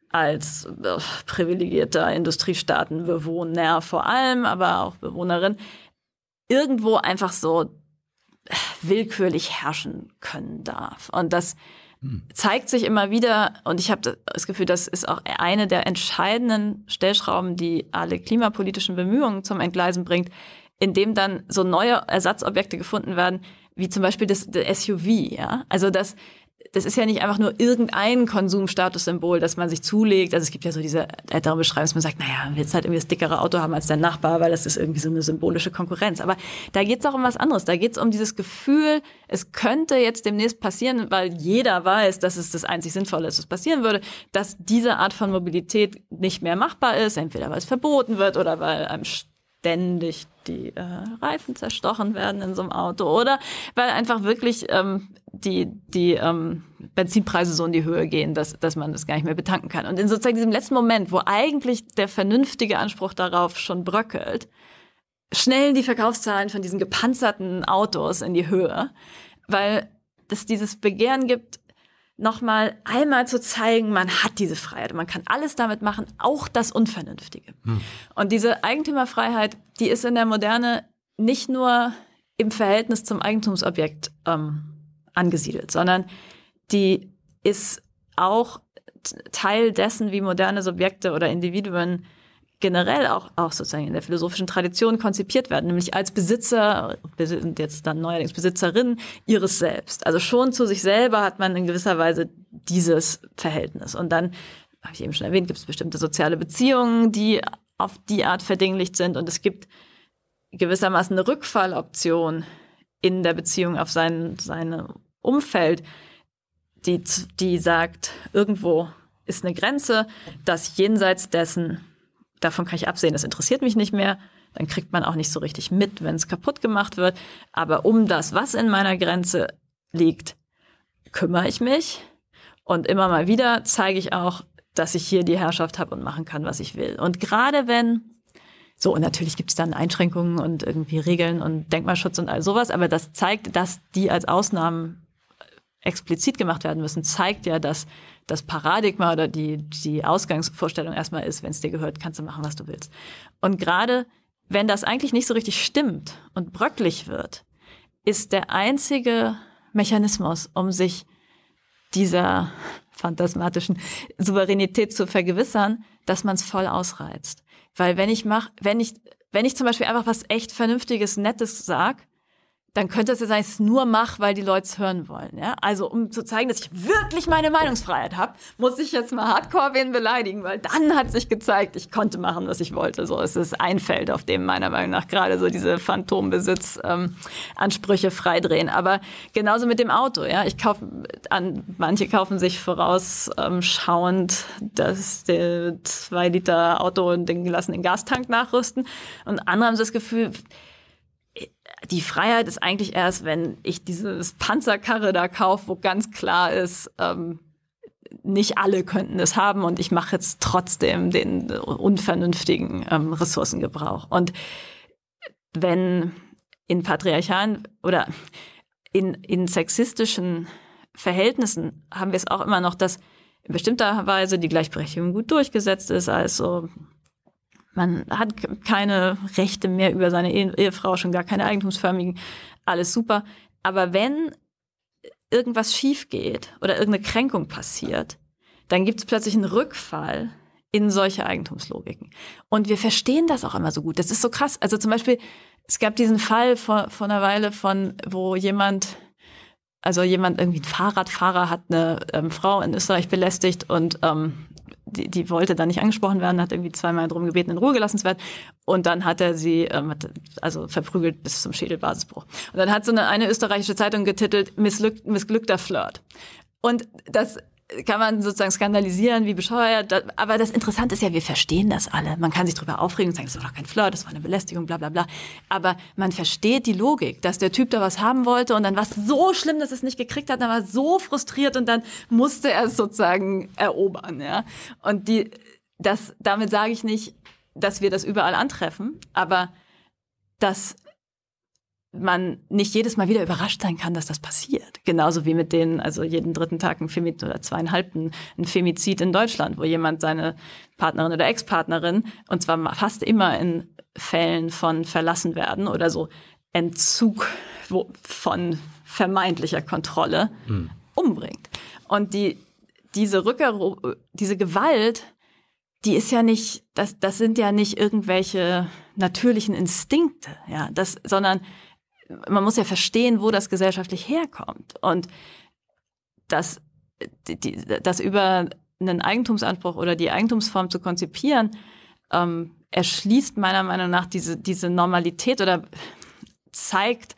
als äh, privilegierter Industriestaatenbewohner vor allem, aber auch Bewohnerin, irgendwo einfach so willkürlich herrschen können darf. Und das. Zeigt sich immer wieder, und ich habe das Gefühl, das ist auch eine der entscheidenden Stellschrauben, die alle klimapolitischen Bemühungen zum Entgleisen bringt, indem dann so neue Ersatzobjekte gefunden werden, wie zum Beispiel das, das SUV, ja. Also das das ist ja nicht einfach nur irgendein Konsumstatussymbol, das man sich zulegt. Also es gibt ja so diese ältere Beschreibung, dass man sagt, naja, man will jetzt halt irgendwie das dickere Auto haben als der Nachbar, weil das ist irgendwie so eine symbolische Konkurrenz. Aber da geht es auch um was anderes. Da geht es um dieses Gefühl, es könnte jetzt demnächst passieren, weil jeder weiß, dass es das einzig Sinnvolle ist, was passieren würde, dass diese Art von Mobilität nicht mehr machbar ist, entweder weil es verboten wird oder weil einem ständig die äh, Reifen zerstochen werden in so einem Auto oder weil einfach wirklich ähm, die, die ähm, Benzinpreise so in die Höhe gehen, dass, dass man das gar nicht mehr betanken kann. Und in sozusagen diesem letzten Moment, wo eigentlich der vernünftige Anspruch darauf schon bröckelt, schnellen die Verkaufszahlen von diesen gepanzerten Autos in die Höhe, weil es dieses Begehren gibt, nochmal einmal zu zeigen, man hat diese Freiheit. Man kann alles damit machen, auch das Unvernünftige. Hm. Und diese Eigentümerfreiheit, die ist in der Moderne nicht nur im Verhältnis zum Eigentumsobjekt ähm, angesiedelt, sondern die ist auch Teil dessen, wie moderne Subjekte oder Individuen generell auch, auch sozusagen in der philosophischen Tradition konzipiert werden, nämlich als Besitzer, jetzt dann neuerdings Besitzerin ihres Selbst. Also schon zu sich selber hat man in gewisser Weise dieses Verhältnis. Und dann, habe ich eben schon erwähnt, gibt es bestimmte soziale Beziehungen, die auf die Art verdinglicht sind. Und es gibt gewissermaßen eine Rückfalloption in der Beziehung auf sein, sein Umfeld, die, die sagt, irgendwo ist eine Grenze, dass jenseits dessen davon kann ich absehen, das interessiert mich nicht mehr. Dann kriegt man auch nicht so richtig mit, wenn es kaputt gemacht wird. Aber um das, was in meiner Grenze liegt, kümmere ich mich. Und immer mal wieder zeige ich auch, dass ich hier die Herrschaft habe und machen kann, was ich will. Und gerade wenn, so, und natürlich gibt es dann Einschränkungen und irgendwie Regeln und Denkmalschutz und all sowas, aber das zeigt, dass die als Ausnahmen explizit gemacht werden müssen, zeigt ja, dass das Paradigma oder die, die Ausgangsvorstellung erstmal ist, wenn es dir gehört, kannst du machen, was du willst. Und gerade wenn das eigentlich nicht so richtig stimmt und bröcklich wird, ist der einzige Mechanismus, um sich dieser phantasmatischen Souveränität zu vergewissern, dass man es voll ausreizt. Weil wenn ich mach, wenn ich, wenn ich zum Beispiel einfach was echt Vernünftiges, Nettes sag, dann könnte es ja sein, dass ich es nur mache, weil die Leute es hören wollen. Ja? Also um zu zeigen, dass ich wirklich meine Meinungsfreiheit habe, muss ich jetzt mal hardcore wen beleidigen, weil dann hat sich gezeigt, ich konnte machen, was ich wollte. So es ist ein Feld, auf dem meiner Meinung nach gerade so diese Phantombesitz-Ansprüche ähm, freidrehen. Aber genauso mit dem Auto. Ja, ich kaufe an manche kaufen sich vorausschauend ähm, dass der zwei Liter Auto und den lassen den Gastank nachrüsten und andere haben das Gefühl die Freiheit ist eigentlich erst, wenn ich dieses Panzerkarre da kaufe, wo ganz klar ist, ähm, nicht alle könnten es haben und ich mache jetzt trotzdem den unvernünftigen ähm, Ressourcengebrauch. Und wenn in patriarchalen oder in, in sexistischen Verhältnissen haben wir es auch immer noch, dass in bestimmter Weise die Gleichberechtigung gut durchgesetzt ist, also man hat keine Rechte mehr über seine Ehefrau, schon gar keine eigentumsförmigen. Alles super. Aber wenn irgendwas schief geht oder irgendeine Kränkung passiert, dann gibt es plötzlich einen Rückfall in solche Eigentumslogiken. Und wir verstehen das auch immer so gut. Das ist so krass. Also zum Beispiel, es gab diesen Fall vor, vor einer Weile von, wo jemand, also jemand, irgendwie ein Fahrradfahrer hat eine ähm, Frau in Österreich belästigt und ähm, die, die wollte dann nicht angesprochen werden, hat irgendwie zweimal darum gebeten, in Ruhe gelassen zu werden. Und dann hat er sie ähm, also verprügelt bis zum Schädelbasisbruch. Und dann hat so eine, eine österreichische Zeitung getitelt, Missglück, missglückter Flirt. Und das kann man sozusagen skandalisieren, wie bescheuert. Aber das Interessante ist ja, wir verstehen das alle. Man kann sich darüber aufregen und sagen, das war doch kein Flirt, das war eine Belästigung, bla bla bla. Aber man versteht die Logik, dass der Typ da was haben wollte und dann war es so schlimm, dass es nicht gekriegt hat, dann war so frustriert und dann musste er es sozusagen erobern. Ja? Und die, das, damit sage ich nicht, dass wir das überall antreffen, aber dass man nicht jedes Mal wieder überrascht sein kann, dass das passiert. Genauso wie mit denen, also jeden dritten Tag ein Femizid oder zweieinhalbten ein Femizid in Deutschland, wo jemand seine Partnerin oder Ex-Partnerin, und zwar fast immer in Fällen von verlassen werden oder so Entzug von vermeintlicher Kontrolle mhm. umbringt. Und die, diese Rückero diese Gewalt, die ist ja nicht, das, das sind ja nicht irgendwelche natürlichen Instinkte, ja, das, sondern man muss ja verstehen, wo das gesellschaftlich herkommt. Und das, die, das über einen Eigentumsanspruch oder die Eigentumsform zu konzipieren, ähm, erschließt meiner Meinung nach diese, diese Normalität oder zeigt,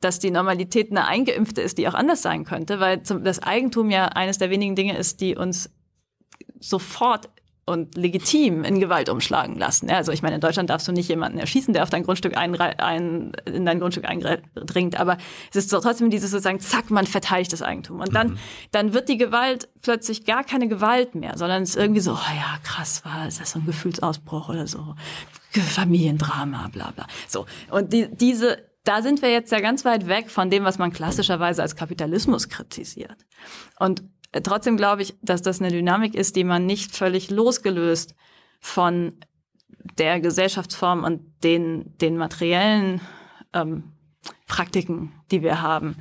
dass die Normalität eine eingeimpfte ist, die auch anders sein könnte, weil zum, das Eigentum ja eines der wenigen Dinge ist, die uns sofort und legitim in Gewalt umschlagen lassen. Also ich meine, in Deutschland darfst du nicht jemanden erschießen, der auf dein Grundstück ein, ein, in dein Grundstück eindringt, aber es ist trotzdem dieses sozusagen, zack, man verteidigt das Eigentum. Und dann, mhm. dann wird die Gewalt plötzlich gar keine Gewalt mehr, sondern es ist irgendwie so, oh ja, krass, war ist das so ein Gefühlsausbruch oder so, Familiendrama, bla bla. So. Und die, diese da sind wir jetzt ja ganz weit weg von dem, was man klassischerweise als Kapitalismus kritisiert. Und trotzdem glaube ich, dass das eine Dynamik ist, die man nicht völlig losgelöst von der Gesellschaftsform und den, den materiellen ähm, Praktiken, die wir haben,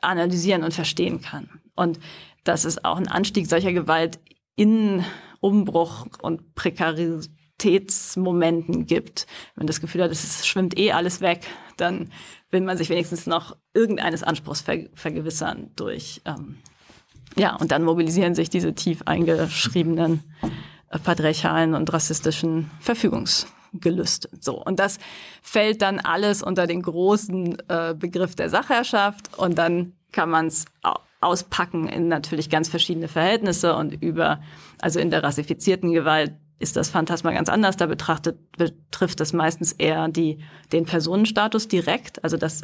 analysieren und verstehen kann. Und dass es auch einen Anstieg solcher Gewalt in Umbruch und Prekaritätsmomenten gibt. Wenn man das Gefühl hat, es schwimmt eh alles weg, dann will man sich wenigstens noch irgendeines Anspruchs ver vergewissern durch, ähm, ja, und dann mobilisieren sich diese tief eingeschriebenen äh, patriarchalen und rassistischen Verfügungsgelüste. So. Und das fällt dann alles unter den großen äh, Begriff der Sachherrschaft und dann kann man es auspacken in natürlich ganz verschiedene Verhältnisse und über, also in der rassifizierten Gewalt ist das Phantasma ganz anders. Da betrachtet, betrifft es meistens eher die, den Personenstatus direkt. Also dass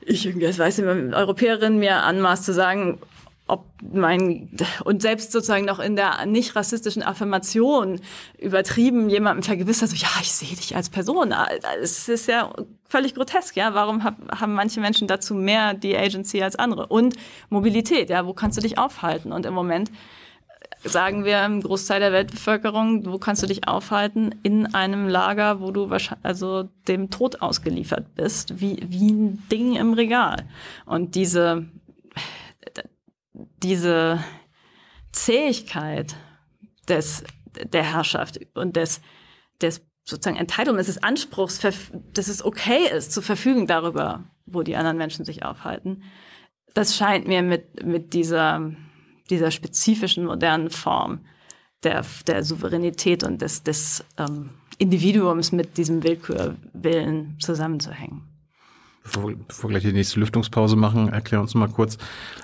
ich irgendwie, das weiß ich, Europäerin mir anmaßt zu sagen, ob mein und selbst sozusagen noch in der nicht rassistischen Affirmation übertrieben jemandem vergewissert, so ja, ich sehe dich als Person. Es ist ja völlig grotesk, ja. Warum hab, haben manche Menschen dazu mehr die Agency als andere? Und Mobilität, ja, wo kannst du dich aufhalten? Und im Moment sagen wir im Großteil der Weltbevölkerung, wo kannst du dich aufhalten? In einem Lager, wo du wahrscheinlich also dem Tod ausgeliefert bist, wie, wie ein Ding im Regal. Und diese diese Zähigkeit des, der Herrschaft und des, des sozusagen Entitlements, des Anspruchs, dass es okay ist, zu verfügen darüber, wo die anderen Menschen sich aufhalten, das scheint mir mit, mit dieser, dieser spezifischen modernen Form der, der Souveränität und des, des ähm, Individuums mit diesem Willkürwillen zusammenzuhängen bevor, bevor wir gleich die nächste Lüftungspause machen, erklär uns mal kurz,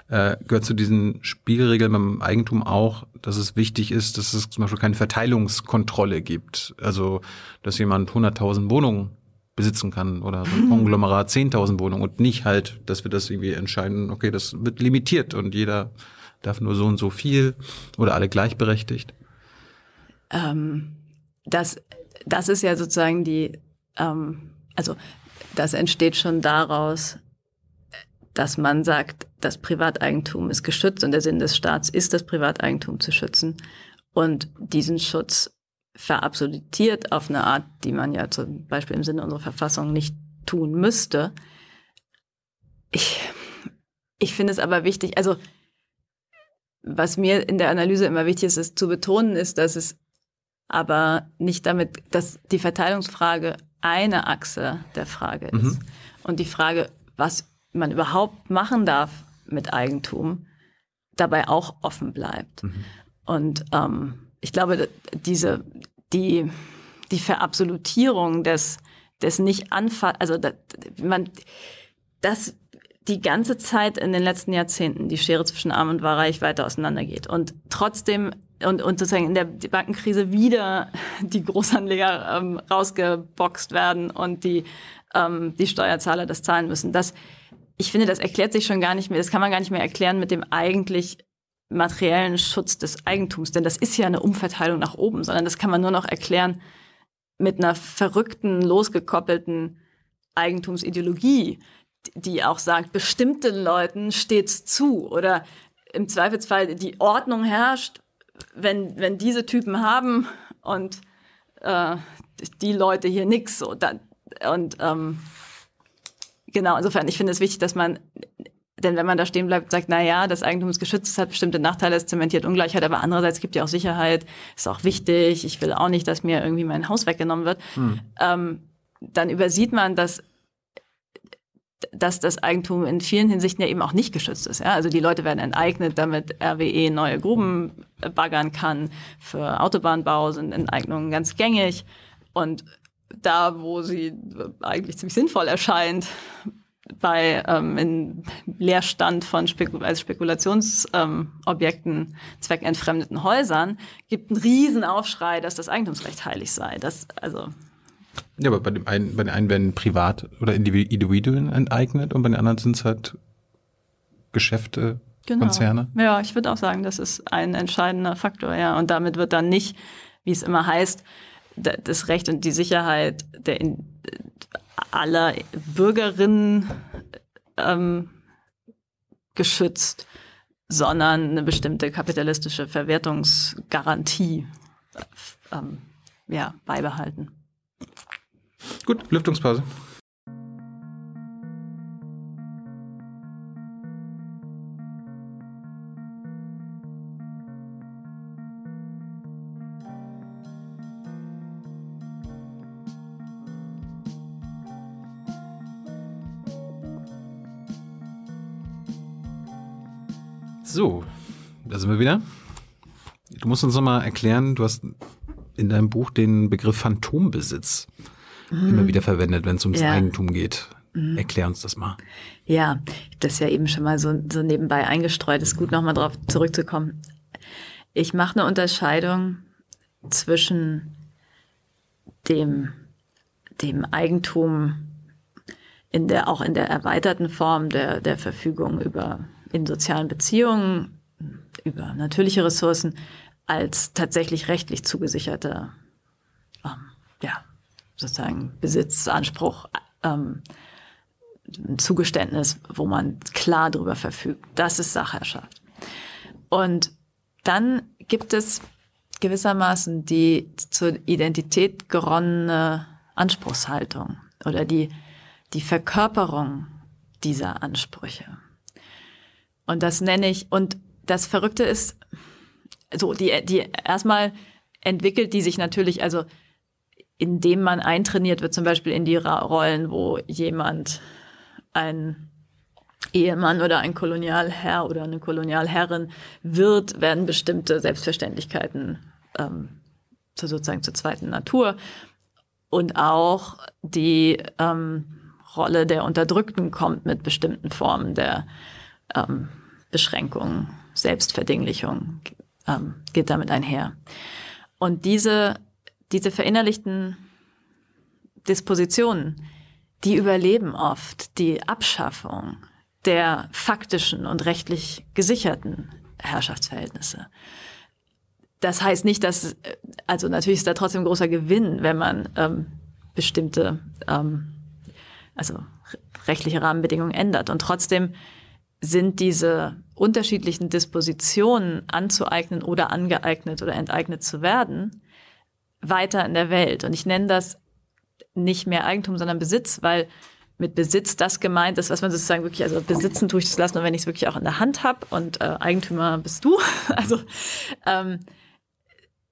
äh, gehört zu diesen Spielregeln beim Eigentum auch, dass es wichtig ist, dass es zum Beispiel keine Verteilungskontrolle gibt. Also, dass jemand 100.000 Wohnungen besitzen kann oder so ein Konglomerat 10.000 Wohnungen und nicht halt, dass wir das irgendwie entscheiden, okay, das wird limitiert und jeder darf nur so und so viel oder alle gleichberechtigt. Ähm, das, das ist ja sozusagen die, ähm, also das entsteht schon daraus, dass man sagt, das Privateigentum ist geschützt und der Sinn des Staats ist, das Privateigentum zu schützen und diesen Schutz verabsolutiert auf eine Art, die man ja zum Beispiel im Sinne unserer Verfassung nicht tun müsste. Ich, ich finde es aber wichtig, also was mir in der Analyse immer wichtig ist, ist zu betonen, ist, dass es aber nicht damit, dass die Verteilungsfrage eine Achse der Frage ist. Mhm. Und die Frage, was man überhaupt machen darf mit Eigentum, dabei auch offen bleibt. Mhm. Und ähm, ich glaube, diese, die, die Verabsolutierung des, des nicht anfall, also das, man, das die ganze Zeit in den letzten Jahrzehnten die Schere zwischen Arm und Reich weiter auseinandergeht und trotzdem und, und sozusagen in der Bankenkrise wieder die Großanleger ähm, rausgeboxt werden und die, ähm, die Steuerzahler das zahlen müssen. Das, ich finde, das erklärt sich schon gar nicht mehr, das kann man gar nicht mehr erklären mit dem eigentlich materiellen Schutz des Eigentums, denn das ist ja eine Umverteilung nach oben, sondern das kann man nur noch erklären mit einer verrückten, losgekoppelten Eigentumsideologie, die auch sagt, bestimmten Leuten steht's zu oder im Zweifelsfall die Ordnung herrscht, wenn, wenn diese Typen haben und äh, die Leute hier nix so. Da, und ähm, genau, insofern, ich finde es wichtig, dass man, denn wenn man da stehen bleibt, sagt, na ja, das Eigentum ist geschützt, es hat bestimmte Nachteile, es zementiert Ungleichheit, aber andererseits gibt ja auch Sicherheit, ist auch wichtig, ich will auch nicht, dass mir irgendwie mein Haus weggenommen wird, hm. ähm, dann übersieht man, dass dass das Eigentum in vielen Hinsichten ja eben auch nicht geschützt ist. Ja? Also die Leute werden enteignet, damit RWE neue Gruben baggern kann. Für Autobahnbau sind Enteignungen ganz gängig. Und da, wo sie eigentlich ziemlich sinnvoll erscheint, bei ähm, in Leerstand von Spekul als Spekulationsobjekten ähm, zweckentfremdeten Häusern, gibt einen riesen Aufschrei, dass das Eigentumsrecht heilig sei. Das, also ja, aber bei dem einen, bei den einen werden privat oder Individuen enteignet und bei den anderen sind es halt Geschäfte, genau. Konzerne. Ja, ich würde auch sagen, das ist ein entscheidender Faktor, ja. Und damit wird dann nicht, wie es immer heißt, das Recht und die Sicherheit der aller Bürgerinnen ähm, geschützt, sondern eine bestimmte kapitalistische Verwertungsgarantie ähm, ja, beibehalten. Gut, Lüftungspause. So, da sind wir wieder. Du musst uns nochmal erklären, du hast in deinem Buch den Begriff Phantombesitz mhm. immer wieder verwendet, wenn es ums ja. Eigentum geht. Mhm. Erklär uns das mal. Ja, das ist ja eben schon mal so, so nebenbei eingestreut. Ist gut, nochmal drauf zurückzukommen. Ich mache eine Unterscheidung zwischen dem, dem Eigentum in der, auch in der erweiterten Form der, der Verfügung über in sozialen Beziehungen über natürliche Ressourcen als tatsächlich rechtlich zugesicherter, ähm, ja, sozusagen Besitzanspruch, ähm, ein Zugeständnis, wo man klar darüber verfügt. Das ist Sachherrschaft. Und dann gibt es gewissermaßen die zur Identität geronnene Anspruchshaltung oder die, die Verkörperung dieser Ansprüche. Und das nenne ich, und das Verrückte ist, so, die, die erstmal entwickelt die sich natürlich, also indem man eintrainiert wird, zum Beispiel in die Rollen, wo jemand ein Ehemann oder ein Kolonialherr oder eine Kolonialherrin wird, werden bestimmte Selbstverständlichkeiten ähm, zu, sozusagen zur zweiten Natur. Und auch die ähm, Rolle der Unterdrückten kommt mit bestimmten Formen der ähm, Beschränkung, Selbstverdinglichung ähm, geht damit einher. Und diese, diese verinnerlichten Dispositionen, die überleben oft die Abschaffung der faktischen und rechtlich gesicherten Herrschaftsverhältnisse. Das heißt nicht, dass, also natürlich ist da trotzdem großer Gewinn, wenn man ähm, bestimmte, ähm, also rechtliche Rahmenbedingungen ändert. Und trotzdem sind diese unterschiedlichen Dispositionen anzueignen oder angeeignet oder enteignet zu werden, weiter in der Welt. Und ich nenne das nicht mehr Eigentum, sondern Besitz, weil mit Besitz das gemeint ist, was man sozusagen wirklich, also besitzen tue ich das lassen, und wenn ich es wirklich auch in der Hand habe und äh, Eigentümer bist du. Also ähm,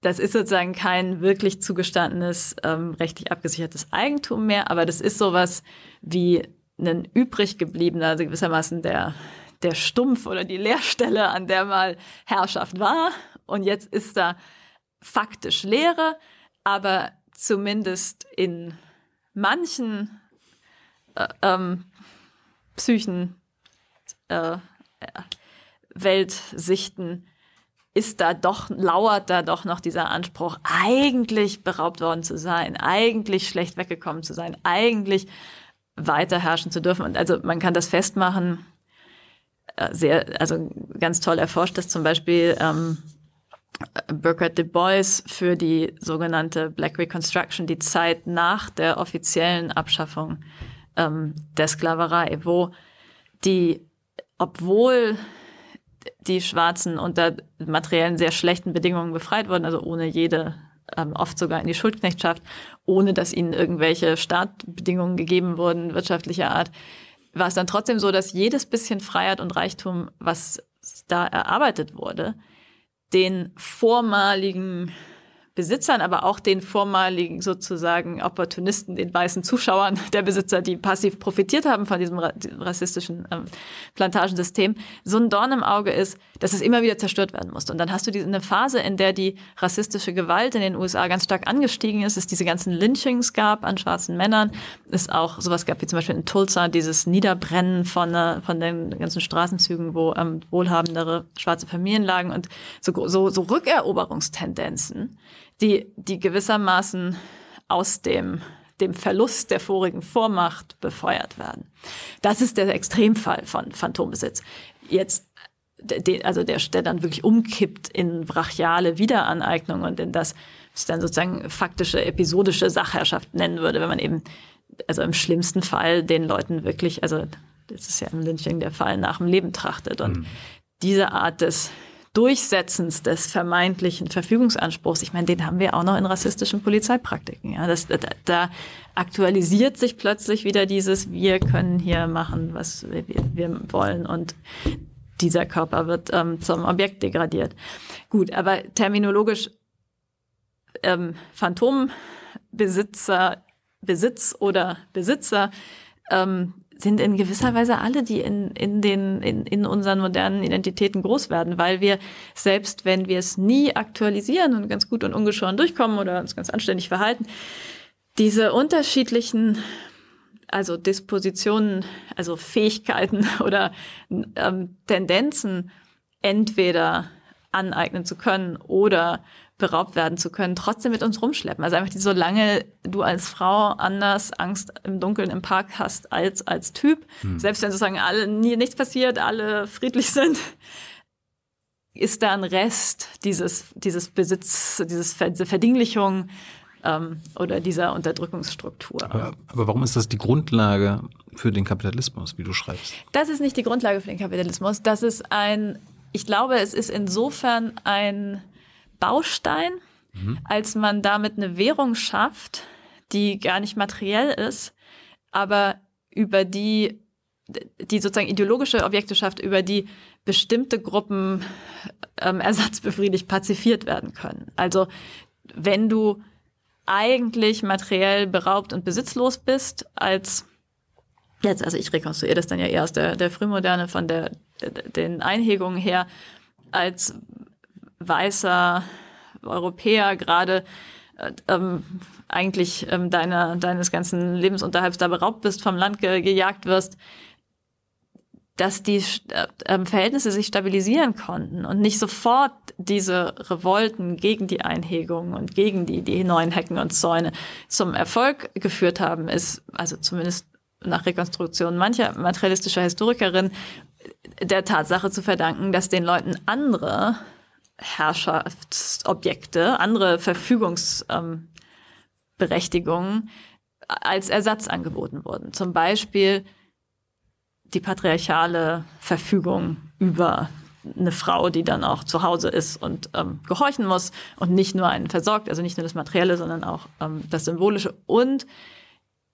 das ist sozusagen kein wirklich zugestandenes, ähm, rechtlich abgesichertes Eigentum mehr, aber das ist sowas wie ein übrig gebliebener, also gewissermaßen der der Stumpf oder die Leerstelle, an der mal Herrschaft war. Und jetzt ist da faktisch Leere, aber zumindest in manchen äh, ähm, Psychen, äh, Weltsichten ist da doch, lauert da doch noch dieser Anspruch, eigentlich beraubt worden zu sein, eigentlich schlecht weggekommen zu sein, eigentlich weiter herrschen zu dürfen. Und also man kann das festmachen äh, sehr, also ganz toll erforscht ist zum Beispiel ähm, Burkhard Du Bois für die sogenannte Black Reconstruction, die Zeit nach der offiziellen Abschaffung ähm, der Sklaverei, wo die, obwohl die Schwarzen unter materiellen sehr schlechten Bedingungen befreit wurden, also ohne jede, ähm, oft sogar in die Schuldknechtschaft, ohne dass ihnen irgendwelche Startbedingungen gegeben wurden, wirtschaftlicher Art, war es dann trotzdem so, dass jedes bisschen Freiheit und Reichtum, was da erarbeitet wurde, den vormaligen Besitzern, aber auch den vormaligen sozusagen Opportunisten, den weißen Zuschauern der Besitzer, die passiv profitiert haben von diesem rassistischen ähm, Plantagensystem, so ein Dorn im Auge ist, dass es immer wieder zerstört werden musste. Und dann hast du diese, eine Phase, in der die rassistische Gewalt in den USA ganz stark angestiegen ist, es diese ganzen Lynchings gab an schwarzen Männern, es auch sowas gab wie zum Beispiel in Tulsa dieses Niederbrennen von, äh, von den ganzen Straßenzügen, wo ähm, wohlhabendere schwarze Familien lagen und so, so, so Rückeroberungstendenzen die, die gewissermaßen aus dem, dem Verlust der vorigen Vormacht befeuert werden. Das ist der Extremfall von Phantombesitz. Jetzt also der, der dann wirklich umkippt in brachiale Wiederaneignung und in das, was ich dann sozusagen faktische, episodische Sachherrschaft nennen würde, wenn man eben also im schlimmsten Fall den Leuten wirklich, also das ist ja im Lynching der Fall, nach dem Leben trachtet. Und mhm. diese Art des Durchsetzens des vermeintlichen Verfügungsanspruchs, ich meine, den haben wir auch noch in rassistischen Polizeipraktiken. Ja, das, da, da aktualisiert sich plötzlich wieder dieses, wir können hier machen, was wir, wir wollen und dieser Körper wird ähm, zum Objekt degradiert. Gut, aber terminologisch ähm, Phantombesitzer, Besitz oder Besitzer ähm, sind in gewisser Weise alle, die in, in, den, in, in unseren modernen Identitäten groß werden, weil wir, selbst wenn wir es nie aktualisieren und ganz gut und ungeschoren durchkommen oder uns ganz anständig verhalten, diese unterschiedlichen, also Dispositionen, also Fähigkeiten oder ähm, Tendenzen entweder aneignen zu können oder beraubt werden zu können, trotzdem mit uns rumschleppen. Also einfach, die, solange du als Frau anders Angst im Dunkeln im Park hast als als Typ, hm. selbst wenn sozusagen alle nie nichts passiert, alle friedlich sind, ist da ein Rest dieses dieses Besitz, dieses diese Verdinglichung ähm, oder dieser Unterdrückungsstruktur. Aber, aber warum ist das die Grundlage für den Kapitalismus, wie du schreibst? Das ist nicht die Grundlage für den Kapitalismus. Das ist ein, ich glaube, es ist insofern ein Baustein, mhm. als man damit eine Währung schafft, die gar nicht materiell ist, aber über die die sozusagen ideologische Objekte schafft, über die bestimmte Gruppen ähm, ersatzbefriedigt pazifiert werden können. Also wenn du eigentlich materiell beraubt und besitzlos bist, als jetzt, also ich rekonstruiere das dann ja eher aus der, der Frühmoderne von der, den Einhegungen her, als weißer Europäer gerade äh, ähm, eigentlich ähm, deiner, deines ganzen Lebensunterhalts da beraubt bist, vom Land ge gejagt wirst, dass die äh, ähm, Verhältnisse sich stabilisieren konnten und nicht sofort diese Revolten gegen die Einhegung und gegen die, die neuen Hecken und Zäune zum Erfolg geführt haben, ist also zumindest nach Rekonstruktion mancher materialistischer Historikerin der Tatsache zu verdanken, dass den Leuten andere Herrschaftsobjekte, andere Verfügungsberechtigungen ähm, als Ersatz angeboten wurden. Zum Beispiel die patriarchale Verfügung über eine Frau, die dann auch zu Hause ist und ähm, gehorchen muss und nicht nur einen versorgt, also nicht nur das Materielle, sondern auch ähm, das Symbolische und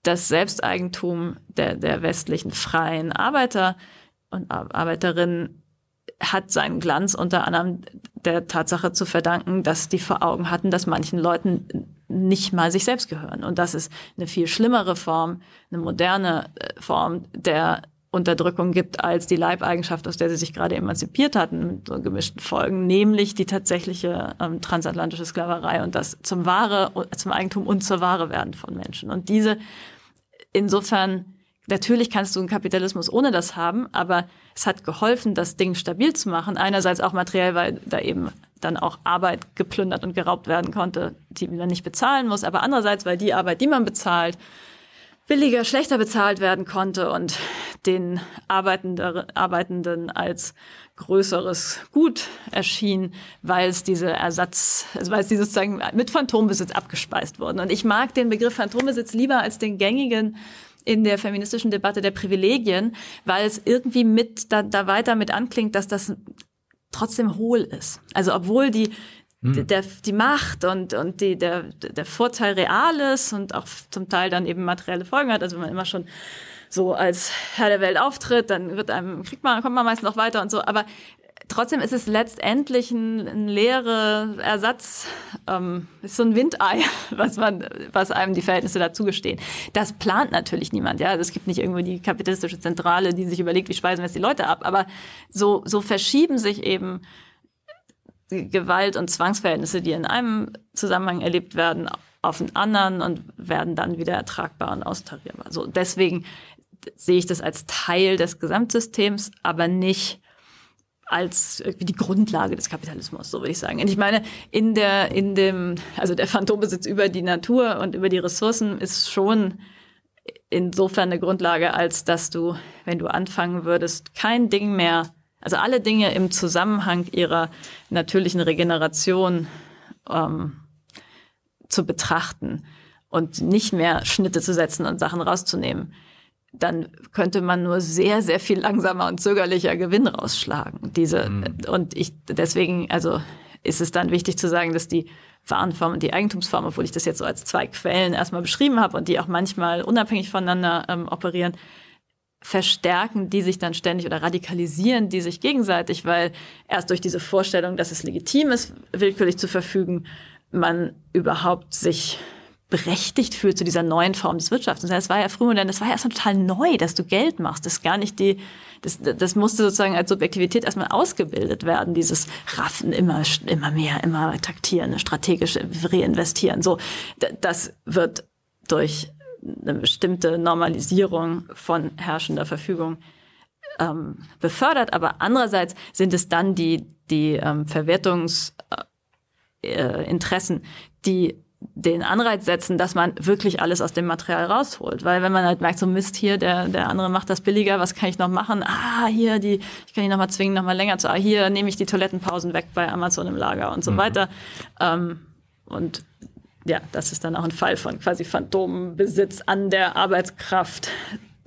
das Selbsteigentum der, der westlichen freien Arbeiter und Arbeiterinnen hat seinen Glanz unter anderem der Tatsache zu verdanken, dass die vor Augen hatten, dass manchen Leuten nicht mal sich selbst gehören. Und das ist eine viel schlimmere Form, eine moderne äh, Form der Unterdrückung gibt als die Leibeigenschaft, aus der sie sich gerade emanzipiert hatten, mit so gemischten Folgen, nämlich die tatsächliche ähm, transatlantische Sklaverei und das zum Ware, zum Eigentum und zur Ware werden von Menschen. Und diese insofern Natürlich kannst du einen Kapitalismus ohne das haben, aber es hat geholfen, das Ding stabil zu machen. Einerseits auch materiell, weil da eben dann auch Arbeit geplündert und geraubt werden konnte, die man nicht bezahlen muss. Aber andererseits, weil die Arbeit, die man bezahlt, billiger, schlechter bezahlt werden konnte und den Arbeitenden als größeres Gut erschien, weil es diese Ersatz, also weil es die sozusagen mit Phantombesitz abgespeist wurden. Und ich mag den Begriff Phantombesitz lieber als den gängigen in der feministischen Debatte der Privilegien, weil es irgendwie mit da, da weiter mit anklingt, dass das trotzdem hohl ist. Also obwohl die hm. der, die Macht und, und die, der, der Vorteil real ist und auch zum Teil dann eben materielle Folgen hat. Also wenn man immer schon so als Herr der Welt auftritt, dann wird einem, kriegt man, kommt man meistens noch weiter und so. Aber trotzdem ist es letztendlich ein, ein leere Ersatz, ähm, ist so ein Windei, was man, was einem die Verhältnisse dazu gestehen. Das plant natürlich niemand, ja. Also es gibt nicht irgendwo die kapitalistische Zentrale, die sich überlegt, wie speisen wir jetzt die Leute ab. Aber so, so verschieben sich eben Gewalt- und Zwangsverhältnisse, die in einem Zusammenhang erlebt werden, auf einen anderen und werden dann wieder ertragbar und austarierbar. So, deswegen sehe ich das als Teil des Gesamtsystems, aber nicht als irgendwie die Grundlage des Kapitalismus, so würde ich sagen. Und ich meine, in der, in dem, also der Phantombesitz über die Natur und über die Ressourcen ist schon insofern eine Grundlage, als dass du, wenn du anfangen würdest, kein Ding mehr, also alle Dinge im Zusammenhang ihrer natürlichen Regeneration ähm, zu betrachten und nicht mehr Schnitte zu setzen und Sachen rauszunehmen, dann könnte man nur sehr, sehr viel langsamer und zögerlicher Gewinn rausschlagen. Diese, mhm. und ich, deswegen, also ist es dann wichtig zu sagen, dass die Warenform und die Eigentumsform, obwohl ich das jetzt so als zwei Quellen erstmal beschrieben habe und die auch manchmal unabhängig voneinander ähm, operieren, verstärken die sich dann ständig oder radikalisieren die sich gegenseitig, weil erst durch diese Vorstellung, dass es legitim ist, willkürlich zu verfügen, man überhaupt sich berechtigt fühlt zu dieser neuen Form des Wirtschaftens. Das war ja frühmodern, das war ja erstmal total neu, dass du Geld machst. Das gar nicht die, das, das musste sozusagen als Subjektivität erstmal ausgebildet werden, dieses Raffen, immer, immer mehr, immer taktieren, strategisch reinvestieren. So, das wird durch eine bestimmte Normalisierung von herrschender Verfügung ähm, befördert. Aber andererseits sind es dann die, die ähm, Verwertungsinteressen, äh, die den Anreiz setzen, dass man wirklich alles aus dem Material rausholt. Weil wenn man halt merkt, so Mist hier, der, der andere macht das billiger, was kann ich noch machen? Ah, hier, die, ich kann die nochmal zwingen, nochmal länger zu, ah, hier nehme ich die Toilettenpausen weg bei Amazon im Lager und so mhm. weiter. Ähm, und ja, das ist dann auch ein Fall von quasi Phantombesitz an der Arbeitskraft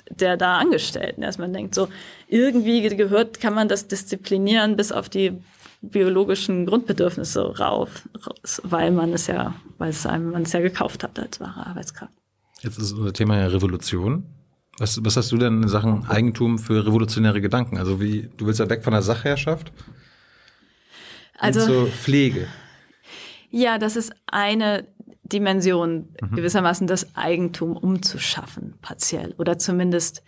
der da Angestellten, dass man denkt, so irgendwie gehört, kann man das disziplinieren bis auf die biologischen Grundbedürfnisse rauf, raus, weil man es ja, weil es einem, man es ja gekauft hat als wahre Arbeitskraft. Jetzt ist unser Thema ja Revolution. Was, was hast du denn in Sachen Eigentum für revolutionäre Gedanken? Also wie, du willst ja weg von der Sachherrschaft also, zur Pflege. Ja, das ist eine Dimension, mhm. gewissermaßen das Eigentum umzuschaffen, partiell. Oder zumindest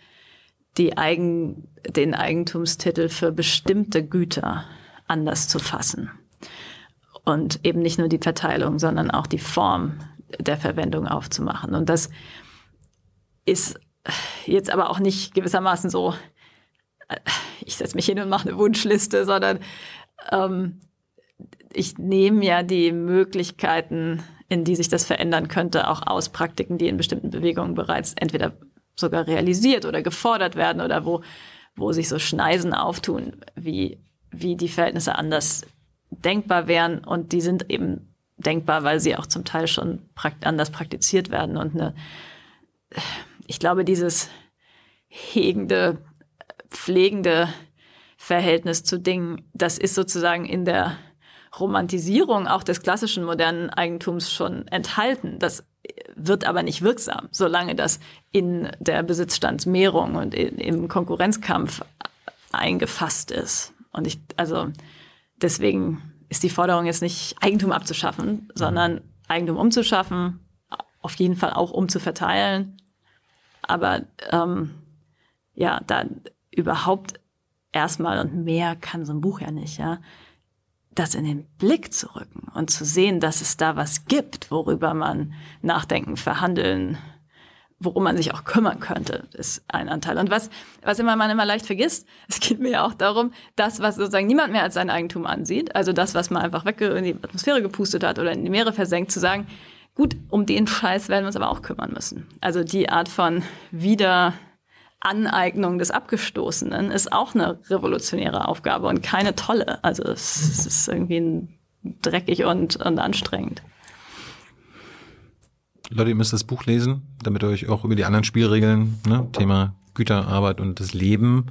die Eigen, den Eigentumstitel für bestimmte Güter anders zu fassen. Und eben nicht nur die Verteilung, sondern auch die Form der Verwendung aufzumachen. Und das ist jetzt aber auch nicht gewissermaßen so, äh, ich setze mich hin und mache eine Wunschliste, sondern ähm, ich nehme ja die Möglichkeiten, in die sich das verändern könnte, auch aus Praktiken, die in bestimmten Bewegungen bereits entweder sogar realisiert oder gefordert werden oder wo, wo sich so Schneisen auftun, wie wie die Verhältnisse anders denkbar wären. Und die sind eben denkbar, weil sie auch zum Teil schon prakt anders praktiziert werden. Und eine, ich glaube, dieses hegende, pflegende Verhältnis zu Dingen, das ist sozusagen in der Romantisierung auch des klassischen modernen Eigentums schon enthalten. Das wird aber nicht wirksam, solange das in der Besitzstandsmehrung und im Konkurrenzkampf eingefasst ist. Und ich, also deswegen ist die Forderung jetzt nicht Eigentum abzuschaffen, sondern Eigentum umzuschaffen, auf jeden Fall auch umzuverteilen. Aber ähm, ja, da überhaupt erstmal und mehr kann so ein Buch ja nicht, ja, das in den Blick zu rücken und zu sehen, dass es da was gibt, worüber man nachdenken, verhandeln, worum man sich auch kümmern könnte, ist ein Anteil. Und was, was immer man immer leicht vergisst, es geht mir ja auch darum, das, was sozusagen niemand mehr als sein Eigentum ansieht, also das, was man einfach weg in die Atmosphäre gepustet hat oder in die Meere versenkt, zu sagen, gut, um den Scheiß werden wir uns aber auch kümmern müssen. Also die Art von Wiederaneignung des Abgestoßenen ist auch eine revolutionäre Aufgabe und keine tolle. Also es, es ist irgendwie dreckig und, und anstrengend. Leute, ihr müsst das Buch lesen, damit ihr euch auch über die anderen Spielregeln, ne, Thema Güterarbeit und das Leben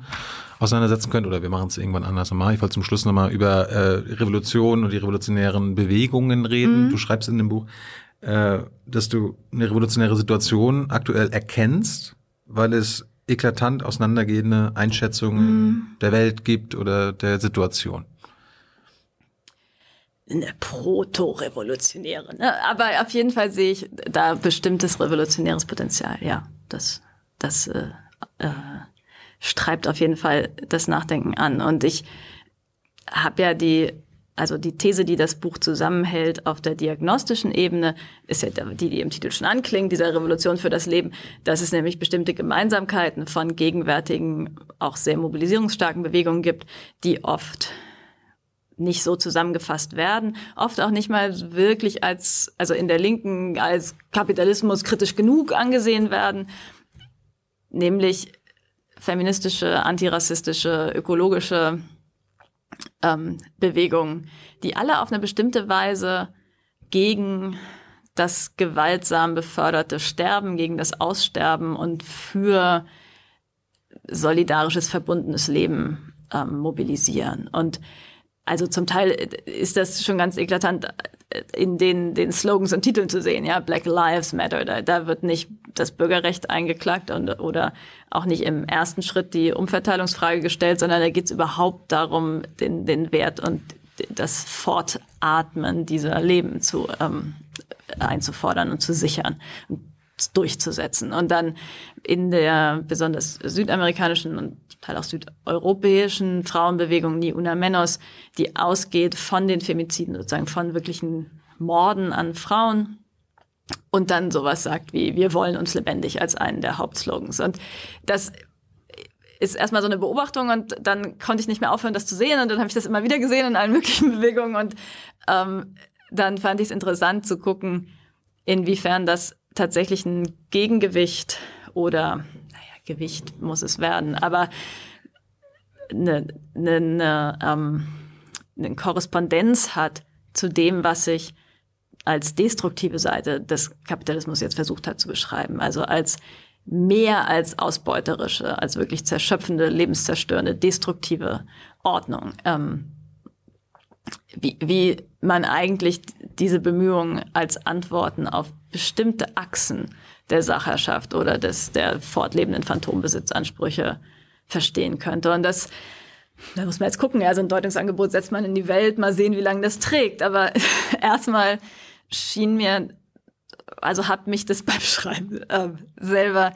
auseinandersetzen könnt. Oder wir machen es irgendwann anders nochmal. Ich wollte zum Schluss nochmal über äh, Revolution und die revolutionären Bewegungen reden. Mhm. Du schreibst in dem Buch, äh, dass du eine revolutionäre Situation aktuell erkennst, weil es eklatant auseinandergehende Einschätzungen mhm. der Welt gibt oder der Situation eine Proto-Revolutionäre. Ne? Aber auf jeden Fall sehe ich da bestimmtes revolutionäres Potenzial. Ja, das, das äh, äh, streibt auf jeden Fall das Nachdenken an. Und ich habe ja die, also die These, die das Buch zusammenhält auf der diagnostischen Ebene, ist ja die, die im Titel schon anklingt, dieser Revolution für das Leben, dass es nämlich bestimmte Gemeinsamkeiten von gegenwärtigen, auch sehr mobilisierungsstarken Bewegungen gibt, die oft nicht so zusammengefasst werden, oft auch nicht mal wirklich als, also in der Linken als Kapitalismus kritisch genug angesehen werden, nämlich feministische, antirassistische, ökologische ähm, Bewegungen, die alle auf eine bestimmte Weise gegen das gewaltsam beförderte Sterben, gegen das Aussterben und für solidarisches, verbundenes Leben ähm, mobilisieren. Und also zum Teil ist das schon ganz eklatant in den, den Slogans und Titeln zu sehen. Ja, Black Lives Matter. Da, da wird nicht das Bürgerrecht eingeklagt und, oder auch nicht im ersten Schritt die Umverteilungsfrage gestellt, sondern da geht es überhaupt darum, den, den Wert und das Fortatmen dieser Leben zu ähm, einzufordern und zu sichern und durchzusetzen. Und dann in der besonders südamerikanischen und Teil auch südeuropäischen Frauenbewegung, die Una Menos, die ausgeht von den Femiziden, sozusagen von wirklichen Morden an Frauen und dann sowas sagt wie, wir wollen uns lebendig als einen der Hauptslogans. Und das ist erstmal so eine Beobachtung und dann konnte ich nicht mehr aufhören, das zu sehen und dann habe ich das immer wieder gesehen in allen möglichen Bewegungen und ähm, dann fand ich es interessant zu gucken, inwiefern das tatsächlich ein Gegengewicht oder, naja, Gewicht muss es werden, aber eine, eine, eine, ähm, eine Korrespondenz hat zu dem, was sich als destruktive Seite des Kapitalismus jetzt versucht hat zu beschreiben. Also als mehr als ausbeuterische, als wirklich zerschöpfende, lebenszerstörende, destruktive Ordnung. Ähm, wie, wie man eigentlich diese Bemühungen als Antworten auf bestimmte Achsen der Sachherrschaft oder des, der fortlebenden Phantombesitzansprüche verstehen könnte. Und das, da muss man jetzt gucken, also ein Deutungsangebot setzt man in die Welt, mal sehen, wie lange das trägt. Aber erstmal schien mir, also hat mich das beim Schreiben äh, selber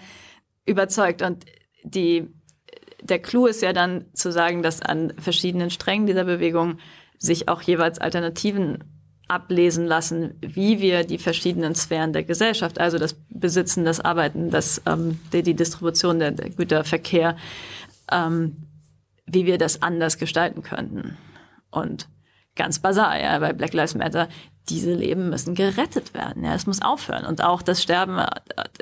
überzeugt. Und die, der Clou ist ja dann zu sagen, dass an verschiedenen Strängen dieser Bewegung sich auch jeweils Alternativen ablesen lassen, wie wir die verschiedenen Sphären der Gesellschaft, also das Besitzen, das Arbeiten, das, ähm, die, die Distribution der, der Güterverkehr, ähm, wie wir das anders gestalten könnten. Und ganz basal, ja, bei Black Lives Matter, diese Leben müssen gerettet werden. Ja, es muss aufhören. Und auch das Sterben äh,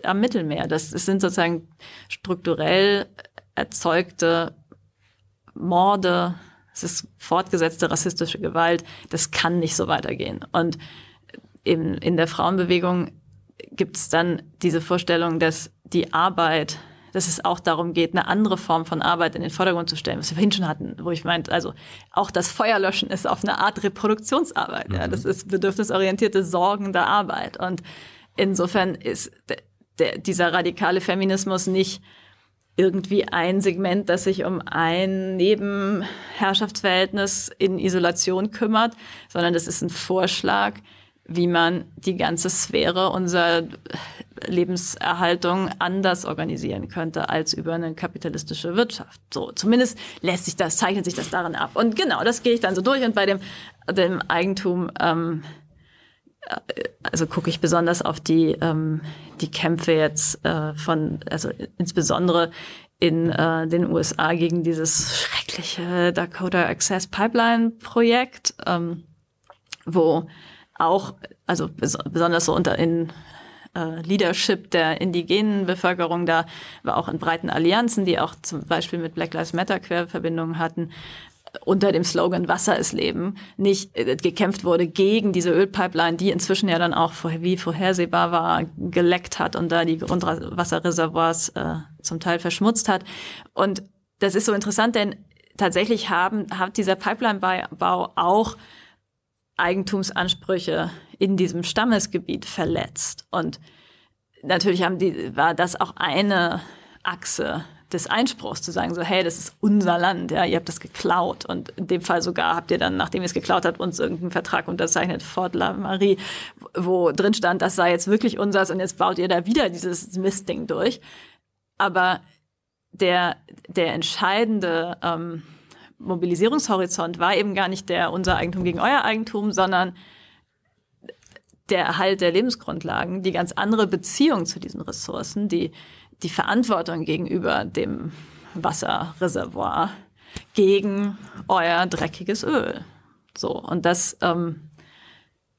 am Mittelmeer, das, das sind sozusagen strukturell erzeugte Morde, es ist fortgesetzte rassistische Gewalt, das kann nicht so weitergehen. Und in, in der Frauenbewegung gibt es dann diese Vorstellung, dass die Arbeit dass es auch darum geht, eine andere Form von Arbeit in den Vordergrund zu stellen, was wir vorhin schon hatten, wo ich meinte, also auch das Feuerlöschen ist auf eine Art Reproduktionsarbeit. Mhm. Ja, das ist bedürfnisorientierte, sorgende Arbeit. Und insofern ist der, der, dieser radikale Feminismus nicht irgendwie ein Segment, das sich um ein Nebenherrschaftsverhältnis in Isolation kümmert, sondern das ist ein Vorschlag, wie man die ganze Sphäre unserer Lebenserhaltung anders organisieren könnte als über eine kapitalistische Wirtschaft. So, zumindest lässt sich das, zeichnet sich das darin ab. Und genau, das gehe ich dann so durch. Und bei dem, dem Eigentum, ähm, äh, also gucke ich besonders auf die, ähm, die Kämpfe jetzt äh, von, also insbesondere in äh, den USA gegen dieses schreckliche Dakota Access Pipeline Projekt, ähm, wo auch, also besonders so unter in äh, Leadership der indigenen Bevölkerung da war auch in breiten Allianzen, die auch zum Beispiel mit Black Lives Matter Querverbindungen hatten, unter dem Slogan Wasser ist Leben nicht äh, gekämpft wurde gegen diese Ölpipeline, die inzwischen ja dann auch wie vorhersehbar war, geleckt hat und da die Grundwasserreservoirs äh, zum Teil verschmutzt hat. Und das ist so interessant, denn tatsächlich haben, hat dieser Pipelinebau auch Eigentumsansprüche in diesem Stammesgebiet verletzt. Und natürlich haben die, war das auch eine Achse des Einspruchs, zu sagen so, hey, das ist unser Land, ja, ihr habt das geklaut. Und in dem Fall sogar habt ihr dann, nachdem ihr es geklaut habt, uns irgendeinen Vertrag unterzeichnet, Fort La Marie, wo drin stand, das sei jetzt wirklich unseres und jetzt baut ihr da wieder dieses Mistding durch. Aber der, der entscheidende ähm, Mobilisierungshorizont war eben gar nicht der unser Eigentum gegen euer Eigentum, sondern der Erhalt der Lebensgrundlagen, die ganz andere Beziehung zu diesen Ressourcen, die, die Verantwortung gegenüber dem Wasserreservoir gegen euer dreckiges Öl. So, und das ähm,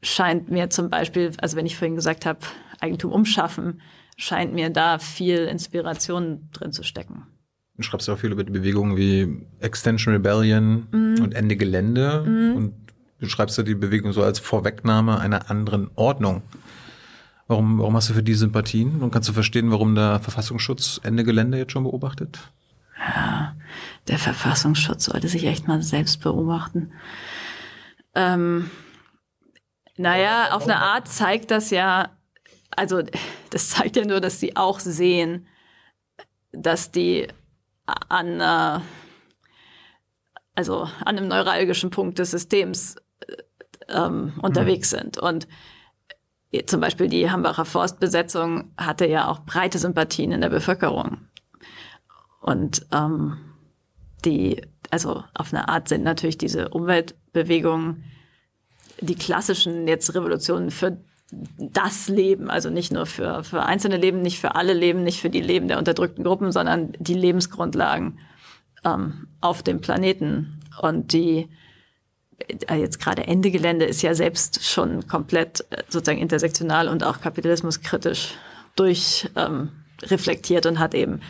scheint mir zum Beispiel, also wenn ich vorhin gesagt habe, Eigentum umschaffen, scheint mir da viel Inspiration drin zu stecken. Du schreibst ja auch viel über die Bewegungen wie Extension Rebellion mm. und Ende Gelände. Mm. Und du schreibst ja die Bewegung so als Vorwegnahme einer anderen Ordnung. Warum, warum hast du für die Sympathien? Und kannst du verstehen, warum der Verfassungsschutz Ende Gelände jetzt schon beobachtet? Ja, der Verfassungsschutz sollte sich echt mal selbst beobachten. Ähm, naja, auf eine Art zeigt das ja, also das zeigt ja nur, dass sie auch sehen, dass die an, äh, also an einem neuralgischen Punkt des Systems äh, ähm, unterwegs mhm. sind. Und zum Beispiel die Hambacher Forstbesetzung hatte ja auch breite Sympathien in der Bevölkerung. Und ähm, die, also auf eine Art sind natürlich diese Umweltbewegungen die klassischen jetzt Revolutionen für das Leben, also nicht nur für, für einzelne Leben, nicht für alle Leben, nicht für die Leben der unterdrückten Gruppen, sondern die Lebensgrundlagen ähm, auf dem Planeten. Und die jetzt gerade Ende Gelände ist ja selbst schon komplett äh, sozusagen intersektional und auch kapitalismuskritisch durchreflektiert ähm, und hat eben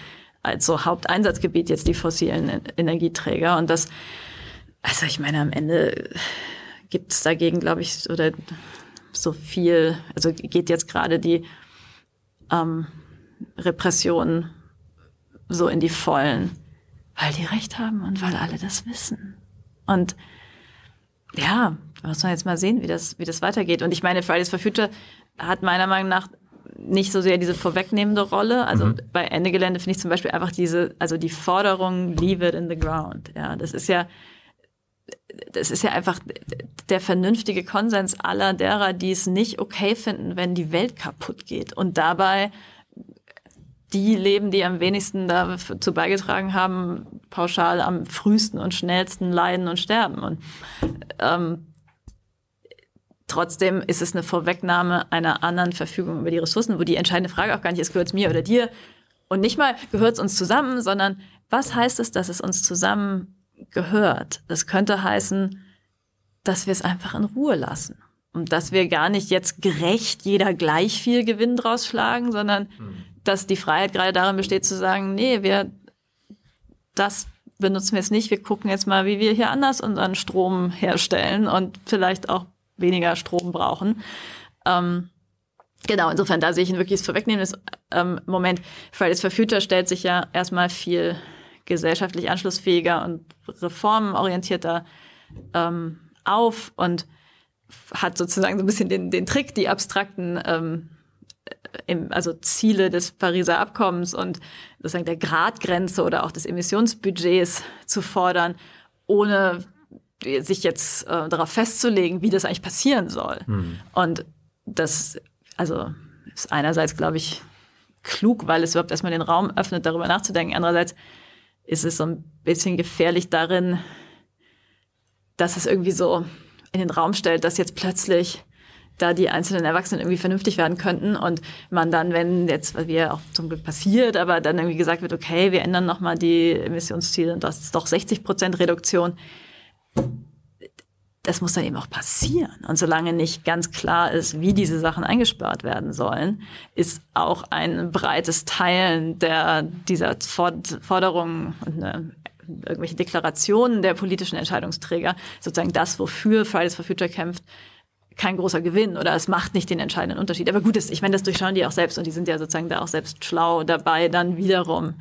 als so Haupteinsatzgebiet jetzt die fossilen Energieträger. Und das, also ich meine, am Ende gibt es dagegen, glaube ich, oder so viel, also geht jetzt gerade die ähm, Repression so in die Vollen, weil die Recht haben und weil alle das wissen. Und ja, muss man jetzt mal sehen, wie das, wie das weitergeht. Und ich meine, Fridays for Future hat meiner Meinung nach nicht so sehr diese vorwegnehmende Rolle. Also mhm. bei Ende Gelände finde ich zum Beispiel einfach diese, also die Forderung, leave it in the ground. Ja, das ist ja, das ist ja einfach der vernünftige Konsens aller derer, die es nicht okay finden, wenn die Welt kaputt geht. Und dabei die leben, die am wenigsten dazu beigetragen haben, pauschal am frühesten und schnellsten leiden und sterben. Und ähm, trotzdem ist es eine Vorwegnahme einer anderen Verfügung über die Ressourcen, wo die entscheidende Frage auch gar nicht ist, gehört es mir oder dir? Und nicht mal gehört es uns zusammen, sondern was heißt es, dass es uns zusammen gehört? Das könnte heißen, dass wir es einfach in Ruhe lassen. Und dass wir gar nicht jetzt gerecht jeder gleich viel Gewinn draus schlagen, sondern mhm dass die Freiheit gerade darin besteht zu sagen, nee, wir, das benutzen wir jetzt nicht, wir gucken jetzt mal, wie wir hier anders unseren Strom herstellen und vielleicht auch weniger Strom brauchen. Ähm, genau, insofern, da sehe ich ein wirkliches vorwegnehmendes ähm, Moment. Fridays for Future stellt sich ja erstmal viel gesellschaftlich anschlussfähiger und reformenorientierter ähm, auf und hat sozusagen so ein bisschen den, den Trick, die abstrakten ähm, also Ziele des Pariser Abkommens und sozusagen der Gradgrenze oder auch des Emissionsbudgets zu fordern, ohne sich jetzt äh, darauf festzulegen, wie das eigentlich passieren soll. Mhm. Und das, also ist einerseits, glaube ich, klug, weil es überhaupt erstmal den Raum öffnet, darüber nachzudenken. Andererseits ist es so ein bisschen gefährlich darin, dass es irgendwie so in den Raum stellt, dass jetzt plötzlich da die einzelnen Erwachsenen irgendwie vernünftig werden könnten und man dann, wenn jetzt, wie ja auch zum Glück passiert, aber dann irgendwie gesagt wird, okay, wir ändern nochmal die Emissionsziele und das ist doch 60 Prozent Reduktion. Das muss dann eben auch passieren. Und solange nicht ganz klar ist, wie diese Sachen eingespart werden sollen, ist auch ein breites Teilen der, dieser Forderungen und eine irgendwelche Deklarationen der politischen Entscheidungsträger, sozusagen das, wofür Fridays for Future kämpft, kein großer Gewinn oder es macht nicht den entscheidenden Unterschied. Aber gut, ich meine, das durchschauen die auch selbst und die sind ja sozusagen da auch selbst schlau dabei, dann wiederum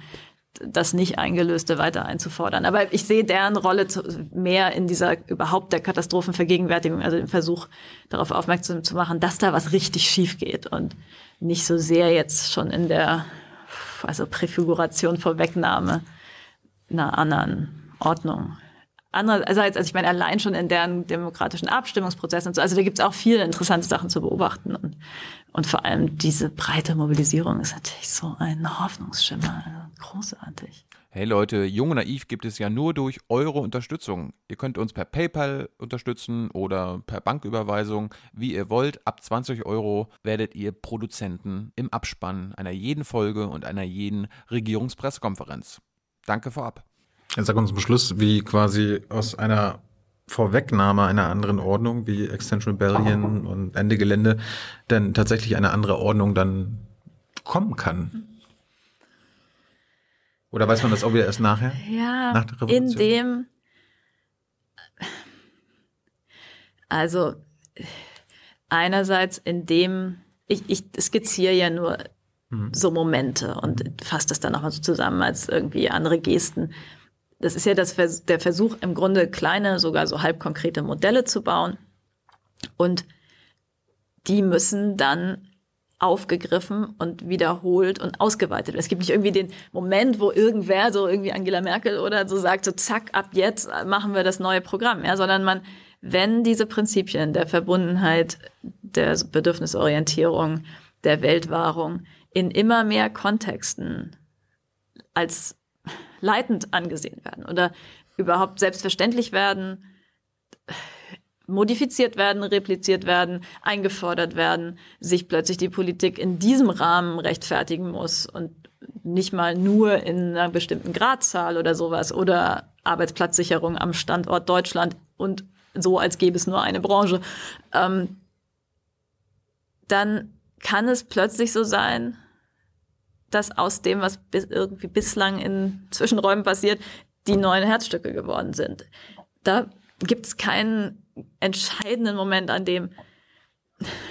das nicht eingelöste weiter einzufordern. Aber ich sehe deren Rolle mehr in dieser überhaupt der Katastrophenvergegenwärtigung, also im Versuch darauf aufmerksam zu machen, dass da was richtig schief geht und nicht so sehr jetzt schon in der also Präfiguration, Vorwegnahme einer anderen Ordnung Andererseits, also ich meine, allein schon in deren demokratischen Abstimmungsprozessen und so, also da gibt es auch viele interessante Sachen zu beobachten. Und, und vor allem diese breite Mobilisierung ist natürlich so ein Hoffnungsschimmer. Also großartig. Hey Leute, Jung und Naiv gibt es ja nur durch eure Unterstützung. Ihr könnt uns per PayPal unterstützen oder per Banküberweisung, wie ihr wollt. Ab 20 Euro werdet ihr Produzenten im Abspann einer jeden Folge und einer jeden Regierungspressekonferenz. Danke vorab. Jetzt sag uns zum Schluss, wie quasi aus einer Vorwegnahme einer anderen Ordnung wie Extension Rebellion und Ende Gelände denn tatsächlich eine andere Ordnung dann kommen kann. Oder weiß man das auch wieder erst nachher? Ja, nach der Revolution? in dem, also einerseits in dem ich, ich skizziere ja nur mhm. so Momente und fasse das dann nochmal so zusammen als irgendwie andere Gesten. Das ist ja das, der Versuch, im Grunde kleine, sogar so halbkonkrete Modelle zu bauen. Und die müssen dann aufgegriffen und wiederholt und ausgeweitet werden. Es gibt nicht irgendwie den Moment, wo irgendwer, so irgendwie Angela Merkel oder so sagt, so zack, ab jetzt machen wir das neue Programm, ja, sondern man, wenn diese Prinzipien der Verbundenheit, der Bedürfnisorientierung, der Weltwahrung in immer mehr Kontexten als leitend angesehen werden oder überhaupt selbstverständlich werden, modifiziert werden, repliziert werden, eingefordert werden, sich plötzlich die Politik in diesem Rahmen rechtfertigen muss und nicht mal nur in einer bestimmten Gradzahl oder sowas oder Arbeitsplatzsicherung am Standort Deutschland und so, als gäbe es nur eine Branche, ähm, dann kann es plötzlich so sein, dass aus dem, was bis irgendwie bislang in Zwischenräumen passiert, die neuen Herzstücke geworden sind. Da gibt es keinen entscheidenden Moment, an dem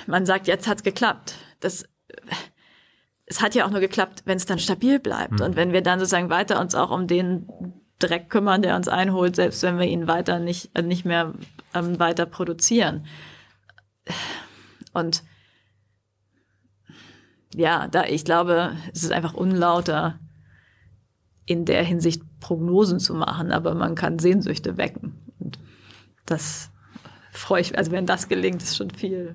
man sagt, jetzt hat's geklappt. Das, es hat ja auch nur geklappt, wenn es dann stabil bleibt mhm. und wenn wir dann sozusagen weiter uns auch um den Dreck kümmern, der uns einholt, selbst wenn wir ihn weiter nicht, äh, nicht mehr ähm, weiter produzieren. Und ja, da ich glaube, es ist einfach unlauter, in der Hinsicht Prognosen zu machen, aber man kann Sehnsüchte wecken. Und das freue ich, also wenn das gelingt, ist schon viel.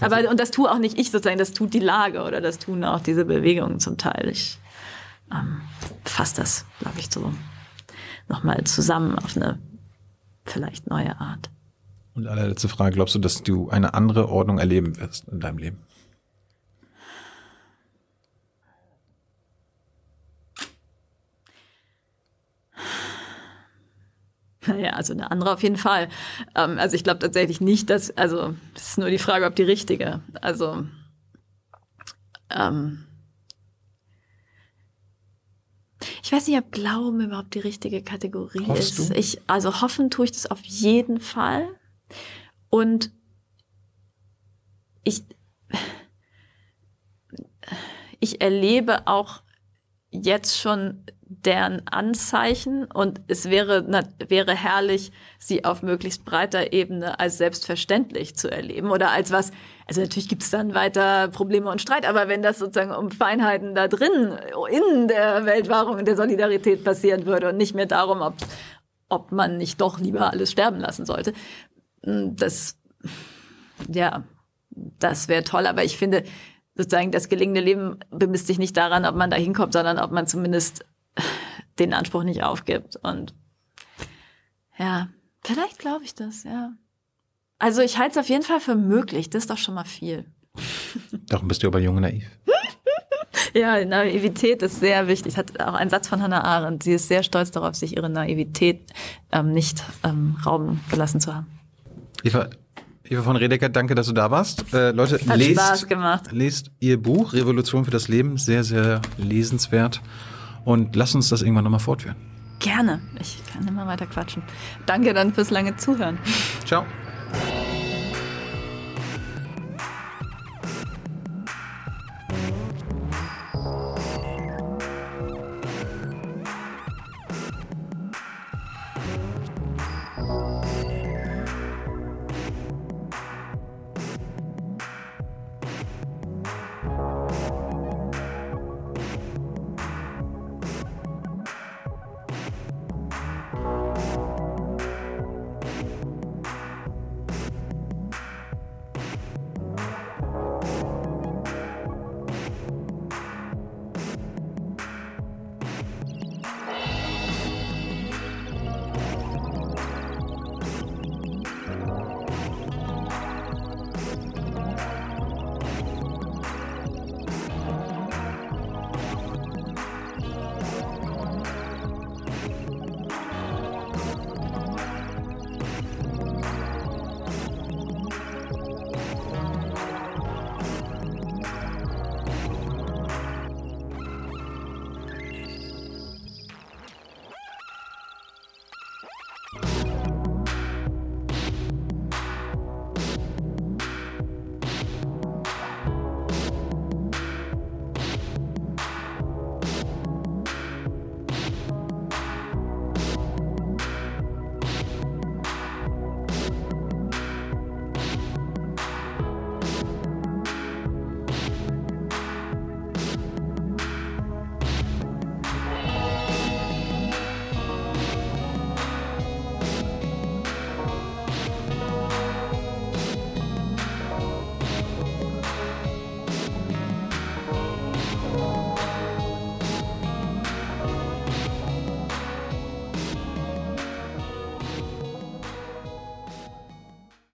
Aber und das tue auch nicht ich sozusagen, das tut die Lage oder das tun auch diese Bewegungen zum Teil. Ich ähm, fasse das, glaube ich, so nochmal zusammen auf eine vielleicht neue Art. Und allerletzte Frage, glaubst du, dass du eine andere Ordnung erleben wirst in deinem Leben? Naja, also eine andere auf jeden Fall. Ähm, also ich glaube tatsächlich nicht, dass, also es ist nur die Frage, ob die richtige. Also ähm, ich weiß nicht, ob Glauben überhaupt die richtige Kategorie Hoffst ist. Du? Ich, also hoffen tue ich das auf jeden Fall. Und ich, ich erlebe auch jetzt schon deren Anzeichen und es wäre, na, wäre herrlich, sie auf möglichst breiter Ebene als selbstverständlich zu erleben oder als was, also natürlich gibt es dann weiter Probleme und Streit, aber wenn das sozusagen um Feinheiten da drin, in der Weltwahrung und der Solidarität passieren würde und nicht mehr darum, ob, ob man nicht doch lieber alles sterben lassen sollte, hm, das, ja, das wäre toll, aber ich finde, sozusagen das gelingende Leben bemisst sich nicht daran, ob man da hinkommt, sondern ob man zumindest den Anspruch nicht aufgibt. Und ja, vielleicht glaube ich das, ja. Also ich halte es auf jeden Fall für möglich. Das ist doch schon mal viel. Darum bist du aber jung und naiv. ja, Naivität ist sehr wichtig. Hat auch ein Satz von Hannah Arendt. Sie ist sehr stolz darauf, sich ihre Naivität ähm, nicht ähm, rauben gelassen zu haben. Eva, Eva von Redeker, danke, dass du da warst. Äh, Leute, Hat lest, Spaß gemacht. lest ihr Buch Revolution für das Leben. Sehr, sehr lesenswert. Und lass uns das irgendwann nochmal fortführen. Gerne. Ich kann immer weiter quatschen. Danke dann fürs lange Zuhören. Ciao.